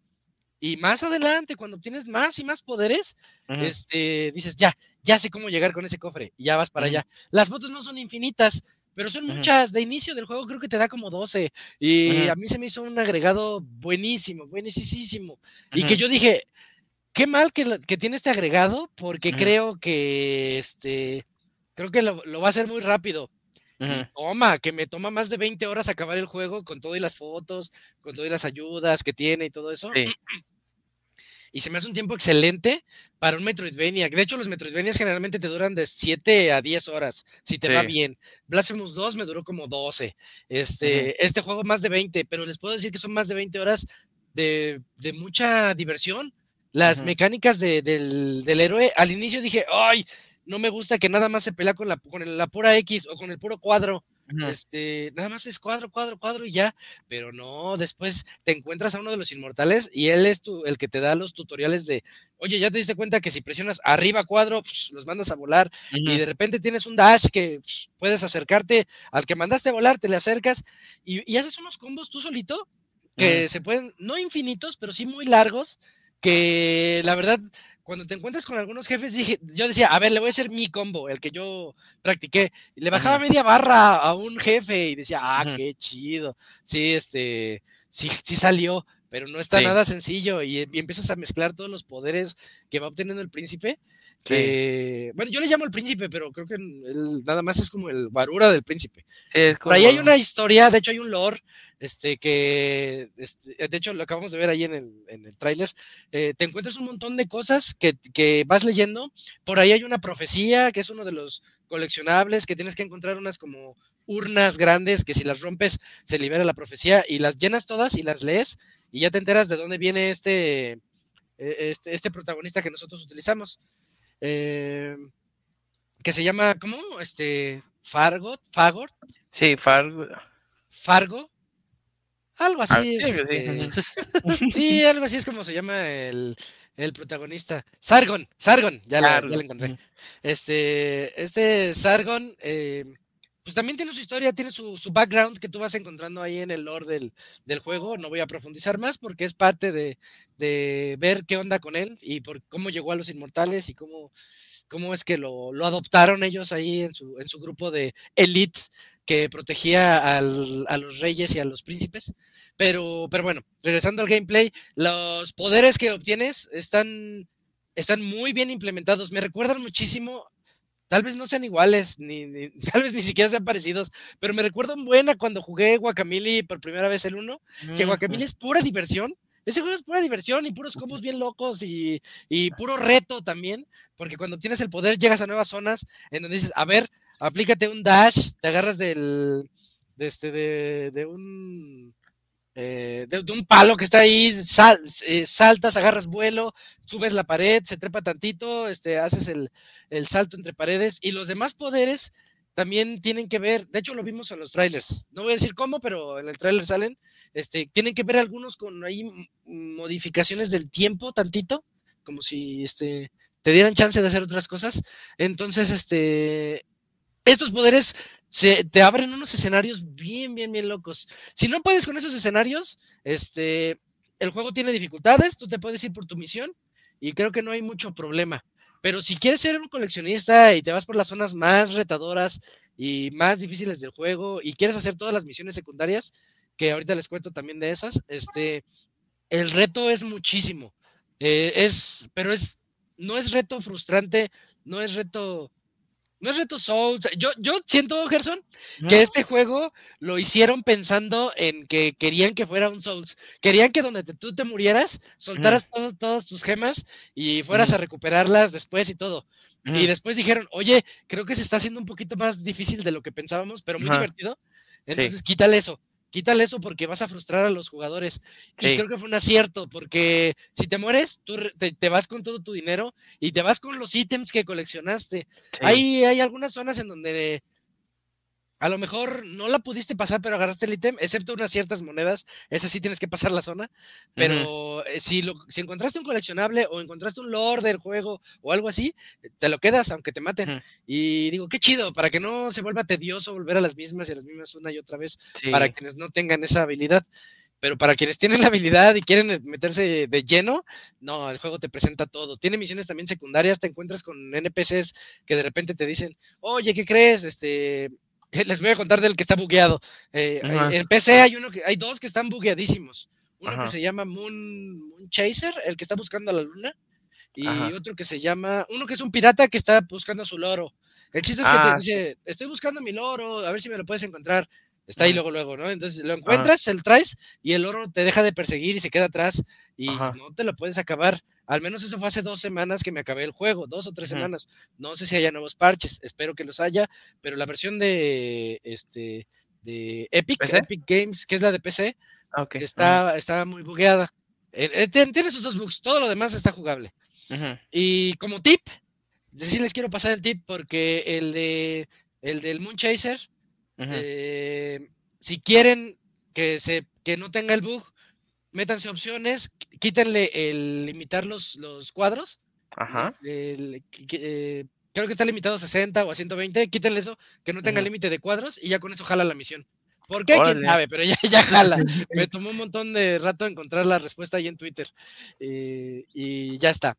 y más adelante, cuando obtienes más y más poderes, este, dices, ya, ya sé cómo llegar con ese cofre y ya vas para allá. Las fotos no son infinitas, pero son muchas. De inicio del juego creo que te da como 12. Y a mí se me hizo un agregado buenísimo, buenísimo. Y que yo dije, qué mal que, que, tiene este agregado, porque uh -huh. creo que este creo que lo, lo, va a hacer muy rápido. Uh -huh. toma, que me toma más de 20 horas acabar el juego con todo y las fotos, con todas las ayudas que tiene y todo eso. Sí. Y se me hace un tiempo excelente para un Metroidvania. De hecho, los Metroidvanias generalmente te duran de 7 a 10 horas, si te sí. va bien. Blasphemous 2 me duró como 12. Este, uh -huh. este juego más de 20, pero les puedo decir que son más de 20 horas de, de mucha diversión las uh -huh. mecánicas de, del, del, héroe, al inicio dije, ay, no me gusta que nada más se pelea con la, con la pura X o con el puro cuadro. Uh -huh. Este, nada más es cuadro, cuadro, cuadro y ya, pero no, después te encuentras a uno de los inmortales y él es tu, el que te da los tutoriales de, oye, ya te diste cuenta que si presionas arriba cuadro, psh, los mandas a volar uh -huh. y de repente tienes un dash que psh, puedes acercarte al que mandaste a volar, te le acercas y, y haces unos combos tú solito que se pueden, no infinitos, pero sí muy largos que la verdad, cuando te encuentras con algunos jefes, dije, yo decía, a ver, le voy a hacer mi combo, el que yo practiqué. Y le bajaba media barra a un jefe y decía, ah, qué chido. Sí, este, sí, sí salió, pero no está sí. nada sencillo. Y, y, empiezas a mezclar todos los poderes que va obteniendo el príncipe. Que, sí. bueno, yo le llamo el príncipe, pero creo que él, nada más es como el barura del príncipe. Sí, es como... Por ahí hay una historia, de hecho hay un lore este, que, este, de hecho, lo acabamos de ver ahí en el, en el tráiler, eh, te encuentras un montón de cosas que, que, vas leyendo, por ahí hay una profecía, que es uno de los coleccionables, que tienes que encontrar unas como urnas grandes, que si las rompes se libera la profecía, y las llenas todas y las lees, y ya te enteras de dónde viene este, este, este, protagonista que nosotros utilizamos. Eh, que se llama, ¿cómo? Este, Fargo, Fagor. Sí, Fargo. Fargo. Algo así. Ah, este, sí, algo así es como se llama el, el protagonista. Sargon, Sargon, ya, la, ya lo encontré. Este, este Sargon, eh, pues también tiene su historia, tiene su, su, background que tú vas encontrando ahí en el lore del, del, juego. No voy a profundizar más porque es parte de, de, ver qué onda con él y por cómo llegó a los inmortales y cómo, cómo es que lo, lo adoptaron ellos ahí en su, en su grupo de elite que protegía al, a los reyes y a los príncipes. Pero, pero bueno, regresando al gameplay, los poderes que obtienes están, están muy bien implementados. Me recuerdan muchísimo, tal vez no sean iguales, ni, tal vez ni siquiera sean parecidos, pero me recuerdan buena cuando jugué Guacamole por primera vez el 1, que Guacamole es pura diversión. Ese juego es pura diversión y puros combos bien locos y, y puro reto también, porque cuando tienes el poder llegas a nuevas zonas en donde dices, a ver, aplícate un dash, te agarras del, de, este, de, de un eh, de, un palo que está ahí, eh, saltas, agarras vuelo, subes la pared, se trepa tantito, este, haces el, salto entre paredes y los demás poderes también tienen que ver, de hecho lo vimos en los trailers, no voy a decir cómo, pero en el trailer salen, este, tienen que ver algunos con ahí modificaciones del tiempo tantito, como si este, te dieran chance de hacer otras cosas. Entonces, este, estos poderes se, te abren unos escenarios bien, bien, bien locos. Si no puedes con esos escenarios, este, el juego tiene dificultades, tú te puedes ir por tu misión y creo que no hay mucho problema. Pero si quieres ser un coleccionista y te vas por las zonas más retadoras y más difíciles del juego y quieres hacer todas las misiones secundarias, que ahorita les cuento también de esas, este, el reto es muchísimo. Eh, es, pero es, no es reto frustrante, no es reto no es reto Souls. Yo, yo siento, Gerson, que este juego lo hicieron pensando en que querían que fuera un Souls. Querían que donde tú te murieras, soltaras todas tus gemas y fueras a recuperarlas después y todo. Y después dijeron, oye, creo que se está haciendo un poquito más difícil de lo que pensábamos, pero muy divertido. Entonces, quítale eso quítale eso porque vas a frustrar a los jugadores. Y creo que fue un acierto, porque si te mueres, tú te, vas con todo tu dinero y te vas con los ítems que coleccionaste. Hay, hay algunas zonas en donde a lo mejor no la pudiste pasar, pero agarraste el ítem, excepto unas ciertas monedas. Esa sí tienes que pasar la zona. Pero eh, si, lo, si encontraste un coleccionable o encontraste un lord del juego o algo así, te lo quedas aunque te maten. Y digo, qué chido, para que no se vuelva tedioso volver a las mismas y a las mismas una y otra vez, para quienes no tengan esa habilidad. Pero para quienes tienen la habilidad y quieren meterse de lleno, no, el juego te presenta todo. Tiene misiones también secundarias, te encuentras con NPCs que de repente te dicen, oye, ¿qué crees? Este, les voy a contar del que está bugueado. Eh, en PC hay uno que hay dos que están bugueadísimos. Uno que se llama Moon, Chaser, el que está buscando a la luna, y otro que se llama, uno que es un pirata que está buscando su loro. El chiste es que te ah. dice, estoy buscando mi loro, a ver si me lo puedes encontrar. Está ahí luego, luego, ¿no? Entonces lo encuentras, el traes y el oro te deja de perseguir y se queda atrás y no te lo puedes acabar. Al menos eso fue hace dos semanas que me acabé el juego, dos o tres semanas. No sé si haya nuevos parches, espero que los haya, pero la versión de este de Epic, Epic Games, que es la de PC, ah, está, está muy bugueada. Eh, eh, tiene sus dos bugs, todo lo demás está jugable. Y como tip, sí les quiero pasar el tip porque el de el del Moon Chaser, eh, si quieren que se que no tenga el bug, métanse opciones, quítenle el limitar los, los cuadros. Ajá. Eh, creo que está limitado a 60 o a 120, quítenle eso, que no tenga límite de cuadros y ya con eso jala la misión. ¿Por qué? Quién sabe, pero ya, ya jala. Me tomó un montón de rato encontrar la respuesta ahí en Twitter. Eh, y ya está.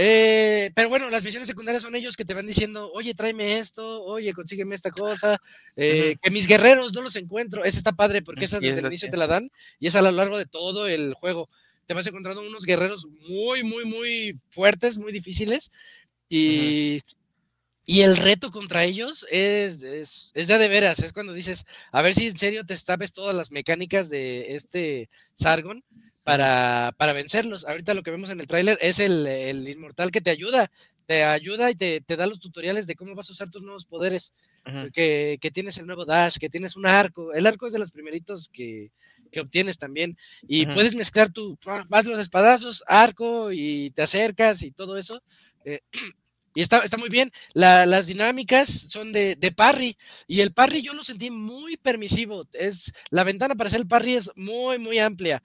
Eh, pero bueno, las misiones secundarias son ellos que te van diciendo, oye, tráeme esto, oye, consígueme esta cosa, eh, que mis guerreros no los encuentro. Esa está padre porque esa desde el inicio te la dan y es a lo largo de todo el juego. Te vas encontrando unos guerreros muy, muy, muy fuertes, muy difíciles y, y el reto contra ellos es, es, es de, de veras. Es cuando dices, a ver si en serio te sabes todas las mecánicas de este Sargon para, para vencerlos. Ahorita lo que vemos en el tráiler es el, el, inmortal que te ayuda, te ayuda y te, te, da los tutoriales de cómo vas a usar tus nuevos poderes, que, que, tienes el nuevo dash, que tienes un arco. El arco es de los primeritos que, que obtienes también. Y puedes mezclar tu, vas los espadazos, arco y te acercas y todo eso. Eh, y está, está muy bien. las dinámicas son de, de, parry. Y el parry yo lo sentí muy permisivo. Es, la ventana para hacer el parry es muy, muy amplia.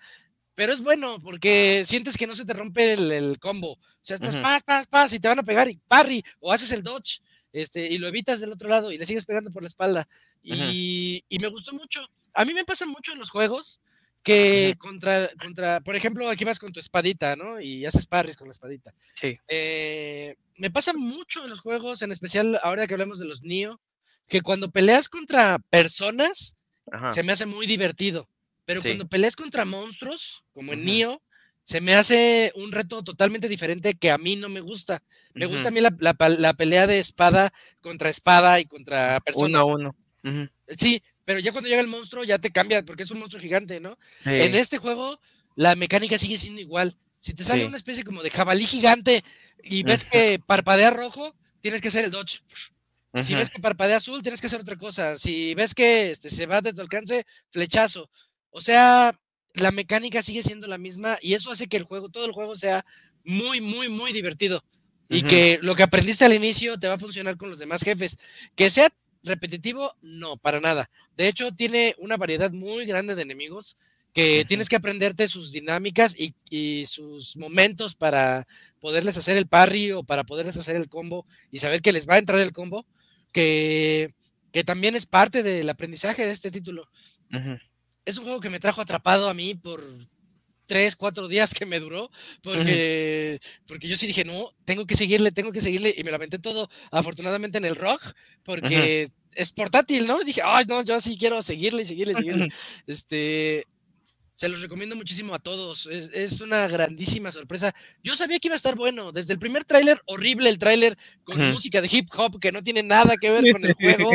Pero es bueno porque sientes que no se te rompe el, combo. O sea, estás pas, pas, pas y te van a pegar y parry o haces el dodge este, y lo evitas del otro lado y le sigues pegando por la espalda. Y, y, me gustó mucho. A mí me pasa mucho en los juegos que contra, contra, por ejemplo, aquí vas con tu espadita, ¿no? Y haces parries con la espadita. Sí. Eh, me pasa mucho en los juegos, en especial ahora que hablamos de los Nio, que cuando peleas contra personas, se me hace muy divertido. Pero cuando peleas contra monstruos, como en Nio, se me hace un reto totalmente diferente que a mí no me gusta. Me gusta a mí la, pelea de espada contra espada y contra personas. Uno a uno. Sí, pero ya cuando llega el monstruo ya te cambia porque es un monstruo gigante, ¿no? En este juego la mecánica sigue siendo igual. Si te sale una especie como de jabalí gigante y ves que parpadea rojo, tienes que hacer el dodge. Si ves que parpadea azul, tienes que hacer otra cosa. Si ves que este, se va de tu alcance, flechazo. O sea, la mecánica sigue siendo la misma y eso hace que el juego, todo el juego sea muy, muy, muy divertido. Y que lo que aprendiste al inicio te va a funcionar con los demás jefes. Que sea repetitivo, no, para nada. De hecho, tiene una variedad muy grande de enemigos que tienes que aprenderte sus dinámicas y, y, sus momentos para poderles hacer el parry o para poderles hacer el combo y saber que les va a entrar el combo, que, que también es parte del aprendizaje de este título es un juego que me trajo atrapado a mí por tres, cuatro días que me duró, porque, porque yo sí dije, no, tengo que seguirle, tengo que seguirle, y me lamenté todo, afortunadamente en el rock, porque es portátil, ¿no? dije, ay, no, yo sí quiero seguirle, seguirle, seguirle. este, se los recomiendo muchísimo a todos. Es, una grandísima sorpresa. Yo sabía que iba a estar bueno. Desde el primer tráiler, horrible el tráiler con música de hip hop que no tiene nada que ver con el juego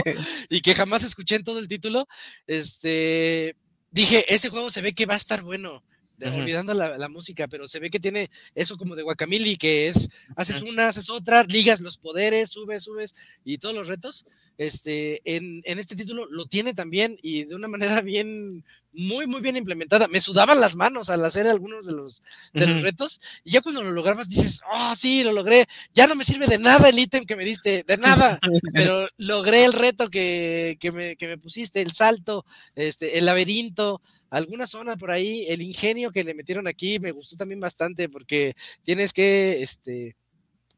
y que jamás escuché en todo el título. Este, dije, ese juego se ve que va a estar bueno. Olvidando la, música, pero se ve que tiene eso como de Guacamili, que es, haces una, haces otra, ligas los poderes, subes, subes, y todos los retos este, en, en, este título lo tiene también y de una manera bien, muy, muy bien implementada. Me sudaban las manos al hacer algunos de los, de los retos y ya cuando lo lograbas dices, oh, sí, lo logré. Ya no me sirve de nada el ítem que me diste, de nada, pero logré el reto que, que, me, que me pusiste, el salto, este, el laberinto, alguna zona por ahí, el ingenio que le metieron aquí me gustó también bastante porque tienes que, este,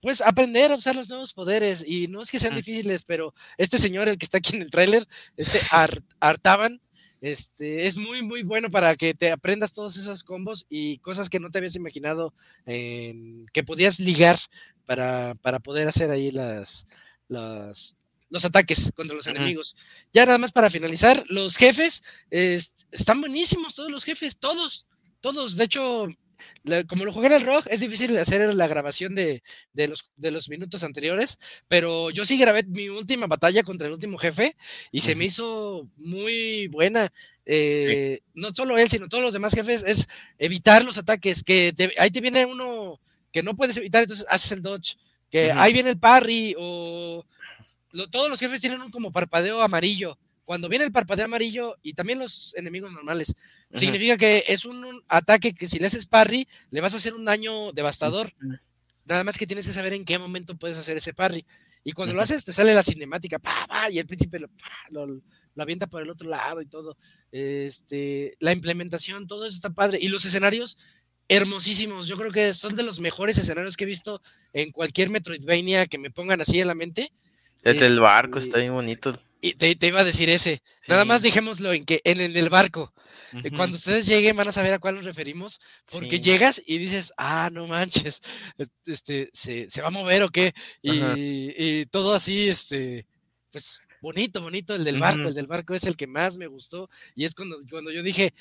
pues aprender a usar los nuevos poderes y no es que sean difíciles, pero este señor, el que está aquí en el tráiler, este Artaban, este, es muy, muy bueno para que te aprendas todos esos combos y cosas que no te habías imaginado que podías ligar para, para, poder hacer ahí las, las, los ataques contra los enemigos. Ya nada más para finalizar, los jefes están buenísimos, todos los jefes, todos, todos. De hecho, como lo jugué en el rock, es difícil hacer la grabación de, los, de los minutos anteriores, pero yo sí grabé mi última batalla contra el último jefe y se me hizo muy buena. Eh, no solo él, sino todos los demás jefes, es evitar los ataques, que ahí te viene uno que no puedes evitar, entonces haces el dodge, que ahí viene el parry o todos los jefes tienen un como parpadeo amarillo cuando viene el parpadeo amarillo y también los enemigos normales, significa que es un, ataque que si le haces parry, le vas a hacer un daño devastador. Nada más que tienes que saber en qué momento puedes hacer ese parry. Y cuando lo haces, te sale la cinemática, y el príncipe lo, lo, avienta por el otro lado y todo. Este, la implementación, todo eso está padre. Y los escenarios, hermosísimos. Yo creo que son de los mejores escenarios que he visto en cualquier Metroidvania que me pongan así en la mente. Desde el barco está bien bonito. Y te, iba a decir ese. Nada más dejémoslo en que en el, barco. Eh, cuando ustedes lleguen van a saber a cuál nos referimos, porque llegas y dices, ah, no manches, e, este, se, va a mover o qué, y, todo así, este, pues bonito, bonito el del barco, el del barco es el que más me gustó, y es cuando, cuando yo dije,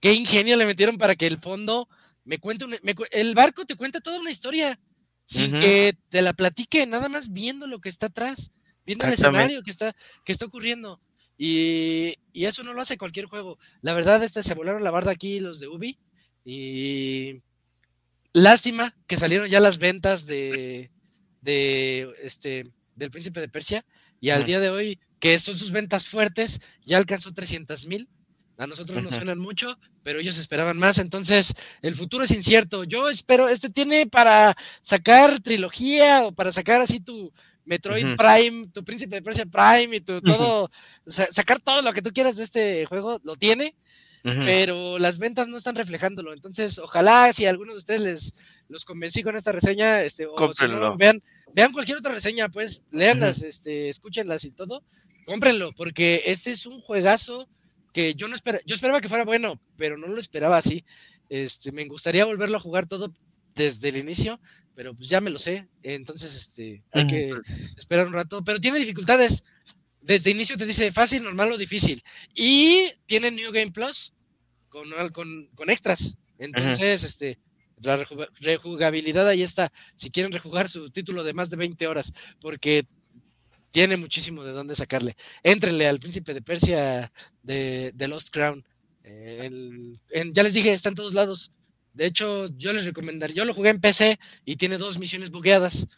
qué ingenio le metieron para que el fondo me cuente, el barco te cuenta toda una historia, sin que te la platique, nada más viendo lo que está atrás viendo el escenario que está, que está ocurriendo. Y, eso no lo hace cualquier juego. La verdad, este, se volaron la barda aquí los de Ubi. Y lástima que salieron ya las ventas de, de este del Príncipe de Persia y al día de hoy, que son sus ventas fuertes, ya alcanzó 300 mil. A nosotros nos suenan mucho, pero ellos esperaban más. Entonces, el futuro es incierto. Yo espero, este tiene para sacar trilogía o para sacar así tu Metroid Prime, tu Príncipe de Persia Prime y tu todo, sacar todo lo que tú quieras de este juego, lo tiene, pero las ventas no están reflejándolo. Entonces, ojalá si alguno de ustedes les los convencí con esta reseña, este, o si no, vean, vean cualquier otra reseña, pues, leanlas, este, escúchenlas y todo, cómprenlo, porque este es un juegazo que yo no esperaba, yo esperaba que fuera bueno, pero no lo esperaba así. Este, me gustaría volverlo a jugar todo desde el inicio, pero pues ya me lo sé, entonces este, hay que esperar un rato, pero tiene dificultades. Desde inicio te dice fácil, normal o difícil. Y tiene New Game Plus con, con, con extras. Entonces, este, la rejugabilidad ahí está. Si quieren rejugar su título de más de 20 horas, porque tiene muchísimo de dónde sacarle. Éntrenle al Príncipe de Persia de, de Lost Crown. Eh, ya les dije, está en todos lados. De hecho, yo les recomendaría, yo lo jugué en PC y tiene dos misiones bugueadas.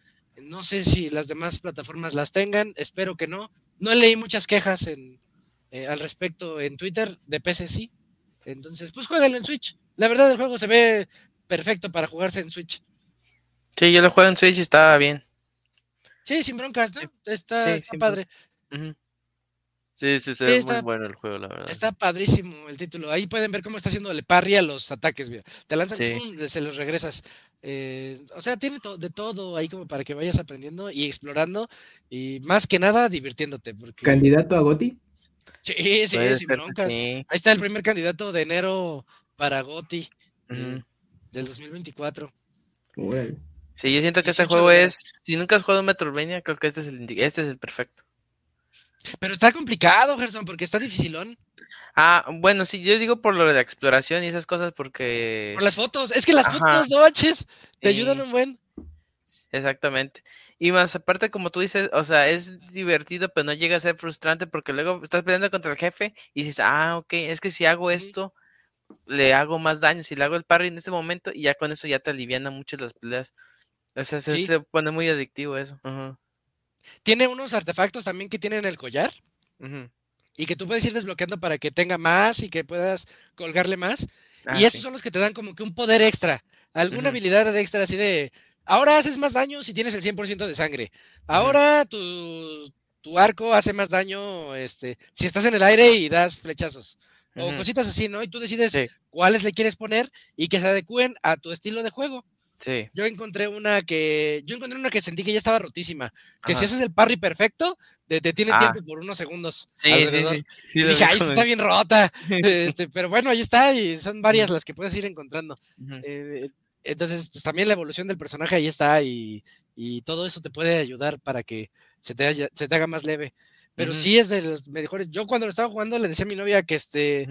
No sé si las demás plataformas las tengan, espero que no. No leí muchas quejas en, eh, al respecto en Twitter, de PC sí. Entonces, pues jueguenlo en Switch. La verdad, el juego se ve perfecto para jugarse en Switch. Sí, yo lo juego en Switch y está bien. Sí, sin broncas, ¿no? Está, padre. Sí, sí, se ve muy bueno el juego, la verdad. Está padrísimo el título. Ahí pueden ver cómo está haciéndole parry a los ataques, mira. Te lanzan, se los regresas. Eh, o sea, tiene de todo ahí como para que vayas aprendiendo y explorando y más que nada divirtiéndote. Porque... ¿Candidato a Goti? Sí, sí, sin broncas. Ahí está el primer candidato de enero para Goti del 2024. Sí, yo siento que este juego es. Si nunca has jugado Metroidvania, creo que este es el, este es el perfecto. Pero está complicado, Gerson, porque está dificilón. Ah, bueno, sí, yo digo por lo de la exploración y esas cosas porque... Por las fotos, es que las fotos noches te ayudan un buen. Exactamente. Y más aparte, como tú dices, o sea, es divertido, pero no llega a ser frustrante porque luego estás peleando contra el jefe y dices, ah, ok, es que si hago esto, le hago más daño. Si le hago el parry en este momento, y ya con eso ya te aliviana mucho las peleas. O sea, se, pone muy adictivo eso. Tiene unos artefactos también que tienen el collar. Y que tú puedes ir desbloqueando para que tenga más y que puedas colgarle más. Ah, y esos son los que te dan como que un poder extra. Alguna habilidad extra así de. Ahora haces más daño si tienes el 100% de sangre. Ahora tu, tu, arco hace más daño este, si estás en el aire y das flechazos. O cositas así, ¿no? Y tú decides cuáles le quieres poner y que se adecúen a tu estilo de juego. Sí. Yo encontré una que. Yo encontré una que sentí que ya estaba rotísima. Que si haces el parry perfecto, te, tiene ah. tiempo por unos segundos. Sí, sí, sí, y dije, ay, está bien rota. este, pero bueno, ahí está, y son varias las que puedes ir encontrando. Eh, entonces, pues también la evolución del personaje ahí está, y, y todo eso te puede ayudar para que se te, se te haga más leve. Pero sí es de los mejores. Yo cuando lo estaba jugando le decía a mi novia que este.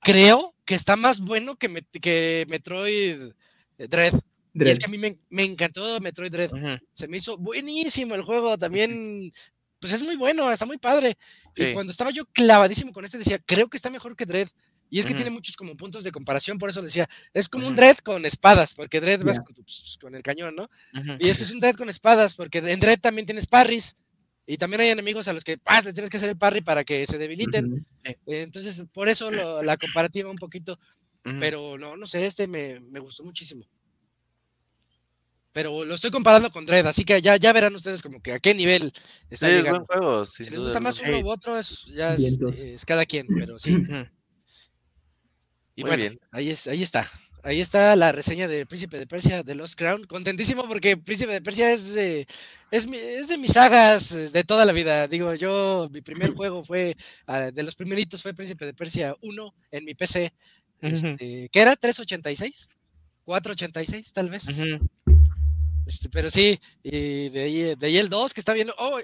Creo que está más bueno que, que Metroid Dread. Y es que a mí me, encantó Metroid Dread. Se me hizo buenísimo el juego. También, pues es muy bueno, está muy padre. Y cuando estaba yo clavadísimo con este, decía, creo que está mejor que Dread. Y es que tiene muchos como puntos de comparación, por eso decía, es como un Dread con espadas, porque Dread vas pues, con, el cañón, ¿no? Y este es un Dread con espadas, porque en Dread también tienes parries. Y también hay enemigos a los que ¡paz! le tienes que hacer el parry para que se debiliten. Entonces, por eso la comparativa un poquito. Pero no, no sé, este me, me gustó muchísimo. Pero lo estoy comparando con Dread, así que ya, ya verán ustedes como que a qué nivel está sí, llegando. Es buen juego, si les gusta más uno u otro, es, ya es, cada quien, pero sí. Y bueno, ahí, es, ahí está. Ahí está la reseña de Príncipe de Persia de Lost Crown. Contentísimo porque Príncipe de Persia es de, es, es de mis sagas de toda la vida. Digo, yo, mi primer juego fue, ah, de los primeritos fue Príncipe de Persia 1 en mi PC. Este, ¿Qué era? ¿386? ¿486 tal vez? Este, pero sí, y de ahí, de ahí el 2 que está viendo. Oh,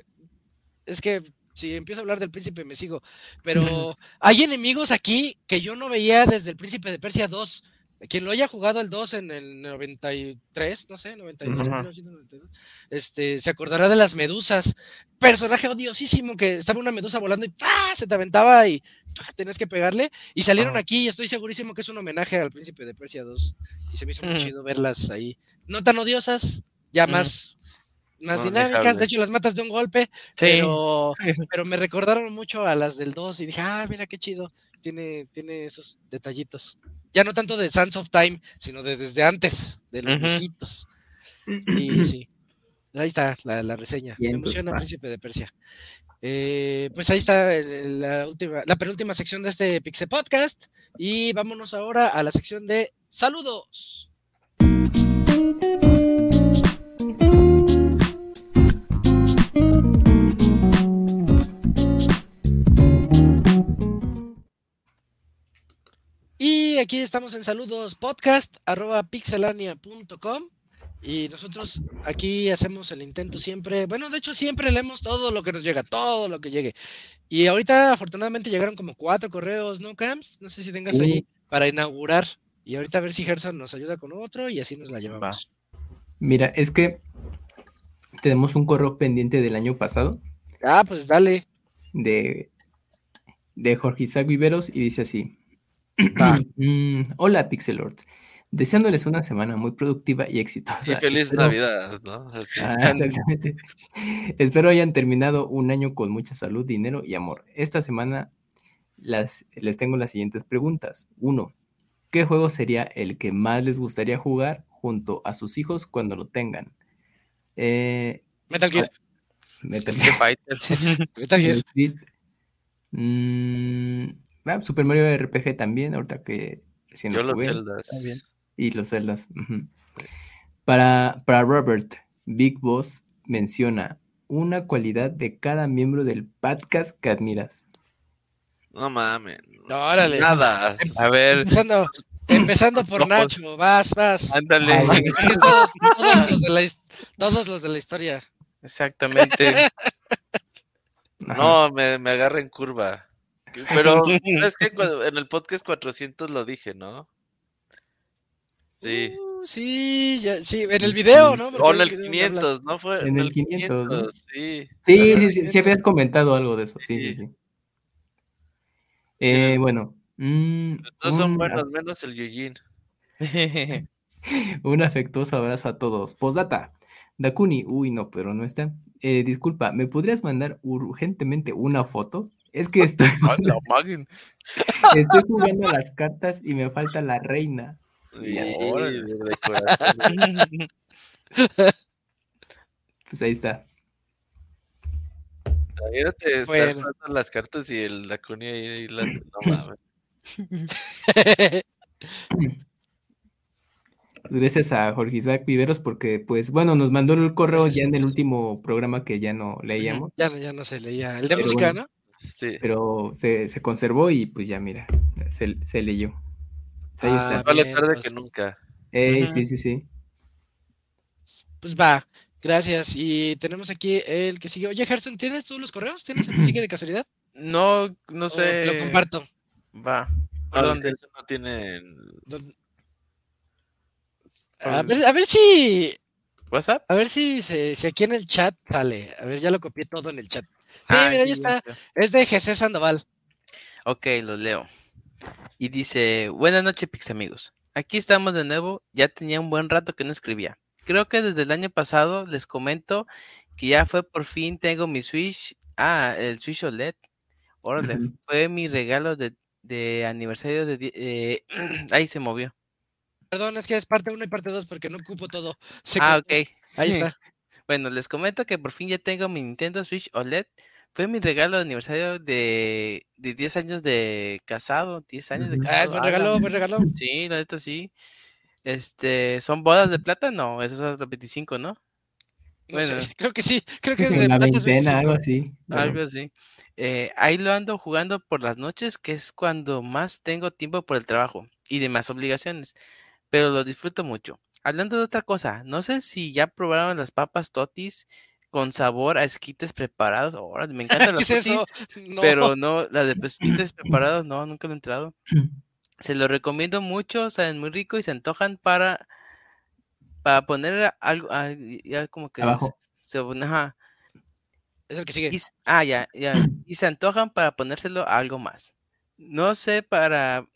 es que si empiezo a hablar del príncipe me sigo. Pero hay enemigos aquí que yo no veía desde el príncipe de Persia 2. Quien lo haya jugado el 2 en el 93, no sé, 92, 1992, este, se acordará de las medusas. Personaje odiosísimo que estaba una medusa volando y se te aventaba y tenías que pegarle. Y salieron aquí y estoy segurísimo que es un homenaje al Príncipe de Persia 2. Y se me hizo muy chido verlas ahí. No tan odiosas, ya más, más dinámicas. De hecho, las matas de un golpe. Pero, pero me recordaron mucho a las del 2 y dije, ah, mira qué chido. Tiene, tiene esos detallitos ya no tanto de Sands of Time, sino de desde antes, de los viejitos. Y sí, ahí está la, reseña. Me emociona Príncipe de Persia. Eh, pues ahí está la, última, la penúltima sección de este Pixel Podcast. Y vámonos ahora a la sección de saludos. Y aquí estamos en saludos podcast arroba pixelania.com y nosotros aquí hacemos el intento siempre, bueno, de hecho siempre leemos todo lo que nos llega, todo lo que llegue. Y ahorita afortunadamente llegaron como cuatro correos, ¿no, Camps? No sé si tengas ahí para inaugurar y ahorita a ver si Gerson nos ayuda con otro y así nos la llevamos. Mira, es que tenemos un correo pendiente del año pasado. Ah, pues dale. De, de Jorge Isaac Viveros y dice así. Mm, hola, Pixelord. Deseándoles una semana muy productiva y exitosa. Y feliz Navidad, ¿no? Ah, exactamente. Espero hayan terminado un año con mucha salud, dinero y amor. Esta semana las, les tengo las siguientes preguntas. Uno, ¿qué juego sería el que más les gustaría jugar junto a sus hijos cuando lo tengan? Eh, Metal Gear. Metal Gear Fighter. Metal Gear. Mm, Ah, Super Mario RPG también, ahorita que recién Yo los Zeldas. Y los Zeldas. para, para Robert, Big Boss menciona una cualidad de cada miembro del podcast que admiras. No mames. órale. Nada. A ver. Empezando, empezando por Nacho, vas, vas. Ándale. todos, los de la, todos los de la historia. Exactamente. No, me, me agarra en curva. Pero es que en el podcast 400 lo dije, ¿no? Sí. Uh, sí, ya, sí, en el video, ¿no? o en el 500, ¿no? Fue en, el 500, sí. Sí, sí, sí, sí, habías comentado algo de eso, sí, sí, sí. Eh, bueno. Mm, Todos son buenos, menos el Yujin. un afectuoso abrazo a todos. Postdata. Dakuni, uy, no, pero no está. Eh, disculpa, ¿me podrías mandar urgentemente una foto? Es que estoy, estoy jugando las cartas y me falta la reina. pues ahí está. Imagínate bueno. las cartas y el Dakuni ahí la... no mames. Gracias a Jorge Isaac Viveros porque, pues, bueno, nos mandó el correo ya en el último programa que ya no leíamos. Ya, ya no se leía. El de música, ¿no? Sí. Pero se, se, conservó y pues ya mira, se, se leyó. Pues ahí está. Vale tarde pues que nunca. Sí, sí, sí. Pues va, gracias. Y tenemos aquí el que sigue. Oye, Gerson, ¿tienes todos los correos? ¿Tienes el que sigue de casualidad? No, no sé. lo comparto. Va. ¿A dónde? No tiene. A ver, a ver si. ¿WhatsApp? A ver si, si, si aquí en el chat sale. A ver, ya lo copié todo en el chat. Sí, ah, mira, ahí está. Es de GC Sandoval. Ok, lo leo. Y dice, buenas noches, Pix amigos. Aquí estamos de nuevo. Ya tenía un buen rato que no escribía. Creo que desde el año pasado les comento que ya fue por fin tengo mi Switch. Ah, el Switch OLED. Órale, fue mi regalo de, aniversario de... Eh, ahí se movió. Perdón, es que es parte 1 y parte 2 porque no ocupo todo. ah, ok. Ahí está. bueno, les comento que por fin ya tengo mi Nintendo Switch OLED fue mi regalo de aniversario de, de 10 años de casado, 10 años de casado. Ah, me regaló, me regaló. Sí, la neta sí. Este, ¿son bodas de plata? No, eso es hasta 25, ¿no? bueno, creo que sí, creo que es de la veintena, algo así. Algo así. Eh, ahí lo ando jugando por las noches, que es cuando más tengo tiempo por el trabajo y demás obligaciones, pero lo disfruto mucho. Hablando de otra cosa, no sé si ya probaron las papas totis con sabor a esquites preparados. Ahora, me encantan las ¿Qué pero no, las de esquites preparados, no, nunca lo he entrado. Se lo recomiendo mucho, saben muy rico y se antojan para para poner algo ah, ya como que Abajo. se, ajá. Es el que sigue. Y ah, ya, ya. Y se antojan para ponérselo a algo más. No sé para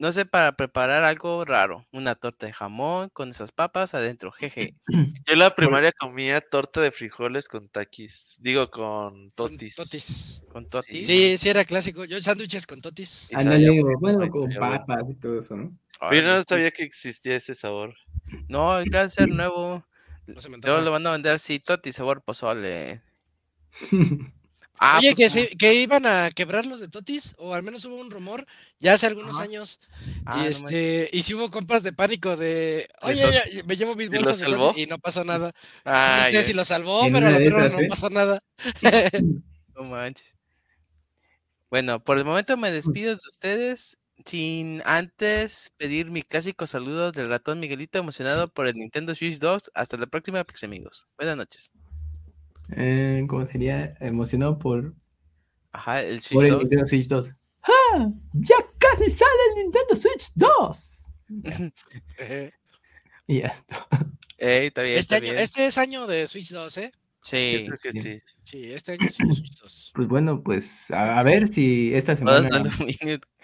no sé para preparar algo raro, una torta de jamón con esas papas adentro, jeje. Yo en la primaria comía torta de frijoles con taquis. Digo, con Con totis. Totis. Con totis. Sí, sí era clásico. Yo sándwiches con totis. Muy bueno, con papas y todo eso, ¿no? Yo no sí. sabía que existía ese sabor. No, que hacer nuevo. No se me Luego antoja. lo van a vender así, totis sabor pozole. Ah, Oye, pues que, como- se- que iban a quebrar los de Totis, o al menos hubo un rumor ya hace algunos Ajá. años. Ah, y no este, y si hubo compras de pánico de, oye, ya- me llevo mis ¿Y lo bolsas de salvó? Totis", y no pasó nada. Ah, no sé ya, si lo salvó, pero a lo de mejor no ¿eh? pasó nada. no manches. Bueno, por el momento me despido de ustedes sin antes pedir mi clásico saludo del ratón Miguelito emocionado por el Nintendo Switch 2. Hasta la próxima, Pix amigos. Buenas noches. Eh, ¿Cómo sería? Emocionado por, Ajá, el Switch por el 2. Nintendo Switch 2. ¡Ah! ¡Ya casi sale el Nintendo Switch 2! Ejé. Y ya está. Ey, está bien, Este está año, bien. este es año de Switch 2, ¿eh? Yo Sí. creo que sí. Sí, este año sí Switch 2. Pues bueno, pues a, a ver si esta semana,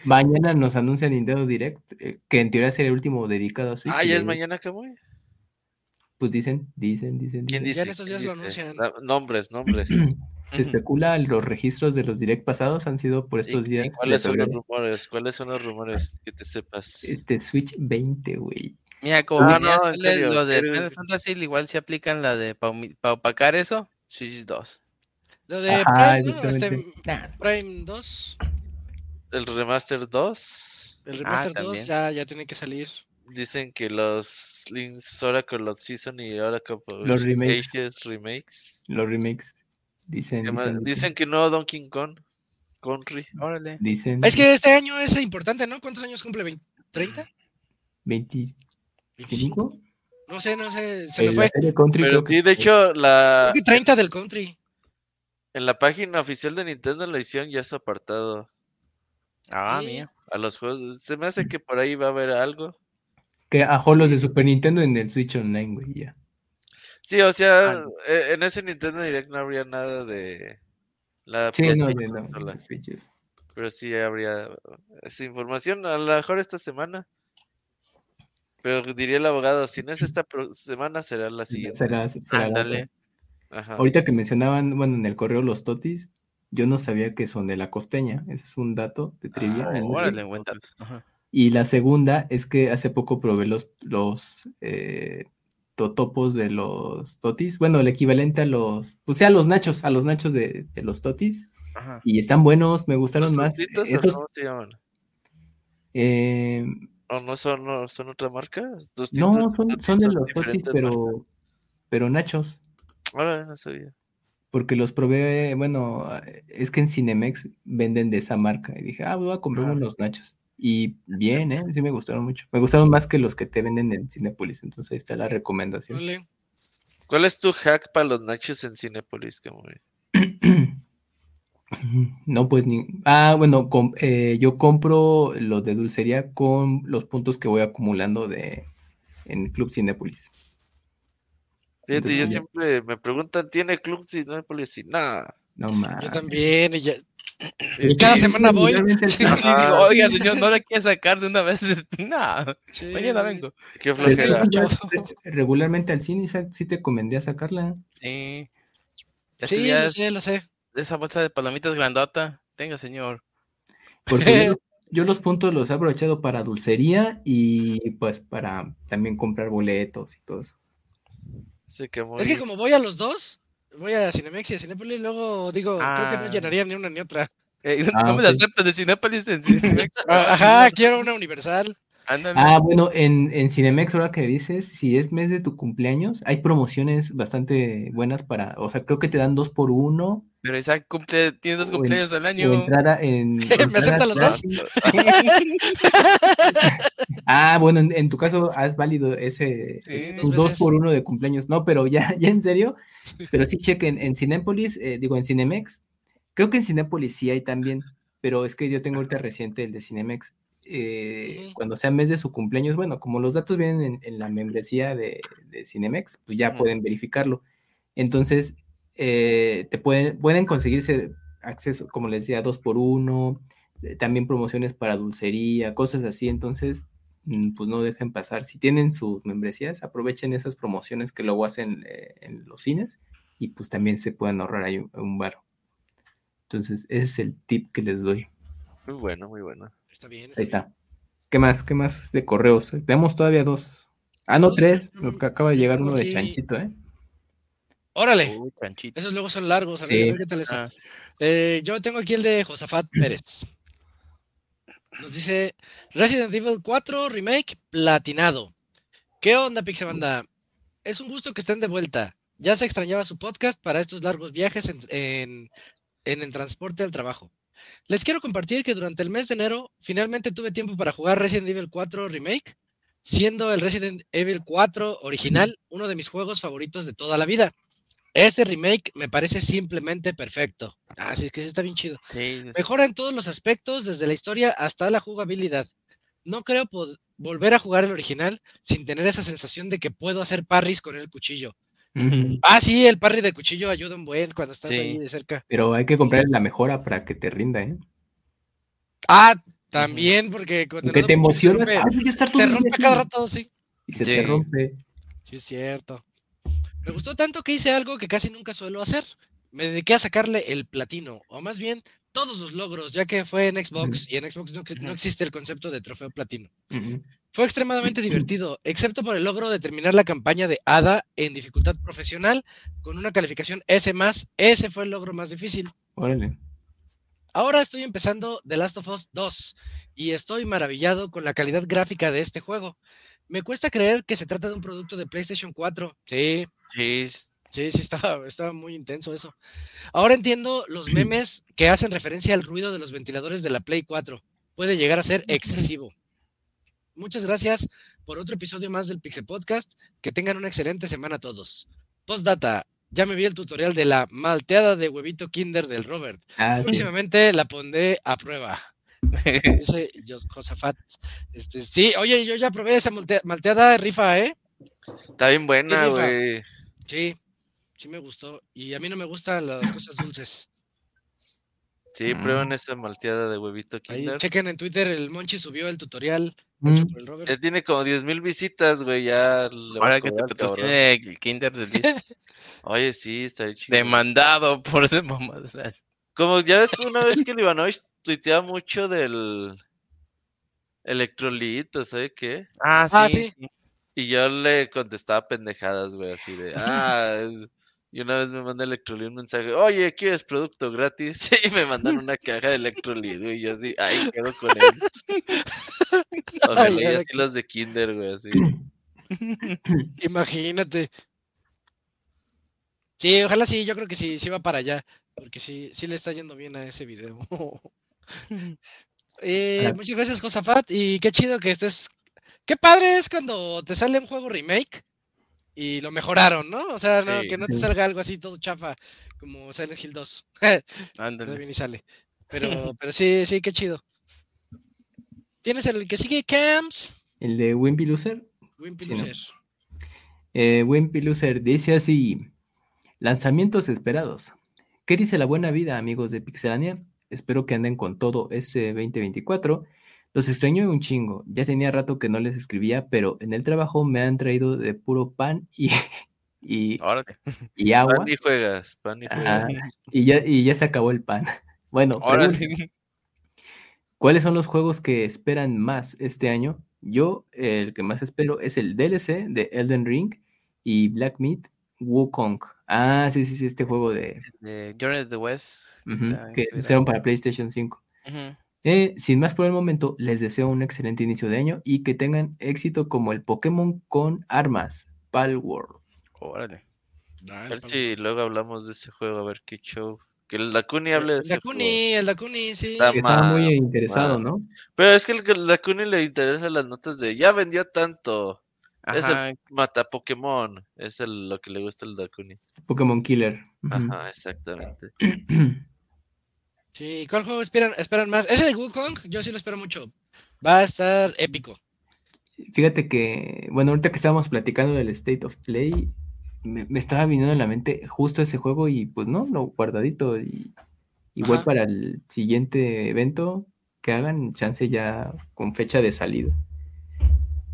mañana nos anuncia Nintendo Direct, eh, que en teoría será el último dedicado a Switch. Ah, y ya es mañana, Camuy. Pues dicen, dicen, dicen, ¿Quién dicen. dice? Ya en estos ¿Quién días lo anuncian. Nombres, nombres. Se especula, los registros de los Direct pasados han sido por ¿Y- estos y días. ¿Cuáles son los rumores? ¿Cuáles son los rumores que te sepas? Este Switch 20, güey. Mira, como Ah, no, serio, lo de Final Fantasy, igual se aplican la de para opacar eso, Switch 2. Lo de Ajá, Prime, ¿no? Este. Nah, Prime 2, El remaster 2. el Remaster 2 también. ya, ya tiene que salir. Dicen que los Links Oracle of Season y Oracle of Los remakes. Ages remakes. los remakes. Dicen, dicen, Dicen que no Donkey Kong Country. Órale. dicen. Es que este año es importante, ¿no? ¿Cuántos años cumple? ¿20? ¿30? 25. ¿25? No sé, no sé, se me la fue. Country Pero sí, que- de hecho, la, Creo que 30 del country. en la página oficial de Nintendo la hicieron ya su apartado Ah, Sí. mía. a los juegos. Se me hace que por ahí va a haber algo. Que ajó los de Super Nintendo en el Switch Online, güey, ya. Sí, o sea, Ah. eh, en ese Nintendo Direct no habría nada de la Sí, no, no, Switches. pero sí habría esa información, a lo mejor esta semana. Pero diría el abogado, si no es esta semana, será la siguiente. Será- será la. Ajá. Ahorita que mencionaban, bueno, en el correo los totis, yo no sabía que son de la costeña. Ese es un dato de trivia. Ah, ¿no? Órale, buen dato. Ajá. Y la segunda es que hace poco probé los, los eh, totopos de los totis. Bueno, el equivalente a los, pues sea, a los nachos, a los nachos de, de los totis. Ajá. Y están buenos, me gustaron ¿Los más. Esos, cómo se llaman? eh, ¿O no son, no, son otra marca? Tostitos no, son, Totis son de los totis, pero, pero nachos. Ahora no sabía. Porque los probé, bueno, es que en Cinemex venden de esa marca. Y dije, ah, voy a comprar Ah. unos nachos. Y bien, ¿eh? Sí me gustaron mucho. Me gustaron más que los que te venden en Cinepolis. Entonces ahí está la recomendación. ¿Cuál es tu hack para los nachos en Cinepolis? No, pues ni. Ah, bueno, com- eh, yo compro los de dulcería con los puntos que voy acumulando de en Club Cinépolis. Fíjate, yo siempre me preguntan, ¿tiene club Cinepolis? Y nada. No más. Yo también. Y, ya- Y cada semana voy. Sí, digo, oiga, señor, no la quiere sacar de una vez. No, Sí. mañana vengo. Qué flojera. regularmente al cine, Isaac, sí te convendría sacarla. Sí. Ya Sí, lo sé, lo sé. esa bolsa de palomitas grandota. Tenga, señor. Porque yo, yo los puntos los he aprovechado para dulcería y pues para también comprar boletos y todo eso. Sí, Camuy. Es que como voy a los dos, voy a Cinemex y a Cinépolis, luego digo, creo que no Ah. llenaría ni una ni otra. Eh, Ah, no me la ok. aceptas de Cinépolis en Cinemex. Ah, Ajá, quiero una universal. Ándale. Ah, bueno, en, en Cinemex, ahora que dices, si es mes de tu cumpleaños, hay promociones bastante buenas para, o sea, creo que te dan dos por uno Pero Isaac cumple, tiene dos en- cumpleaños al año. entrada en... ¿Me aceptan los dos? Ah, bueno, en, en tu caso has válido ese, Sí, ese- dos tu dos veces. por uno de cumpleaños. No, pero ya, ya en serio, pero sí chequen en Cinépolis, eh, digo en Cinemex, creo que en Cinépolis sí hay también, pero es que yo tengo ahorita reciente el de Cinemex eh, cuando sea mes de su cumpleaños, bueno, como los datos vienen en, la membresía de, Cinemex, pues ya pueden verificarlo. Entonces, eh, te pueden, pueden conseguirse acceso, como les decía, dos por uno, eh, también promociones para dulcería, cosas así. Entonces, mm, pues no dejen pasar. Si tienen sus membresías, aprovechen esas promociones que luego hacen en los cines y pues también se pueden ahorrar ahí un, un bar. Entonces, ese es el tip que les doy. Muy bueno, muy bueno. Está bien. Ahí está. ¿Qué más? ¿Qué más de correos? Tenemos todavía dos. Ah, no, tres. Nos acaba de llegar uno de Chanchito, ¿eh? Órale. Esos luego son largos. A ver, qué tal está. Ah. Eh, yo tengo aquí el de Josafat Pérez. Nos dice Resident Evil 4 Remake platinado. ¿Qué onda, Pixabanda? Es un gusto que estén de vuelta. Ya se extrañaba su podcast para estos largos viajes en, en el transporte al trabajo. Les quiero compartir que durante el mes de enero finalmente tuve tiempo para jugar Resident Evil 4 Remake, siendo el Resident Evil 4 original uno de mis juegos favoritos de toda la vida. Este remake me parece simplemente perfecto. Así ah, que está bien chido. Mejora en todos los aspectos, desde la historia hasta la jugabilidad. No creo volver a jugar el original sin tener esa sensación de que puedo hacer parries con el cuchillo. Ah, sí, el parry de cuchillo ayuda un buen cuando estás ahí de cerca. Pero hay que comprar la mejora para que te rinda, ¿eh? Ah, también, porque cuando te emocionas, se rompe, te rompe cada rato, sí. Y se te rompe. Sí, es cierto. Me gustó tanto que hice algo que casi nunca suelo hacer. Me dediqué a sacarle el platino, o más bien todos los logros, ya que fue en Xbox y en Xbox no, existe el concepto de trofeo platino. Fue extremadamente divertido, excepto por el logro de terminar la campaña de Ada en dificultad profesional con una calificación S Ese fue el logro más difícil. Ahora estoy empezando The Last of Us 2 y estoy maravillado con la calidad gráfica de este juego. Me cuesta creer que se trata de un producto de PlayStation 4. Sí. Sí. Sí, sí, estaba, estaba muy intenso eso. Ahora entiendo los memes que hacen referencia al ruido de los ventiladores de la Play 4. Puede llegar a ser excesivo. Muchas gracias por otro episodio más del Pixel Podcast. Que tengan una excelente semana todos. Postdata, ya me vi el tutorial de la malteada de huevito Kinder del Robert. Ah, Próximamente la pondré a prueba. Dice Josafat. Este, sí, oye, yo ya probé esa malteada rifa, ¿eh? Está bien buena, güey. Sí, sí me gustó. Y a mí no me gustan las cosas dulces. Sí, prueben esta malteada de huevito Kinder. Ahí chequen en Twitter, el Monchi subió el tutorial mm. Ya tiene como 10 mil visitas, güey, ya. Ahora que te tiene el Kinder de 10. Oye, sí, está chido. Demandado por ese mamá. Como ya ves una vez que el Ivanovich tuitea mucho del electrolito, ¿sabes qué? Ah, ah sí, Y yo le contestaba pendejadas, güey, así de, ah, y una vez me manda Electrolit un mensaje, oye, ¿quieres producto gratis? Y me mandan una caja de Electrolit, güey, y yo así, ay, quedo con él. Ojalá y así las de Kinder, güey, así. Imagínate. Sí, ojalá sí, yo creo que sí, sí va para allá, porque sí, sí le está yendo bien a ese video. eh, muchas gracias, Josafat, y qué chido que estés... Qué padre es cuando te sale un juego remake y lo mejoraron, ¿no? O sea, que no te salga algo así todo chafa como Silent Hill 2. Ándale. bien y sale. Pero, pero sí, sí, qué chido. ¿Tienes el que sigue, Camps? ¿El de Wimpy Loser? Wimpy Loser. Eh, Wimpy Loser dice así: Lanzamientos esperados. ¿Qué dice la buena vida, amigos de Pixelania? Espero que anden con todo este 2024 los extraño un chingo. Ya tenía rato que no les escribía, pero en el trabajo me han traído de puro pan y, y, y agua. Pan y juegas, pan y juegas. y, ya, y ya se acabó el pan. Bueno, ¿cuáles son los juegos que esperan más este año? Yo, el que más espero es el DLC de Elden Ring y Black Meat Wukong. Ah, sí, sí, sí, este juego de... De Journey of the West. que usaron para PlayStation 5. Eh, sin más por el momento, les deseo un excelente inicio de año y que tengan éxito como el Pokémon con armas, Palworld. Órale. a ver si luego hablamos de ese juego, a ver qué show. Que el Dakuni hable de ese Dakuni, El Dakuni, sí. Está, muy interesado, ¿no? Pero es que el Dakuni le interesa las notas de ya vendió tanto. Es el mata Pokémon. Es lo que le gusta al Dakuni. Pokémon Killer. Ajá, exactamente. Sí, ¿cuál juego esperan, esperan más? Ese de Wukong, yo sí lo espero mucho. Va a estar épico. Fíjate que, bueno, ahorita que estábamos platicando del State of Play, me, estaba viniendo en la mente justo ese juego y pues no, lo guardadito. Y igual para el siguiente evento que hagan, chance ya con fecha de salida.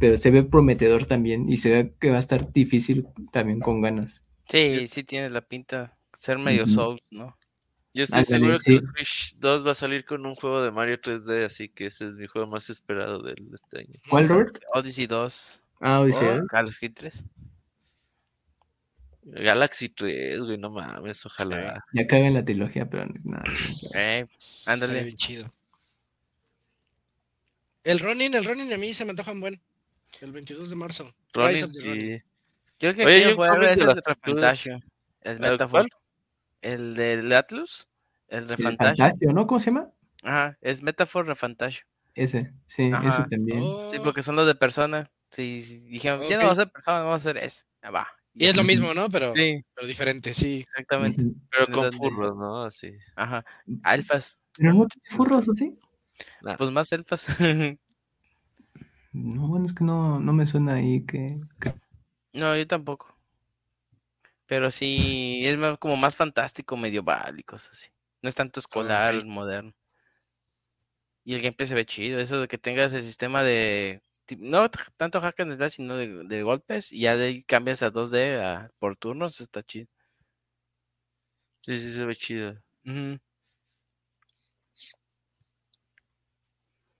Pero se ve prometedor también y se ve que va a estar difícil también con ganas. Sí, sí tiene la pinta ser medio soft, ¿no? Yo estoy seguro que Switch 2 va a salir con un juego de Mario 3D, así que ese es mi juego más esperado de este año. ¿Cuál, Robert? Odyssey 2. Ah, Odyssey. Oh, Galaxy 3. Galaxy 3, güey, no mames, ojalá. Ya caga en la trilogía, pero nada. Eh, ándale. bien chido. El Ronin, el Ronin a mí se me antoja un buen. El 22 de marzo. Ronin, sí. Yo el que quiero jugar es el de. El Metafor. El del Atlus. El Refantasio. ¿no? ¿Cómo se llama? Ajá, es Metafor Refantasio. Ese, sí, ese también. Sí, porque son los de persona. Sí, dijeron, ya no va a ser persona, vamos a hacer eso. Ya va. Y es lo mismo, ¿no? Pero, pero diferente, sí. Exactamente. Pero con furros, ¿no? Así. Ajá. Alfas. ¿Pero no tiene furros o sí? Pues más elfas. no, bueno, es que no, no me suena ahí que, No, yo tampoco. Pero sí, es como más fantástico, medieval y cosas así. No es tanto escolar, moderno. Y el gameplay se ve chido. Eso de que tengas el sistema de no tanto hack and slash, sino de, golpes, y ya de ahí cambias a 2D por turnos, está chido. Sí, sí, se ve chido.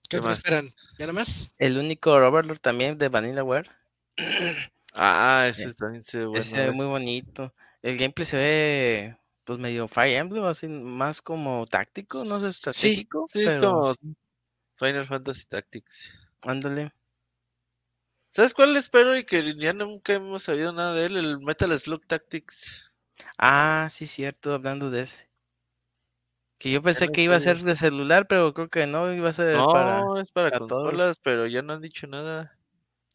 ¿Qué, más esperan? ¿Ya nada más? El único Overlord también de Vanillaware. ah, ese eh, también se ve bueno. Ese muy bonito. El gameplay se ve pues medio Fire Emblem, así más como táctico, no sé, estratégico. Sí, es como Final Fantasy Tactics. Ándale. ¿Sabes cuál espero y que ya nunca hemos sabido nada de él? El Metal Slug Tactics. Ah, sí, cierto, hablando de ese. Que yo pensé que iba a ser de celular, pero creo que no, iba a ser no, para. No, es para, consolas, pero ya no han dicho nada.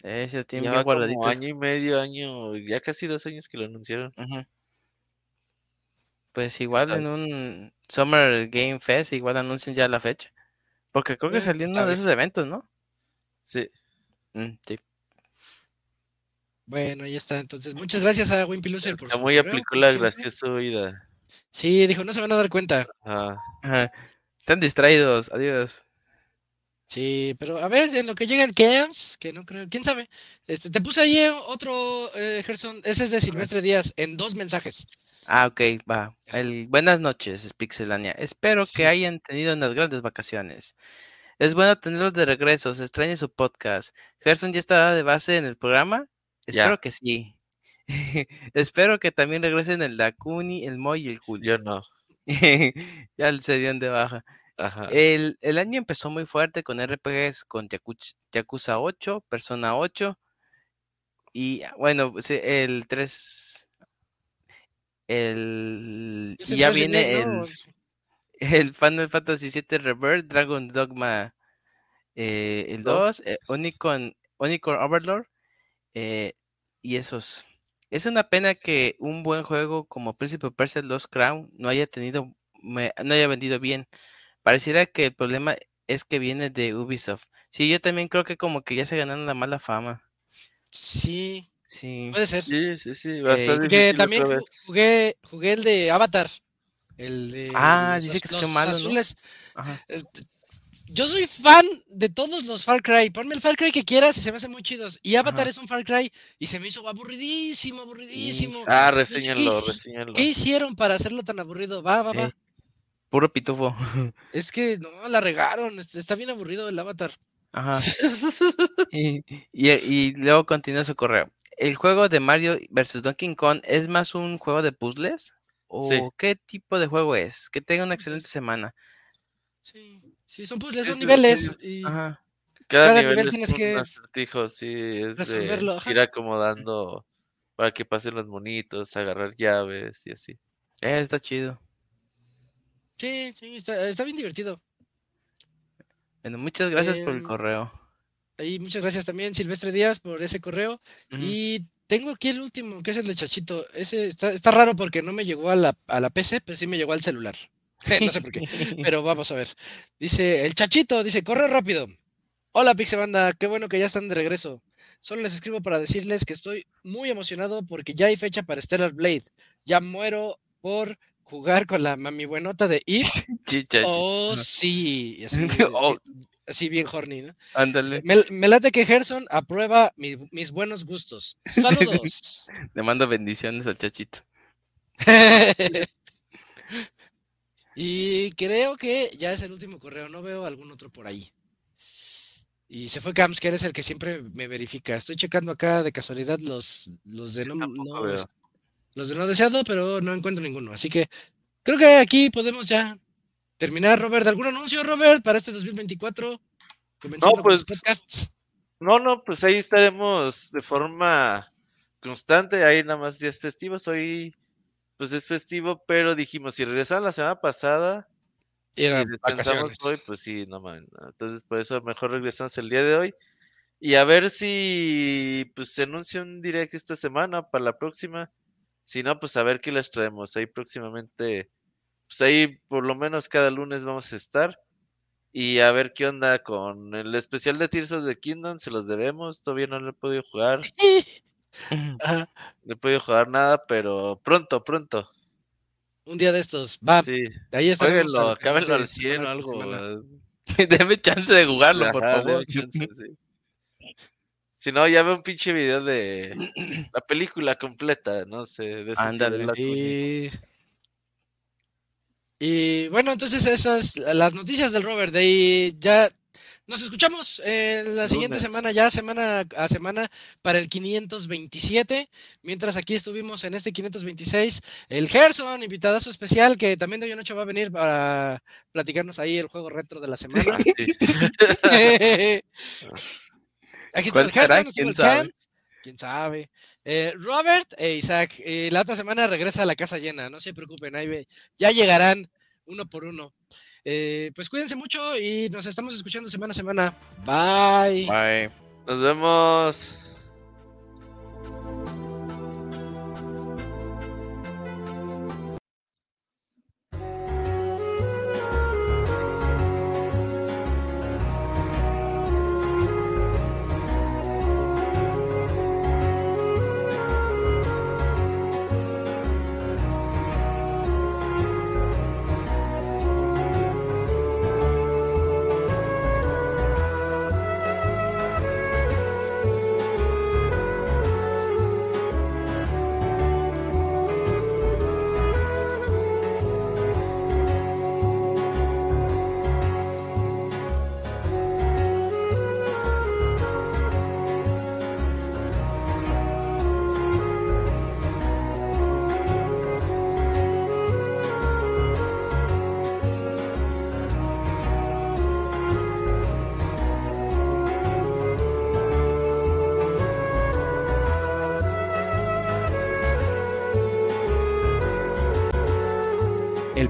Ese tiene bien guardadito. año y medio, año, ya casi dos años que lo anunciaron. Pues igual en un Summer Game Fest, igual anuncian ya la fecha. Porque creo que salió uno de esos eventos, ¿no? Sí. Mm, sí. Bueno, ahí está. Entonces, muchas gracias a Wimpy Loser por Está muy aplicó la graciosa vida. Sí, dijo, no se van a dar cuenta. Están distraídos, adiós. Sí, pero a ver, en lo que llega el Keams, que no creo, quién sabe. Este, te puse ahí otro, eh, Gerson, ese es de Silvestre Díaz, en dos mensajes. Ah, ok, va. El, buenas noches, Pixelania. Espero que hayan tenido unas grandes vacaciones. Es bueno tenerlos de regreso, se extraña su podcast. Gerson ya está de base en el programa Espero que sí. Espero que también regresen el Dakuni, el Moy y el Julio. Yo no. ya se dieron de baja. El, año empezó muy fuerte con RPGs con Yakuza 8, Persona 8 y ah, bueno, el 3 el y ya viene el, el Final Fantasy 7 Revert, Dragon Dogma eh, el 2, eh, Unicorn, Unicorn Overlord eh, y esos. Es una pena que un buen juego como Príncipe Persia Lost Crown no haya tenido, no haya vendido bien. Pareciera que el problema es que viene de Ubisoft. Sí, yo también creo que como que ya se ganaron la mala fama. Sí. Sí. Puede ser. Sí, sí, sí. Eh, también jugué, jugué el de Avatar. El de. Ah, dice que es malo. Azules. Ajá. Eh, yo soy fan de todos los Far Cry. Ponme el Far Cry que quieras y se me hacen muy chidos. Y Avatar es un Far Cry y se me hizo aburridísimo, aburridísimo. Ah, reseñalo, reseñalo. ¿Qué hicieron para hacerlo tan aburrido? Va, va, va. Puro pitufo. Es que no, la regaron. Está bien aburrido el Avatar. Ajá. y, y, luego continúa su correo. ¿El juego de Mario vs. Donkey Kong es más un juego de puzzles? ¿O qué tipo de juego es? Que tenga una excelente semana. Sí. Sí, son puzzles, son niveles. Y cada, nivel, tienes que un acertijo, sí, es de ir acomodando para que pasen los monitos, agarrar llaves y así. Eh, está chido. Sí, sí, está, bien divertido. Bueno, muchas gracias por el em, correo. Y muchas gracias también, Silvestre Díaz, por ese correo. Y tengo aquí el último, que es el de Chachito. Ese está, está raro porque no me llegó a la, a la PC, pero sí me llegó al celular. no sé por qué, pero vamos a ver. Dice, el chachito, dice, corre rápido. Hola Pixebanda, qué bueno que ya están de regreso. Solo les escribo para decirles que estoy muy emocionado porque ya hay fecha para Stellar Blade. Ya muero por jugar con la mami buenota de It. oh, sí. Oh. Así, bien horny, ¿no? Ándale. Me, late que Gerson aprueba mis buenos gustos. Saludos. Le mando bendiciones al chachito. y creo que ya es el último correo. No veo algún otro por ahí. Y se fue Camps, que eres el que siempre me verifica. Estoy checando acá de casualidad los, los de no, los de no deseado, pero no encuentro ninguno. Así que creo que aquí podemos ya terminar, Robert. ¿Algún anuncio, Robert, para este 2024? No, pues, no, no, pues ahí estaremos de forma constante. Ahí nada más días festivos. Hoy, pues es festivo, pero dijimos, si regresaron la semana pasada, y, descansamos hoy, pues sí, no man. Entonces, por eso mejor regresamos el día de hoy. Y a ver si pues se anuncia un direct esta semana para la próxima. Si no, pues a ver qué les traemos. Ahí próximamente, pues ahí por lo menos cada lunes vamos a estar. Y a ver qué onda con el especial de Tears of the Kingdom, se los debemos. Todavía no lo he podido jugar. no he podido jugar nada, pero pronto, pronto. Un día de estos, va. Sí. Ahí está. Cábenlo al 100 o algo. Deme chance de jugarlo, por favor. Si no, ya veo un pinche video de la película completa, no sé. De Ándale. Y... y bueno, entonces esas las noticias del Robert. De ahí ya nos escuchamos en la siguiente semana, ya semana a semana, para el 527. Mientras aquí estuvimos en este 526, el Gerson, invitadazo especial, que también de hoy noche va a venir para platicarnos ahí el juego retro de la semana. aquí está el ¿Quién sabe? ¿Quién sabe? Eh, Robert e Isaac, eh, la otra semana regresa a la casa llena, no se preocupen, ahí ya llegarán uno por uno. Eh, pues cuídense mucho y nos estamos escuchando semana a semana. Bye. Bye. Nos vemos.